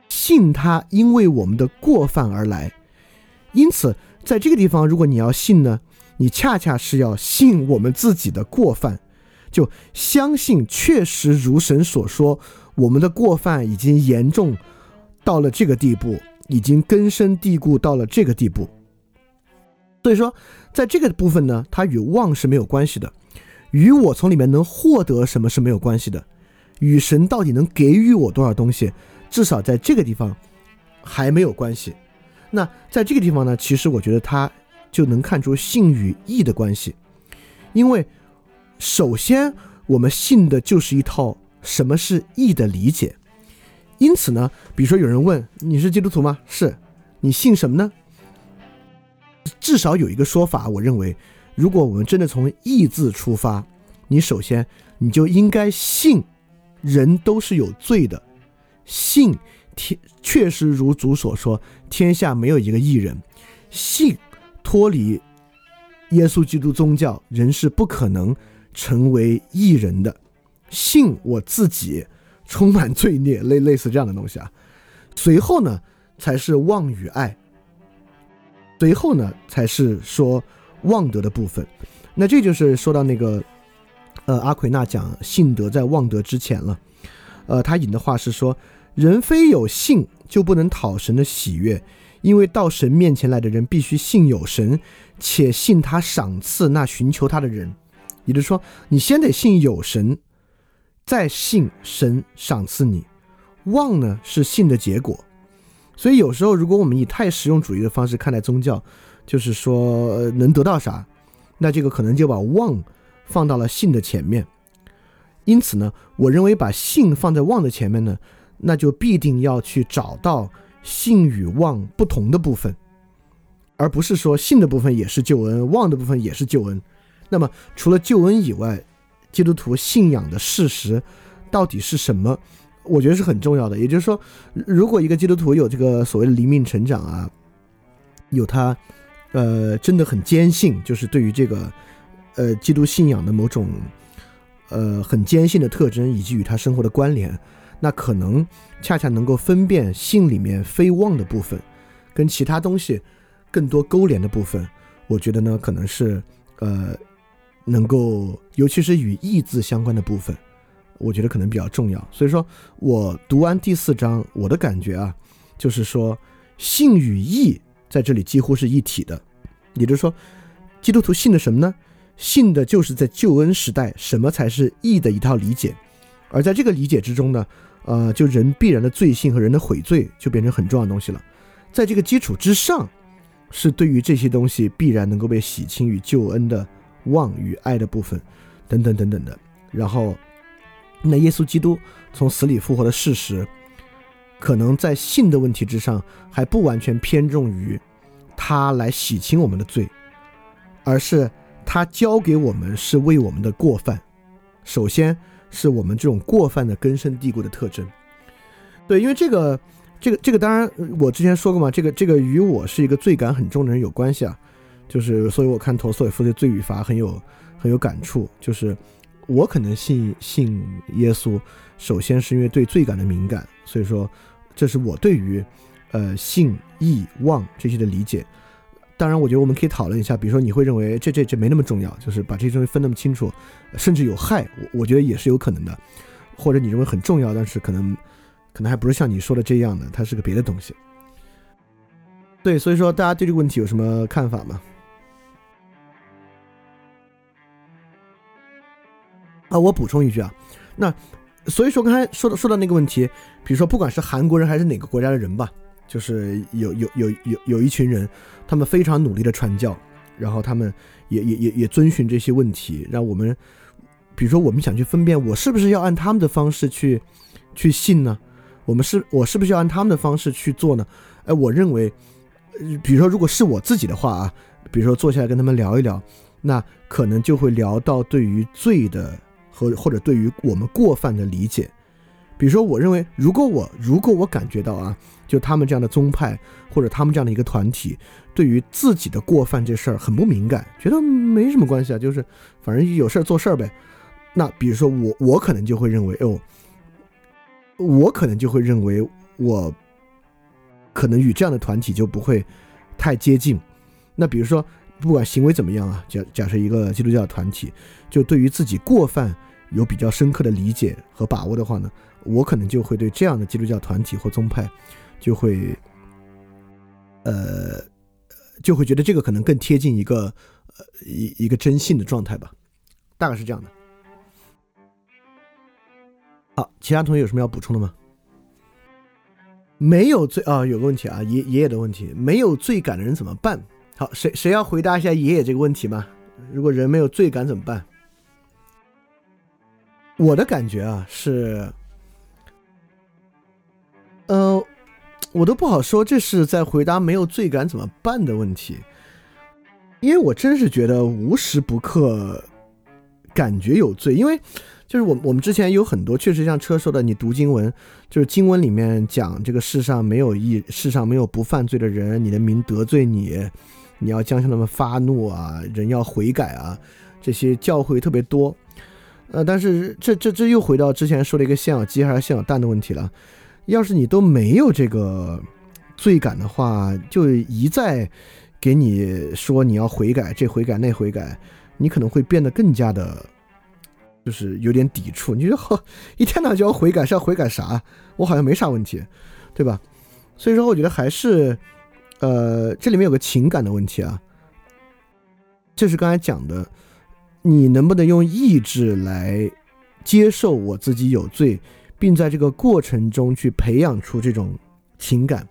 信他因为我们的过犯而来。因此，在这个地方，如果你要信呢，你恰恰是要信我们自己的过犯，就相信确实如神所说，我们的过犯已经严重到了这个地步，已经根深蒂固到了这个地步。所以说。在这个部分呢，它与望是没有关系的，与我从里面能获得什么是没有关系的，与神到底能给予我多少东西，至少在这个地方还没有关系。那在这个地方呢，其实我觉得它就能看出信与义的关系，因为首先我们信的就是一套什么是义的理解。因此呢，比如说有人问你是基督徒吗？是，你信什么呢？至少有一个说法，我认为，如果我们真的从“义”字出发，你首先你就应该信，人都是有罪的，信天确实如主所说，天下没有一个义人，信脱离耶稣基督宗教，人是不可能成为艺人的，信我自己充满罪孽，类类似这样的东西啊。随后呢，才是望与爱。随后呢，才是说望德的部分。那这就是说到那个，呃，阿奎那讲信德在望德之前了。呃，他引的话是说，人非有信就不能讨神的喜悦，因为到神面前来的人必须信有神，且信他赏赐那寻求他的人。也就是说，你先得信有神，再信神赏赐你。望呢是信的结果。所以有时候，如果我们以太实用主义的方式看待宗教，就是说能得到啥，那这个可能就把望放到了信的前面。因此呢，我认为把信放在望的前面呢，那就必定要去找到信与望不同的部分，而不是说信的部分也是救恩，望的部分也是救恩。那么除了救恩以外，基督徒信仰的事实到底是什么？我觉得是很重要的，也就是说，如果一个基督徒有这个所谓的灵命成长啊，有他，呃，真的很坚信，就是对于这个，呃，基督信仰的某种，呃，很坚信的特征，以及与他生活的关联，那可能恰恰能够分辨信里面非望的部分，跟其他东西更多勾连的部分，我觉得呢，可能是，呃，能够，尤其是与义字相关的部分。我觉得可能比较重要，所以说我读完第四章，我的感觉啊，就是说信与义在这里几乎是一体的，也就是说，基督徒信的什么呢？信的就是在救恩时代什么才是义的一套理解，而在这个理解之中呢，呃，就人必然的罪性和人的悔罪就变成很重要的东西了，在这个基础之上，是对于这些东西必然能够被洗清与救恩的望与爱的部分，等等等等的，然后。那耶稣基督从死里复活的事实，可能在信的问题之上还不完全偏重于他来洗清我们的罪，而是他教给我们是为我们的过犯。首先是我们这种过犯的根深蒂固的特征。对，因为这个，这个，这个，当然我之前说过嘛，这个，这个与我是一个罪感很重的人有关系啊。就是，所以我看陀思妥夫的罪与罚很有很有感触，就是。我可能信信耶稣，首先是因为对罪感的敏感，所以说这是我对于呃信义望这些的理解。当然，我觉得我们可以讨论一下，比如说你会认为这这这没那么重要，就是把这些东西分那么清楚，甚至有害，我我觉得也是有可能的。或者你认为很重要，但是可能可能还不是像你说的这样的，它是个别的东西。对，所以说大家对这个问题有什么看法吗？啊，我补充一句啊，那所以说刚才说的说到那个问题，比如说不管是韩国人还是哪个国家的人吧，就是有有有有有一群人，他们非常努力的传教，然后他们也也也也遵循这些问题，让我们，比如说我们想去分辨，我是不是要按他们的方式去去信呢？我们是我是不是要按他们的方式去做呢？哎，我认为，比如说如果是我自己的话啊，比如说坐下来跟他们聊一聊，那可能就会聊到对于罪的。和或者对于我们过犯的理解，比如说，我认为，如果我如果我感觉到啊，就他们这样的宗派或者他们这样的一个团体，对于自己的过犯这事儿很不敏感，觉得没什么关系啊，就是反正有事儿做事儿呗。那比如说我我可能就会认为，哦，我可能就会认为我可能与这样的团体就不会太接近。那比如说。不管行为怎么样啊，假假设一个基督教团体，就对于自己过犯有比较深刻的理解和把握的话呢，我可能就会对这样的基督教团体或宗派，就会，呃，就会觉得这个可能更贴近一个呃一一个真信的状态吧，大概是这样的。好，其他同学有什么要补充的吗？没有罪啊，有个问题啊，爷爷爷的问题，没有罪感的人怎么办？好，谁谁要回答一下爷爷这个问题吗？如果人没有罪感怎么办？我的感觉啊是，呃，我都不好说，这是在回答没有罪感怎么办的问题，因为我真是觉得无时不刻感觉有罪，因为就是我我们之前有很多确实像车说的，你读经文，就是经文里面讲这个世上没有义，世上没有不犯罪的人，你的名得罪你，你要将向他们发怒啊，人要悔改啊，这些教诲特别多。呃，但是这这这又回到之前说的一个先有鸡还是先有蛋的问题了。要是你都没有这个罪感的话，就一再给你说你要悔改，这悔改那悔改，你可能会变得更加的，就是有点抵触。你觉得呵，一天到晚就要悔改，是要悔改啥？我好像没啥问题，对吧？所以说，我觉得还是，呃，这里面有个情感的问题啊，这是刚才讲的，你能不能用意志来接受我自己有罪？并在这个过程中去培养出这种情感，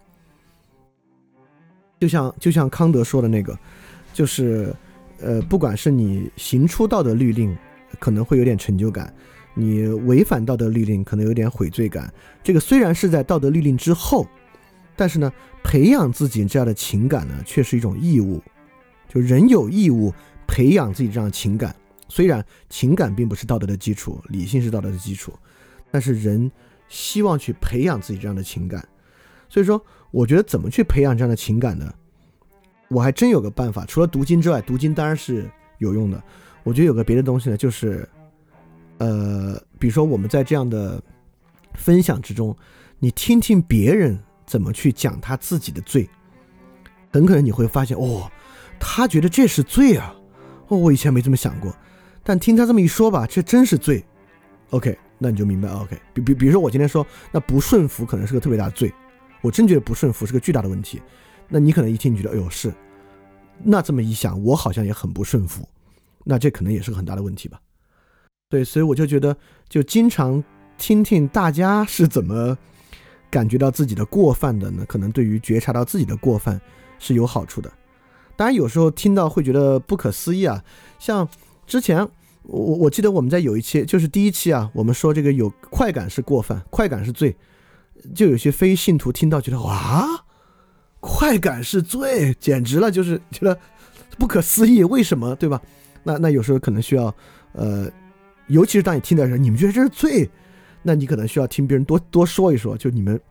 就像就像康德说的那个，就是呃，不管是你行出道德律令，可能会有点成就感；你违反道德律令，可能有点悔罪感。这个虽然是在道德律令之后，但是呢，培养自己这样的情感呢，却是一种义务。就人有义务培养自己这样的情感，虽然情感并不是道德的基础，理性是道德的基础。但是人希望去培养自己这样的情感，所以说，我觉得怎么去培养这样的情感呢？我还真有个办法，除了读经之外，读经当然是有用的。我觉得有个别的东西呢，就是，呃，比如说我们在这样的分享之中，你听听别人怎么去讲他自己的罪，很可能你会发现，哦，他觉得这是罪啊，哦，我以前没这么想过，但听他这么一说吧，这真是罪。OK。那你就明白，OK，比比比如说我今天说，那不顺服可能是个特别大的罪，我真觉得不顺服是个巨大的问题。那你可能一听，你觉得，哎呦是，那这么一想，我好像也很不顺服，那这可能也是个很大的问题吧？对，所以我就觉得，就经常听听大家是怎么感觉到自己的过犯的呢？可能对于觉察到自己的过犯是有好处的。当然，有时候听到会觉得不可思议啊，像之前。我我记得我们在有一期，就是第一期啊，我们说这个有快感是过犯，快感是罪，就有些非信徒听到觉得哇，快感是罪，简直了，就是觉得不可思议，为什么，对吧？那那有时候可能需要，呃，尤其是当你听的时候，你们觉得这是罪，那你可能需要听别人多多说一说，就你们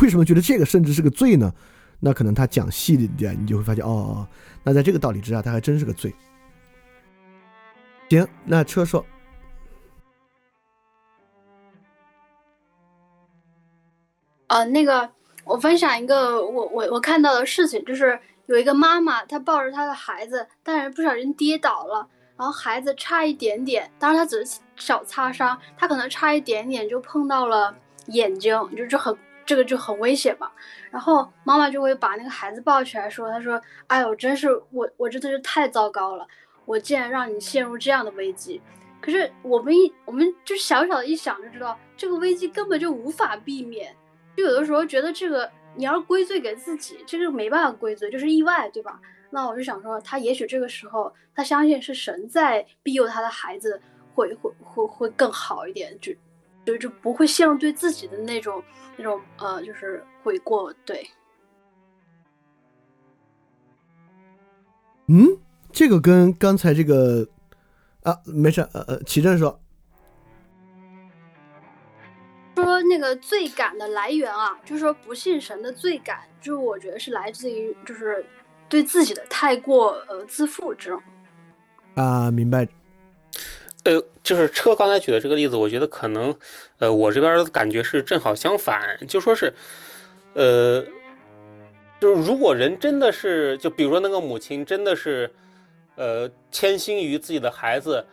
为什么觉得这个甚至是个罪呢？那可能他讲细一点，你就会发现，哦哦，那在这个道理之下，他还真是个罪。行，那车说，呃，那个我分享一个我我我看到的事情，就是有一个妈妈，她抱着她的孩子，但是不小心跌倒了，然后孩子差一点点，当然他只是小擦伤，他可能差一点点就碰到了眼睛，就就很这个就很危险嘛。然后妈妈就会把那个孩子抱起来说：“她说，哎呦，真是我我真的是太糟糕了。”我竟然让你陷入这样的危机，可是我们一我们就小小的一想就知道，这个危机根本就无法避免。就有的时候觉得这个你要归罪给自己，这个没办法归罪，就是意外，对吧？那我就想说，他也许这个时候他相信是神在庇佑他的孩子，会会会会更好一点，就就就不会陷入对自己的那种那种呃，就是悔过。对，嗯。这个跟刚才这个啊，没事，呃呃，启正说说那个罪感的来源啊，就是说不信神的罪感，就是我觉得是来自于就是对自己的太过呃自负这种啊，明白。呃，就是车刚才举的这个例子，我觉得可能呃，我这边的感觉是正好相反，就说是呃，就是如果人真的是，就比如说那个母亲真的是。呃，谦心于自己的孩子，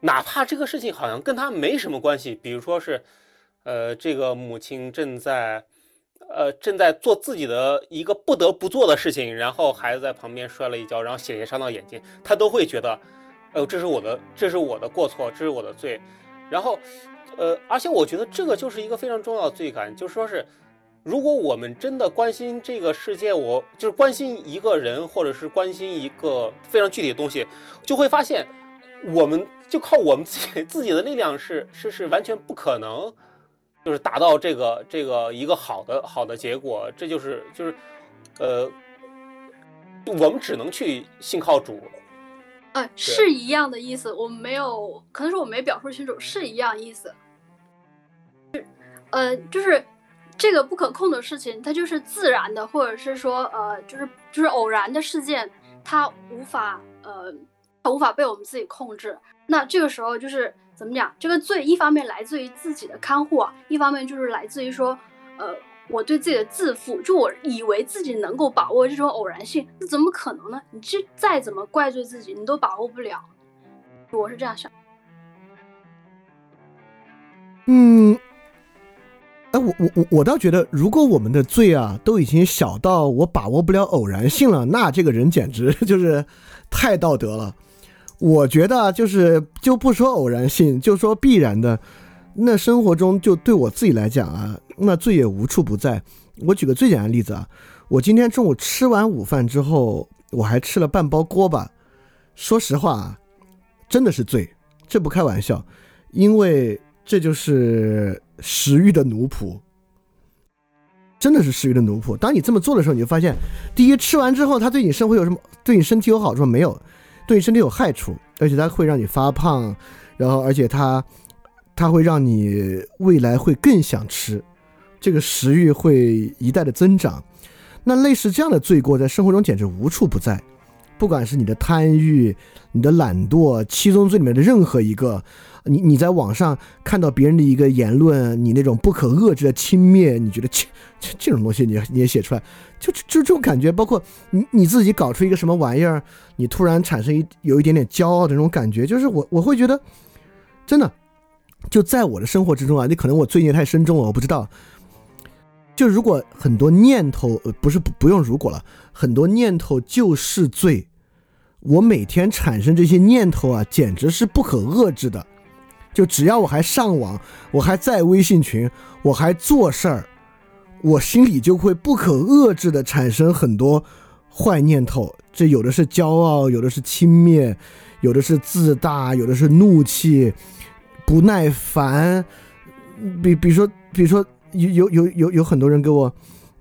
哪怕这个事情好像跟他没什么关系，比如说是，呃，这个母亲正在，呃，正在做自己的一个不得不做的事情，然后孩子在旁边摔了一跤，然后血液伤到眼睛，他都会觉得，呃，这是我的，这是我的过错，这是我的罪，然后，呃，而且我觉得这个就是一个非常重要的罪感，就说是。如果我们真的关心这个世界，我就是关心一个人，或者是关心一个非常具体的东西，就会发现，我们就靠我们自己自己的力量是是是完全不可能，就是达到这个这个一个好的好的结果。这就是就是，呃，我们只能去信靠主。呃，是一样的意思，我们没有，可能是我没表述清楚，是一样意思。呃，就是这个不可控的事情，它就是自然的，或者是说，呃，就是就是偶然的事件，它无法，呃，它无法被我们自己控制。那这个时候就是怎么讲？这个罪一方面来自于自己的看护啊，一方面就是来自于说，呃，我对自己的自负，就我以为自己能够把握这种偶然性，那怎么可能呢？你这再怎么怪罪自己，你都把握不了。我是这样想。嗯。我我我倒觉得，如果我们的罪啊都已经小到我把握不了偶然性了，那这个人简直 就是太道德了。我觉得就是就不说偶然性，就说必然的，那生活中就对我自己来讲啊，那罪也无处不在。我举个最简单的例子啊，我今天中午吃完午饭之后，我还吃了半包锅巴。说实话啊，真的是罪，这不开玩笑，因为这就是。食欲的奴仆，真的是食欲的奴仆。当你这么做的时候，你就发现，第一，吃完之后，它对你生活有什么？对你身体有好处没有？对你身体有害处，而且它会让你发胖，然后，而且它，它会让你未来会更想吃，这个食欲会一代的增长。那类似这样的罪过，在生活中简直无处不在。不管是你的贪欲、你的懒惰，七宗罪里面的任何一个。你你在网上看到别人的一个言论，你那种不可遏制的轻蔑，你觉得这这这种东西你你也写出来，就就这种感觉，包括你你自己搞出一个什么玩意儿，你突然产生一有一点点骄傲的那种感觉，就是我我会觉得，真的就在我的生活之中啊，你可能我罪孽太深重了，我不知道。就如果很多念头，不是不不用如果了，很多念头就是罪，我每天产生这些念头啊，简直是不可遏制的。就只要我还上网，我还在微信群，我还做事儿，我心里就会不可遏制的产生很多坏念头。这有的是骄傲，有的是轻蔑，有的是自大，有的是怒气、不耐烦。比比如说，比如说有有有有有很多人给我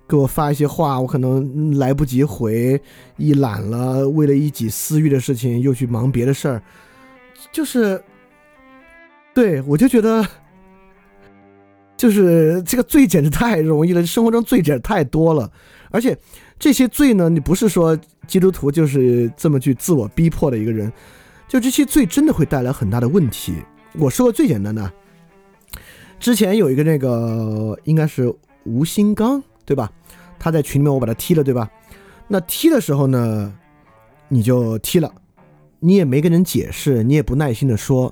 给我发一些话，我可能来不及回，一懒了，为了一己私欲的事情又去忙别的事儿，就是。对，我就觉得，就是这个罪简直太容易了，生活中罪简直太多了，而且这些罪呢，你不是说基督徒就是这么去自我逼迫的一个人，就这些罪真的会带来很大的问题。我说个最简单的，之前有一个那个应该是吴新刚对吧？他在群里面我把他踢了对吧？那踢的时候呢，你就踢了，你也没跟人解释，你也不耐心的说。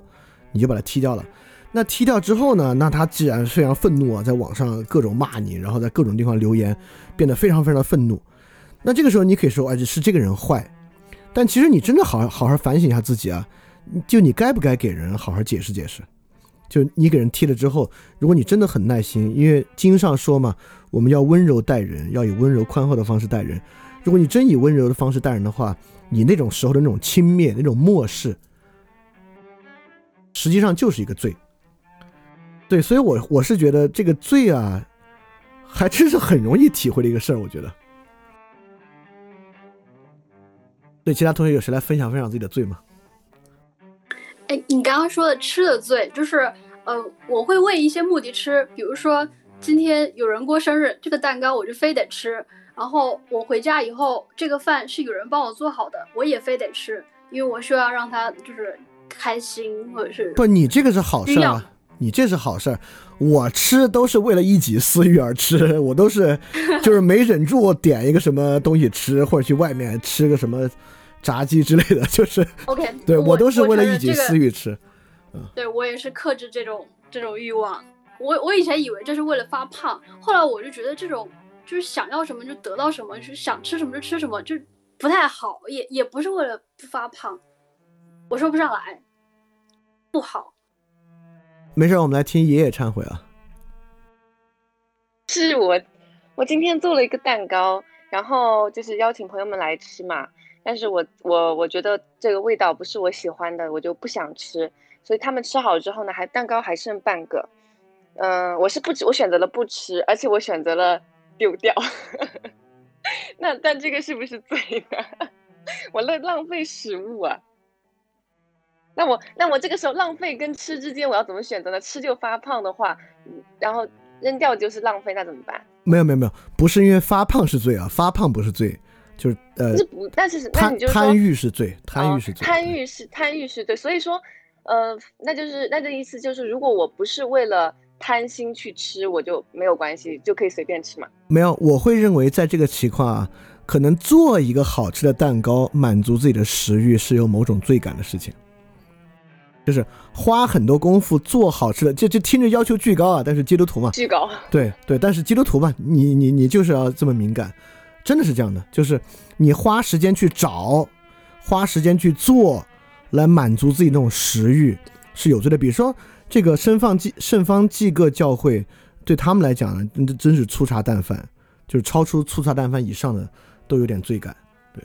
你就把他踢掉了，那踢掉之后呢？那他既然非常愤怒啊，在网上各种骂你，然后在各种地方留言，变得非常非常的愤怒。那这个时候你可以说，哎，是这个人坏。但其实你真的好好好反省一下自己啊，就你该不该给人好好解释解释？就你给人踢了之后，如果你真的很耐心，因为经上说嘛，我们要温柔待人，要以温柔宽厚的方式待人。如果你真以温柔的方式待人的话，你那种时候的那种轻蔑、那种漠视。实际上就是一个罪，对，所以，我我是觉得这个罪啊，还真是很容易体会的一个事儿。我觉得，对，其他同学有谁来分享分享自己的罪吗？哎，你刚刚说的吃的罪，就是，呃，我会为一些目的吃，比如说今天有人过生日，这个蛋糕我就非得吃，然后我回家以后，这个饭是有人帮我做好的，我也非得吃，因为我需要让他就是。开心或者是不，你这个是好事啊，你这是好事。我吃都是为了一己私欲而吃，我都是 就是没忍住点一个什么东西吃，或者去外面吃个什么炸鸡之类的，就是 OK。对我都是为了一己私欲吃。嗯，对我也是克制这种这种欲望。我我以前以为这是为了发胖，后来我就觉得这种就是想要什么就得到什么，就是想吃什么就吃什么，就不太好，也也不是为了不发胖。我说不上来，不好。没事，我们来听爷爷忏悔啊。是我，我今天做了一个蛋糕，然后就是邀请朋友们来吃嘛。但是我我我觉得这个味道不是我喜欢的，我就不想吃。所以他们吃好之后呢，还蛋糕还剩半个。嗯，我是不吃，我选择了不吃，而且我选择了丢掉。那但这个是不是罪呢？我浪浪费食物啊。那我那我这个时候浪费跟吃之间，我要怎么选择呢？吃就发胖的话，然后扔掉就是浪费，那怎么办？没有没有没有，不是因为发胖是罪啊，发胖不是罪，就是呃，是不，但是那贪你就说贪欲是罪，贪欲是罪，贪欲是贪欲是对，所以说，呃，那就是那这意思就是，如果我不是为了贪心去吃，我就没有关系，就可以随便吃嘛。没有，我会认为在这个情况啊，可能做一个好吃的蛋糕满足自己的食欲是有某种罪感的事情，就是花很多功夫做好吃的，这这听着要求巨高啊，但是基督徒嘛，巨高，对对，但是基督徒嘛，你你你就是要这么敏感，真的是这样的，就是你花时间去找，花时间去做，来满足自己那种食欲是有罪的。比如说这个圣方济圣方济各教会，对他们来讲呢，真真是粗茶淡饭，就是超出粗茶淡饭以上的都有点罪感。对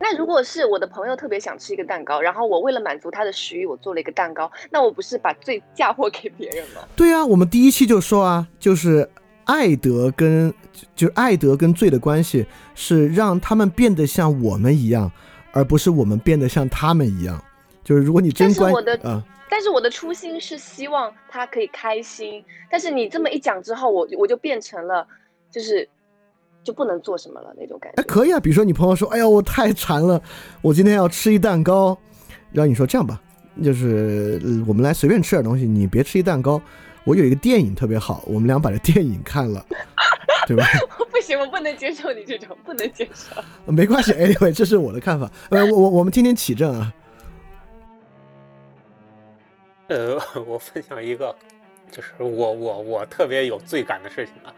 那如果是我的朋友特别想吃一个蛋糕，然后我为了满足他的食欲，我做了一个蛋糕，那我不是把罪嫁祸给别人吗？对啊，我们第一期就说啊，就是爱德跟就就是爱德跟罪的关系是让他们变得像我们一样，而不是我们变得像他们一样。就是如果你真关但是我的啊、但是我的初心是希望他可以开心，但是你这么一讲之后，我我就变成了就是就不能做什么了那种感觉哎，觉。可以啊。比如说你朋友说，哎呀，我太馋了，我今天要吃一蛋糕，然后你说这样吧，就是、呃我们来随便吃点东西，你别吃一蛋糕。我有一个电影特别好，我们俩把这电影看了，对吧？不行，我不能接受你这种，不能接受。没关系，anyway，这是我的看法。呃，我我我们天天起正啊。呃，我分享一个，就是我我我特别有罪感的事情啊，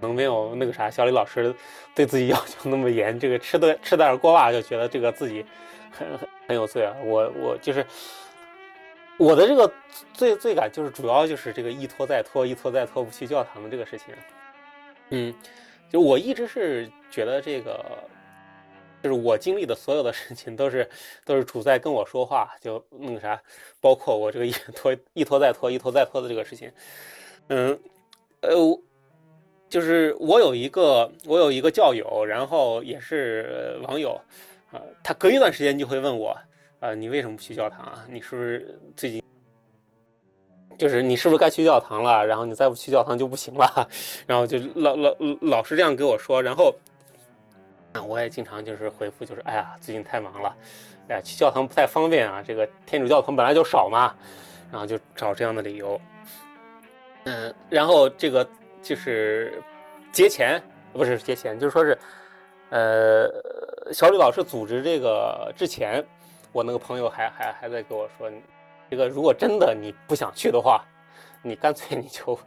可能没有那个啥小李老师对自己要求那么严，这个吃的吃点锅巴就觉得这个自己很很很有罪啊。我我就是我的这个罪罪感就是主要就是这个一拖再拖，一拖再拖不去教堂的这个事情。嗯，就我一直是觉得这个。就是我经历的所有的事情都是都是主在跟我说话，就那个啥，包括我这个一拖一拖再拖一拖再拖的这个事情，嗯，呃，就是我有一个我有一个教友，然后也是网友，啊、他隔一段时间就会问我，啊、你为什么不去教堂啊？你是不是最近？就是你是不是该去教堂了？然后你再不去教堂就不行了，然后就老老老是这样给我说，然后。啊，我也经常就是回复，就是哎呀，最近太忙了，哎呀，去教堂不太方便啊。这个天主教堂本来就少嘛，然后就找这样的理由。嗯，然后这个就是节前，不是节前，就是说是，呃，小吕老师组织这个之前，我那个朋友还还还在跟我说，这个如果真的你不想去的话。你干脆你就，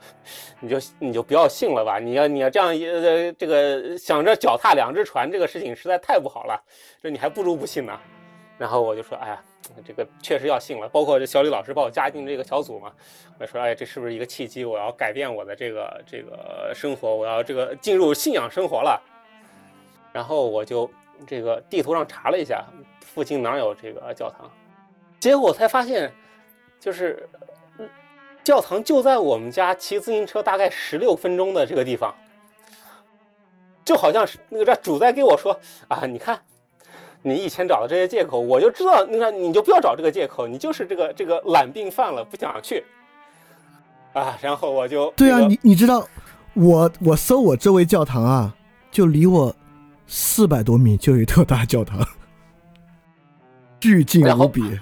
你就你就不要信了吧！你要你要这样呃这个想着脚踏两只船，这个事情实在太不好了，这你还不如不信呢。然后我就说，哎呀，这个确实要信了。包括这小李老师把我加进这个小组嘛，我说，哎，这是不是一个契机？我要改变我的这个这个生活，我要这个进入信仰生活了。然后我就这个地图上查了一下，附近哪有这个教堂，结果才发现，就是。教堂就在我们家骑自行车大概十六分钟的这个地方，就好像是那个这主在给我说啊，你看，你以前找的这些借口，我就知道，你看你就不要找这个借口，你就是这个这个懒病犯了，不想去啊。然后我就对啊，你你知道，我我搜我周围教堂啊，就离我四百多米就有一特大教堂，巨近无比，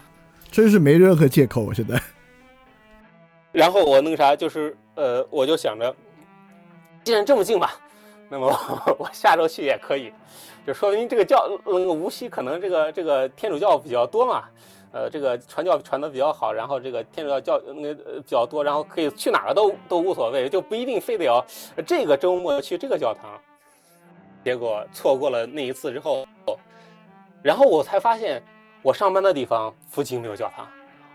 真是没任何借口。我现在。然后我那个啥，就是呃，我就想着，既然这么近吧，那么我 下周去也可以，就说明这个教那个无锡可能这个这个天主教比较多嘛，呃，这个传教传的比较好，然后这个天主教教那比较多，然后可以去哪个都都无所谓，就不一定非得要这个周末去这个教堂。结果错过了那一次之后，然后我才发现我上班的地方附近没有教堂。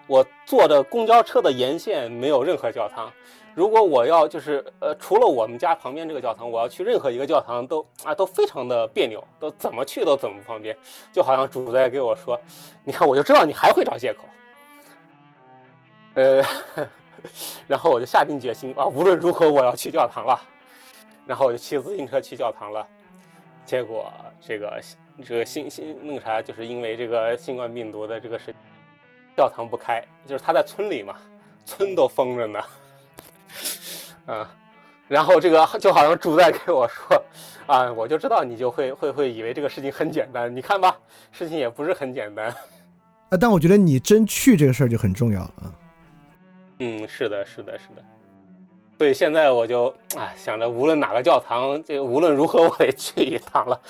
我坐的公交车的沿线没有任何教堂。如果我要就是呃，除了我们家旁边这个教堂，我要去任何一个教堂都啊都非常的别扭，都怎么去都怎么不方便。就好像主在给我说，你看我就知道你还会找借口。呃，然后我就下定决心啊，无论如何我要去教堂了。然后我就骑自行车去教堂了。结果这个这个新新那个啥，就是因为这个新冠病毒的这个事。教堂不开，就是他在村里嘛，村都封着呢，嗯，然后这个就好像主在给我说，啊，我就知道你就会会会以为这个事情很简单，你看吧，事情也不是很简单，啊，但我觉得你真去这个事儿就很重要啊，嗯，是的，是的，是的，所以现在我就啊想着，无论哪个教堂，这个无论如何我得去一趟了，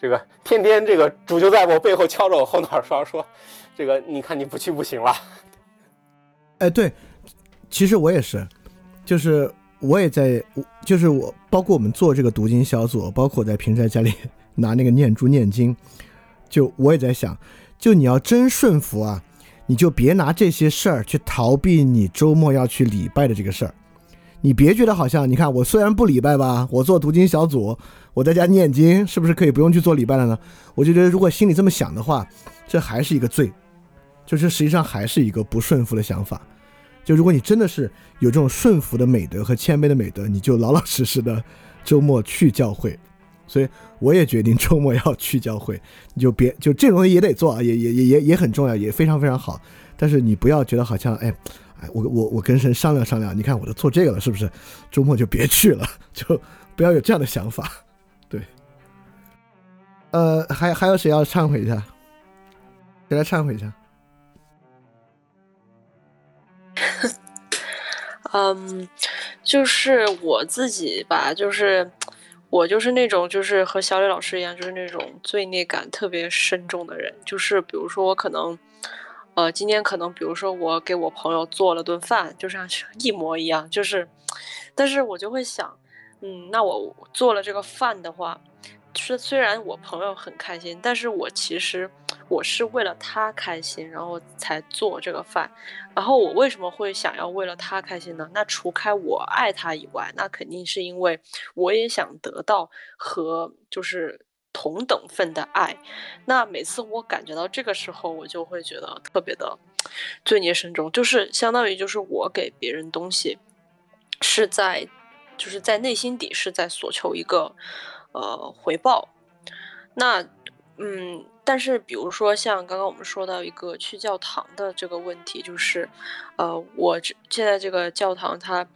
这个天天这个主就在我背后敲着我后脑勺说。这个你看你不去不行了，哎，对，其实我也是，就是我也在，就是我包括我们做这个读经小组，包括我在平时在家里 拿那个念珠念经，就我也在想，就你要真顺服啊，你就别拿这些事儿去逃避你周末要去礼拜的这个事儿，你别觉得好像你看我虽然不礼拜吧，我做读经小组，我在家念经，是不是可以不用去做礼拜了呢？我就觉得如果心里这么想的话，这还是一个罪。就是实际上还是一个不顺服的想法，就如果你真的是有这种顺服的美德和谦卑的美德，你就老老实实的周末去教会。所以我也决定周末要去教会，你就别就这种东西也得做啊，也也也也也很重要，也非常非常好。但是你不要觉得好像哎哎，我我我跟神商量商量，你看我都做这个了，是不是？周末就别去了，就不要有这样的想法。对，呃，还还有谁要忏悔一下？谁来忏悔一下？嗯，就是我自己吧，就是我就是那种就是和小李老师一样，就是那种罪孽感特别深重的人。就是比如说我可能，呃，今天可能比如说我给我朋友做了顿饭，就像一模一样，就是，但是我就会想，嗯，那我做了这个饭的话。是，虽然我朋友很开心，但是我其实我是为了他开心，然后才做这个饭。然后我为什么会想要为了他开心呢？那除开我爱他以外，那肯定是因为我也想得到和就是同等份的爱。那每次我感觉到这个时候，我就会觉得特别的罪孽深重，就是相当于就是我给别人东西是在就是在内心底是在索求一个。呃，回报，那，嗯，但是比如说像刚刚我们说到一个去教堂的这个问题，就是，呃，我现在这个教堂它。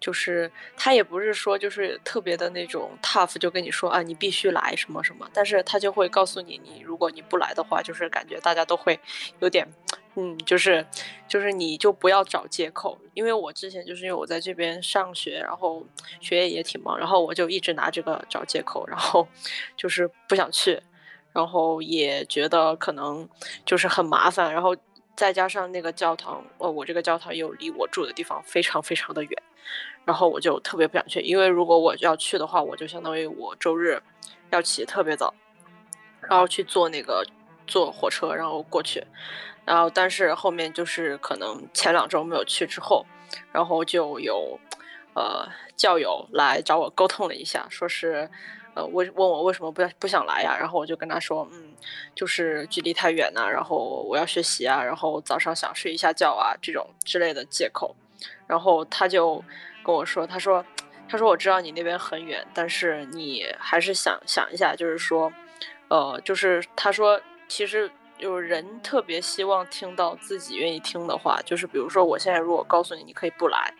就是他也不是说就是特别的那种 tough，就跟你说啊，你必须来什么什么，但是他就会告诉你，你如果你不来的话，就是感觉大家都会有点，嗯，就是就是你就不要找借口，因为我之前就是因为我在这边上学，然后学业也挺忙，然后我就一直拿这个找借口，然后就是不想去，然后也觉得可能就是很麻烦，然后再加上那个教堂，呃，我这个教堂又离我住的地方非常非常的远。然后我就特别不想去，因为如果我要去的话，我就相当于我周日要起特别早，然后去坐那个坐火车，然后过去。然后但是后面就是可能前两周没有去之后，然后就有呃教友来找我沟通了一下，说是呃问问我为什么不要不想来呀？然后我就跟他说，嗯，就是距离太远呐，然后我要学习啊，然后早上想睡一下觉啊，这种之类的借口。然后他就跟我说：“他说，他说我知道你那边很远，但是你还是想想一下，就是说，呃，就是他说，其实有人特别希望听到自己愿意听的话，就是比如说，我现在如果告诉你你可以不来，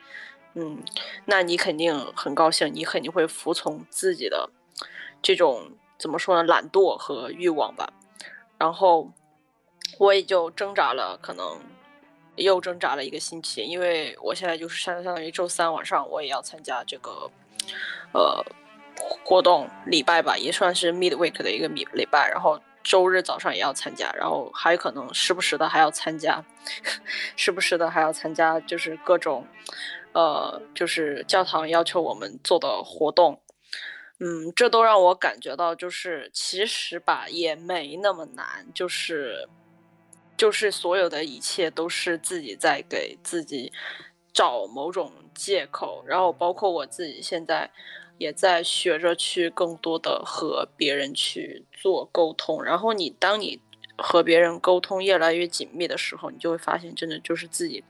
嗯，那你肯定很高兴，你肯定会服从自己的这种怎么说呢，懒惰和欲望吧。然后我也就挣扎了，可能。”又挣扎了一个星期，因为我现在就是相相当于周三晚上我也要参加这个，呃，活动礼拜吧，也算是 midweek 的一个礼礼拜，然后周日早上也要参加，然后还有可能时不时的还要参加，时不时的还要参加，就是各种，呃，就是教堂要求我们做的活动，嗯，这都让我感觉到，就是其实吧也没那么难，就是。就是所有的一切都是自己在给自己找某种借口，然后包括我自己现在也在学着去更多的和别人去做沟通。然后你当你和别人沟通越来越紧密的时候，你就会发现，真的就是自己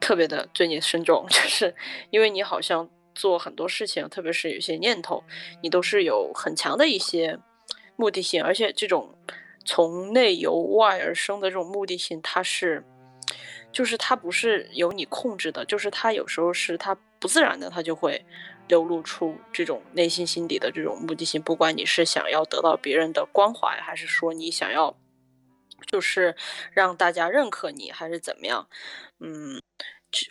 特别的罪孽深重，就是因为你好像做很多事情，特别是有些念头，你都是有很强的一些目的性，而且这种。从内由外而生的这种目的性，它是就是它不是由你控制的，就是它有时候是它不自然的，它就会流露出这种内心心底的这种目的性。不管你是想要得到别人的关怀，还是说你想要就是让大家认可你，还是怎么样，嗯，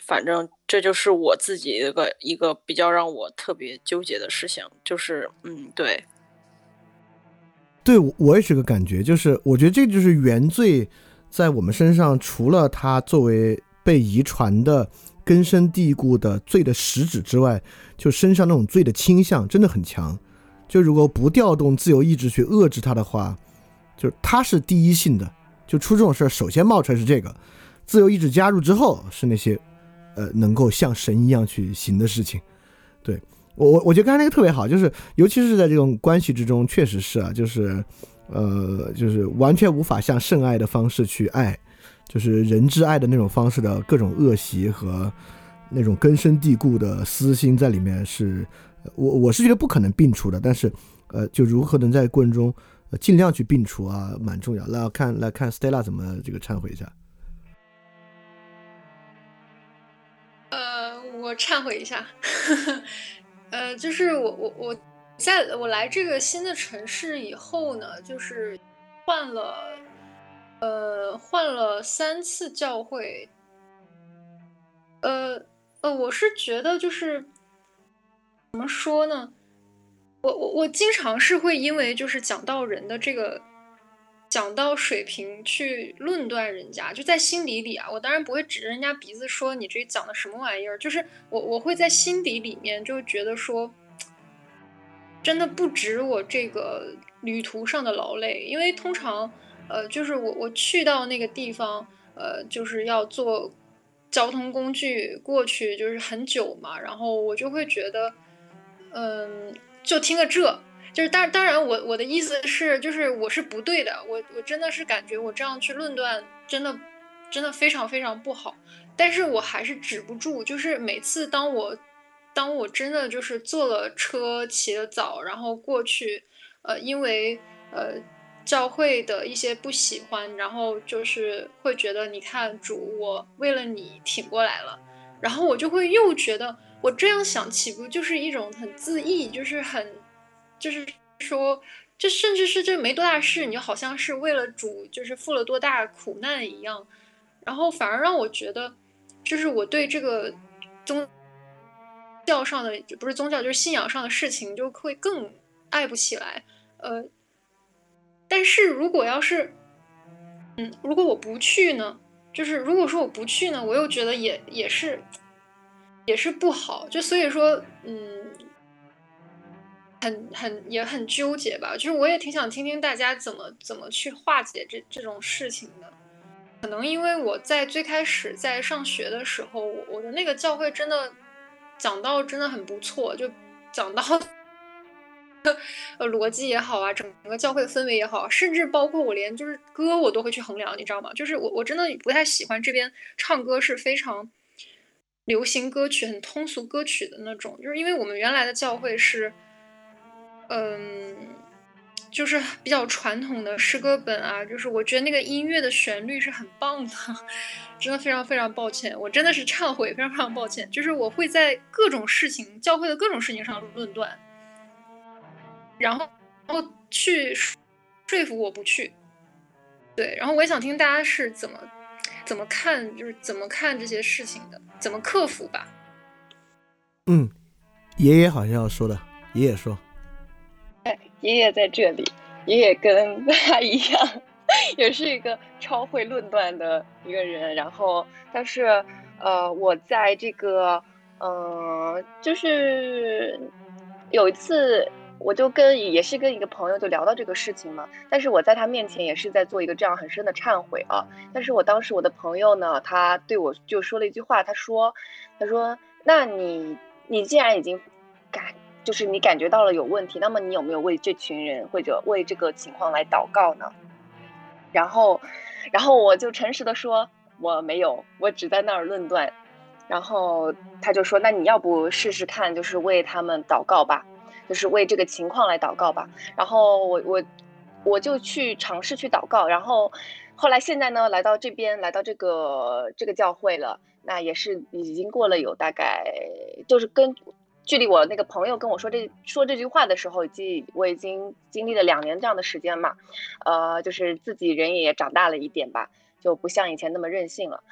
反正这就是我自己一个一个比较让我特别纠结的事情，就是嗯，对。对我也是个感觉，就是我觉得这就是原罪在我们身上，除了它作为被遗传的根深蒂固的罪的实质之外，就身上那种罪的倾向真的很强。就如果不调动自由意志去遏制它的话，就是它是第一性的。就出这种事儿，首先冒出来是这个，自由意志加入之后是那些，呃，能够像神一样去行的事情，对。我我我觉得刚才那个特别好，就是尤其是在这种关系之中，确实是啊，就是，呃，就是完全无法像圣爱的方式去爱，就是人之爱的那种方式的各种恶习和那种根深蒂固的私心在里面，是我我是觉得不可能摒除的，但是，呃，就如何能在过程中尽量去摒除啊，蛮重要。来看来看 Stella 怎么这个忏悔一下。呃，我忏悔一下。呃，就是我我我在我来这个新的城市以后呢，就是换了呃换了三次教会，呃呃，我是觉得就是怎么说呢，我我我经常是会因为就是讲到人的这个。讲到水平去论断人家，就在心底里啊，我当然不会指着人家鼻子说你这讲的什么玩意儿，就是我我会在心底里面就觉得说，真的不值我这个旅途上的劳累，因为通常呃就是我我去到那个地方呃就是要坐交通工具过去，就是很久嘛，然后我就会觉得嗯就听个这。就是当当然，我我的意思是，就是我是不对的，我我真的是感觉我这样去论断，真的真的非常非常不好。但是我还是止不住，就是每次当我当我真的就是坐了车，起的早，然后过去，呃，因为呃教会的一些不喜欢，然后就是会觉得，你看主，我为了你挺过来了，然后我就会又觉得，我这样想岂不就是一种很自意，就是很。就是说，这甚至是这没多大事，你就好像是为了主，就是付了多大苦难一样，然后反而让我觉得，就是我对这个宗教上的不是宗教，就是信仰上的事情就会更爱不起来。呃，但是如果要是，嗯，如果我不去呢？就是如果说我不去呢，我又觉得也也是也是不好。就所以说，嗯。很很也很纠结吧，就是我也挺想听听大家怎么怎么去化解这这种事情的。可能因为我在最开始在上学的时候，我的那个教会真的讲到真的很不错，就讲到 呃逻辑也好啊，整个教会的氛围也好，甚至包括我连就是歌我都会去衡量，你知道吗？就是我我真的不太喜欢这边唱歌是非常流行歌曲、很通俗歌曲的那种，就是因为我们原来的教会是。嗯，就是比较传统的诗歌本啊，就是我觉得那个音乐的旋律是很棒的，真的非常非常抱歉，我真的是忏悔，非常非常抱歉，就是我会在各种事情、教会的各种事情上论断，然后然后去说服我不去，对，然后我也想听大家是怎么怎么看，就是怎么看这些事情的，怎么克服吧。嗯，爷爷好像要说的，爷爷说。爷爷在这里，爷爷跟 他一样，也是一个超会论断的一个人。然后，但是，呃，我在这个，嗯，就是有一次，我就跟也是跟一个朋友就聊到这个事情嘛。但是我在他面前也是在做一个这样很深的忏悔啊。但是我当时我的朋友呢，他对我就说了一句话，他说，他说，那你你既然已经改。就是你感觉到了有问题，那么你有没有为这群人或者为这个情况来祷告呢？然后，然后我就诚实的说我没有，我只在那儿论断。然后他就说，那你要不试试看，就是为他们祷告吧，就是为这个情况来祷告吧。然后我我我就去尝试去祷告，然后后来现在呢，来到这边，来到这个这个教会了，那也是已经过了有大概，就是跟距离我那个朋友跟我说这说这句话的时候，已经我已经经历了两年这样的时间嘛，呃，就是自己人也长大了一点吧，就不像以前那么任性了。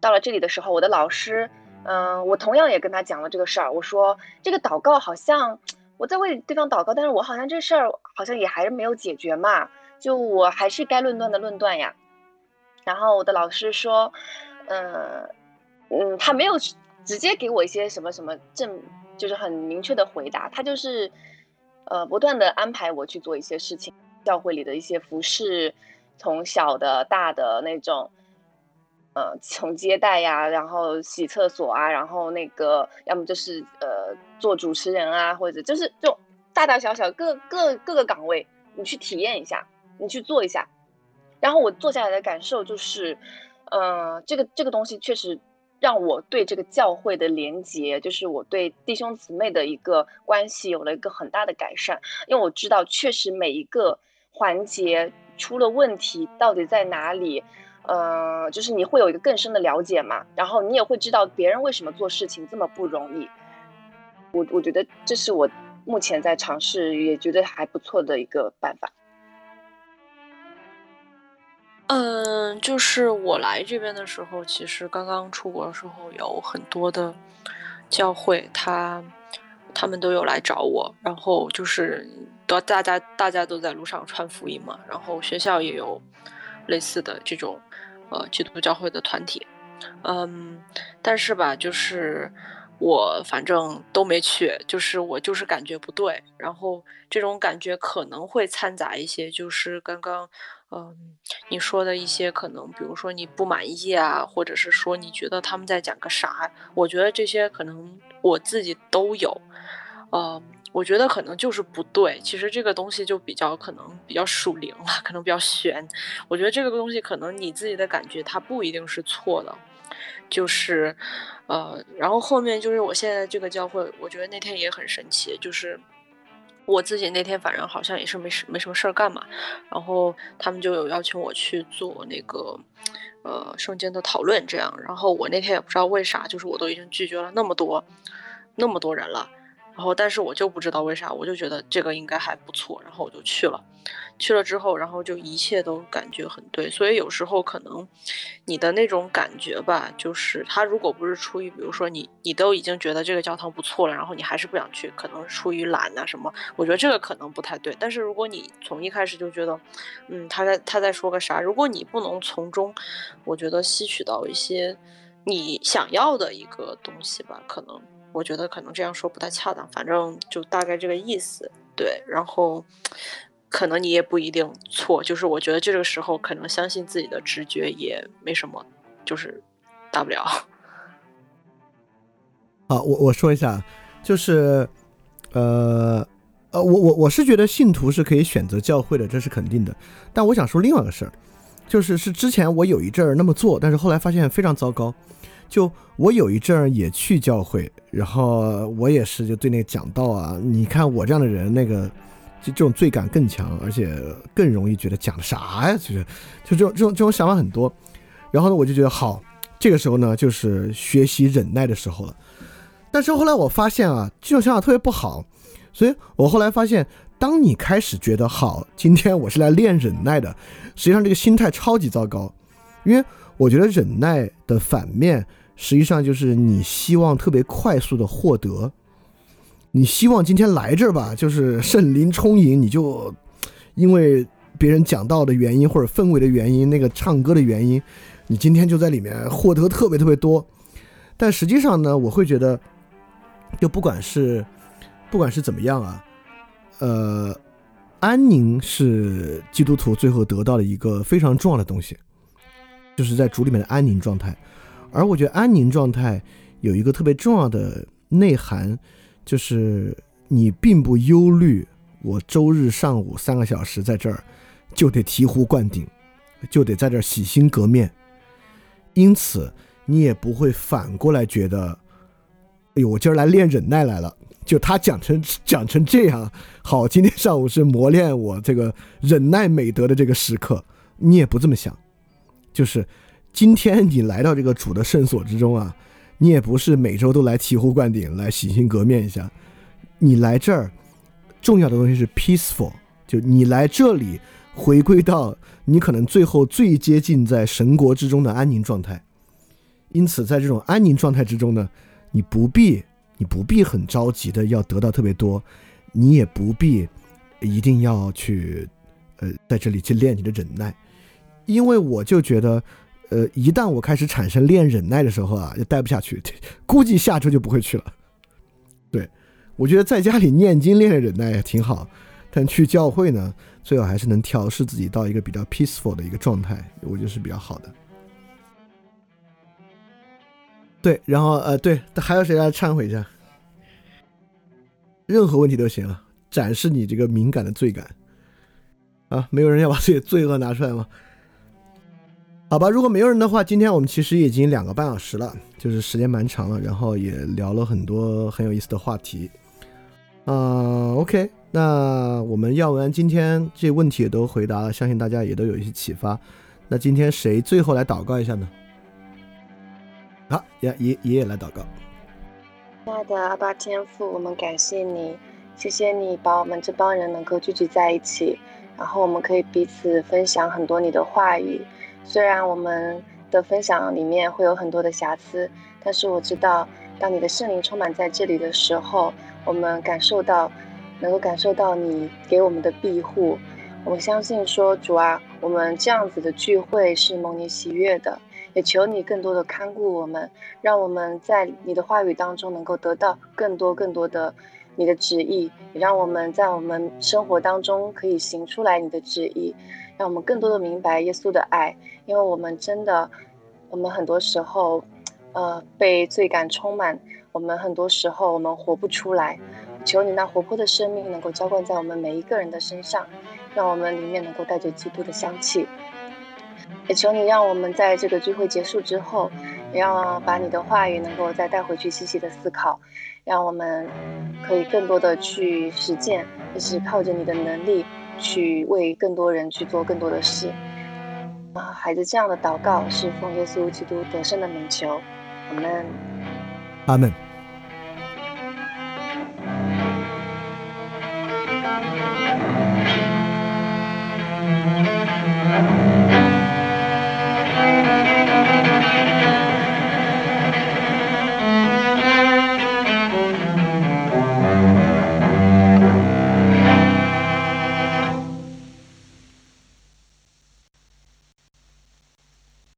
到了这里的时候，我的老师，嗯，我同样也跟他讲了这个事儿，我说这个祷告好像我在为对方祷告，但是我好像这事儿好像也还是没有解决嘛。就我还是该论断的论断呀，然后我的老师说，嗯嗯，他没有直接给我一些什么什么正，就是很明确的回答，他就是，呃，不断的安排我去做一些事情，教会里的一些服饰，从小的大的那种，呃，从接待呀，然后洗厕所啊，然后那个要么就是呃做主持人啊，或者就是就大大小小各各各个岗位，你去体验一下。你去做一下，然后我做下来的感受就是，呃，这个这个东西确实让我对这个教会的连接，就是我对弟兄姊妹的一个关系有了一个很大的改善。因为我知道，确实每一个环节出了问题到底在哪里，呃，就是你会有一个更深的了解嘛，然后你也会知道别人为什么做事情这么不容易。我我觉得这是我目前在尝试，也觉得还不错的一个办法。嗯，就是我来这边的时候，其实刚刚出国的时候，有很多的教会，他他们都有来找我，然后就是都大家大家都在路上传福音嘛，然后学校也有类似的这种呃基督教会的团体，嗯，但是吧，就是我反正都没去，就是我就是感觉不对，然后这种感觉可能会掺杂一些，就是刚刚。嗯，你说的一些可能，比如说你不满意啊，或者是说你觉得他们在讲个啥？我觉得这些可能我自己都有。呃，我觉得可能就是不对。其实这个东西就比较可能比较属灵了，可能比较玄。我觉得这个东西可能你自己的感觉它不一定是错的。就是，呃，然后后面就是我现在这个教会，我觉得那天也很神奇，就是。我自己那天反正好像也是没事没什么事儿干嘛，然后他们就有邀请我去做那个，呃，圣经的讨论这样，然后我那天也不知道为啥，就是我都已经拒绝了那么多，那么多人了。然后，但是我就不知道为啥，我就觉得这个应该还不错，然后我就去了。去了之后，然后就一切都感觉很对。所以有时候可能你的那种感觉吧，就是他如果不是出于，比如说你你都已经觉得这个教堂不错了，然后你还是不想去，可能出于懒啊什么，我觉得这个可能不太对。但是如果你从一开始就觉得，嗯，他在他在说个啥，如果你不能从中，我觉得吸取到一些你想要的一个东西吧，可能。我觉得可能这样说不太恰当，反正就大概这个意思。对，然后可能你也不一定错，就是我觉得这个时候可能相信自己的直觉也没什么，就是大不了。好，我我说一下，就是呃呃，我我我是觉得信徒是可以选择教会的，这是肯定的。但我想说另外一个事儿，就是是之前我有一阵儿那么做，但是后来发现非常糟糕。就我有一阵儿也去教会，然后我也是就对那个讲道啊，你看我这样的人，那个就这种罪感更强，而且更容易觉得讲的啥呀？就是就这种这种这种想法很多。然后呢，我就觉得好，这个时候呢，就是学习忍耐的时候了。但是后来我发现啊，这种想法特别不好，所以我后来发现，当你开始觉得好，今天我是来练忍耐的，实际上这个心态超级糟糕，因为我觉得忍耐的反面。实际上就是你希望特别快速的获得，你希望今天来这儿吧，就是圣灵充盈，你就因为别人讲道的原因或者氛围的原因，那个唱歌的原因，你今天就在里面获得特别特别多。但实际上呢，我会觉得，就不管是不管是怎么样啊，呃，安宁是基督徒最后得到的一个非常重要的东西，就是在主里面的安宁状态。而我觉得安宁状态有一个特别重要的内涵，就是你并不忧虑，我周日上午三个小时在这儿就得醍醐灌顶，就得在这儿洗心革面，因此你也不会反过来觉得，哎呦，我今儿来练忍耐来了。就他讲成讲成这样，好，今天上午是磨练我这个忍耐美德的这个时刻。你也不这么想，就是今天你来到这个主的圣所之中啊，你也不是每周都来醍醐灌顶，来洗心革面一下。你来这儿，重要的东西是 peaceful，就你来这里回归到你可能最后最接近在神国之中的安宁状态。因此，在这种安宁状态之中呢，你不必你不必很着急的要得到特别多，你也不必一定要去呃在这里去练你的忍耐。因为我就觉得，呃，一旦我开始产生练忍耐的时候啊，就待不下去，估计下周就不会去了。对，我觉得在家里念经练忍耐也挺好，但去教会呢，最好还是能调试自己到一个比较 peaceful 的一个状态，我觉得是比较好的。对，然后呃，对，还有谁来忏悔一下？任何问题都行啊，展示你这个敏感的罪感啊！没有人要把自己罪恶拿出来吗？好吧，如果没有人的话，今天我们其实已经两个半小时了，就是时间蛮长了，然后也聊了很多很有意思的话题。啊，OK，那我们耀文今天这问题也都回答了，相信大家也都有一些启发。那今天谁最后来祷告一下呢？好，爷爷爷爷来祷告。亲爱的阿爸天父，我们感谢你，谢谢你把我们这帮人能够聚集在一起，然后我们可以彼此分享很多你的话语。虽然我们的分享里面会有很多的瑕疵，但是我知道，当你的圣灵充满在这里的时候，我们感受到，能够感受到你给我们的庇护。我相信说，主啊，我们这样子的聚会是蒙你喜悦的，也求你更多的看顾我们，让我们在你的话语当中能够得到更多更多的你的旨意，也让我们在我们生活当中可以行出来你的旨意。让我们更多的明白耶稣的爱，因为我们真的，我们很多时候，呃，被罪感充满，我们很多时候我们活不出来。求你那活泼的生命能够浇灌在我们每一个人的身上，让我们里面能够带着基督的香气。也求你让我们在这个聚会结束之后，也要把你的话语能够再带回去细细的思考，让我们可以更多的去实践，也是靠着你的能力。去为更多人去做更多的事啊！孩子这样的祷告是奉耶稣基督得胜的名求，阿门。阿门。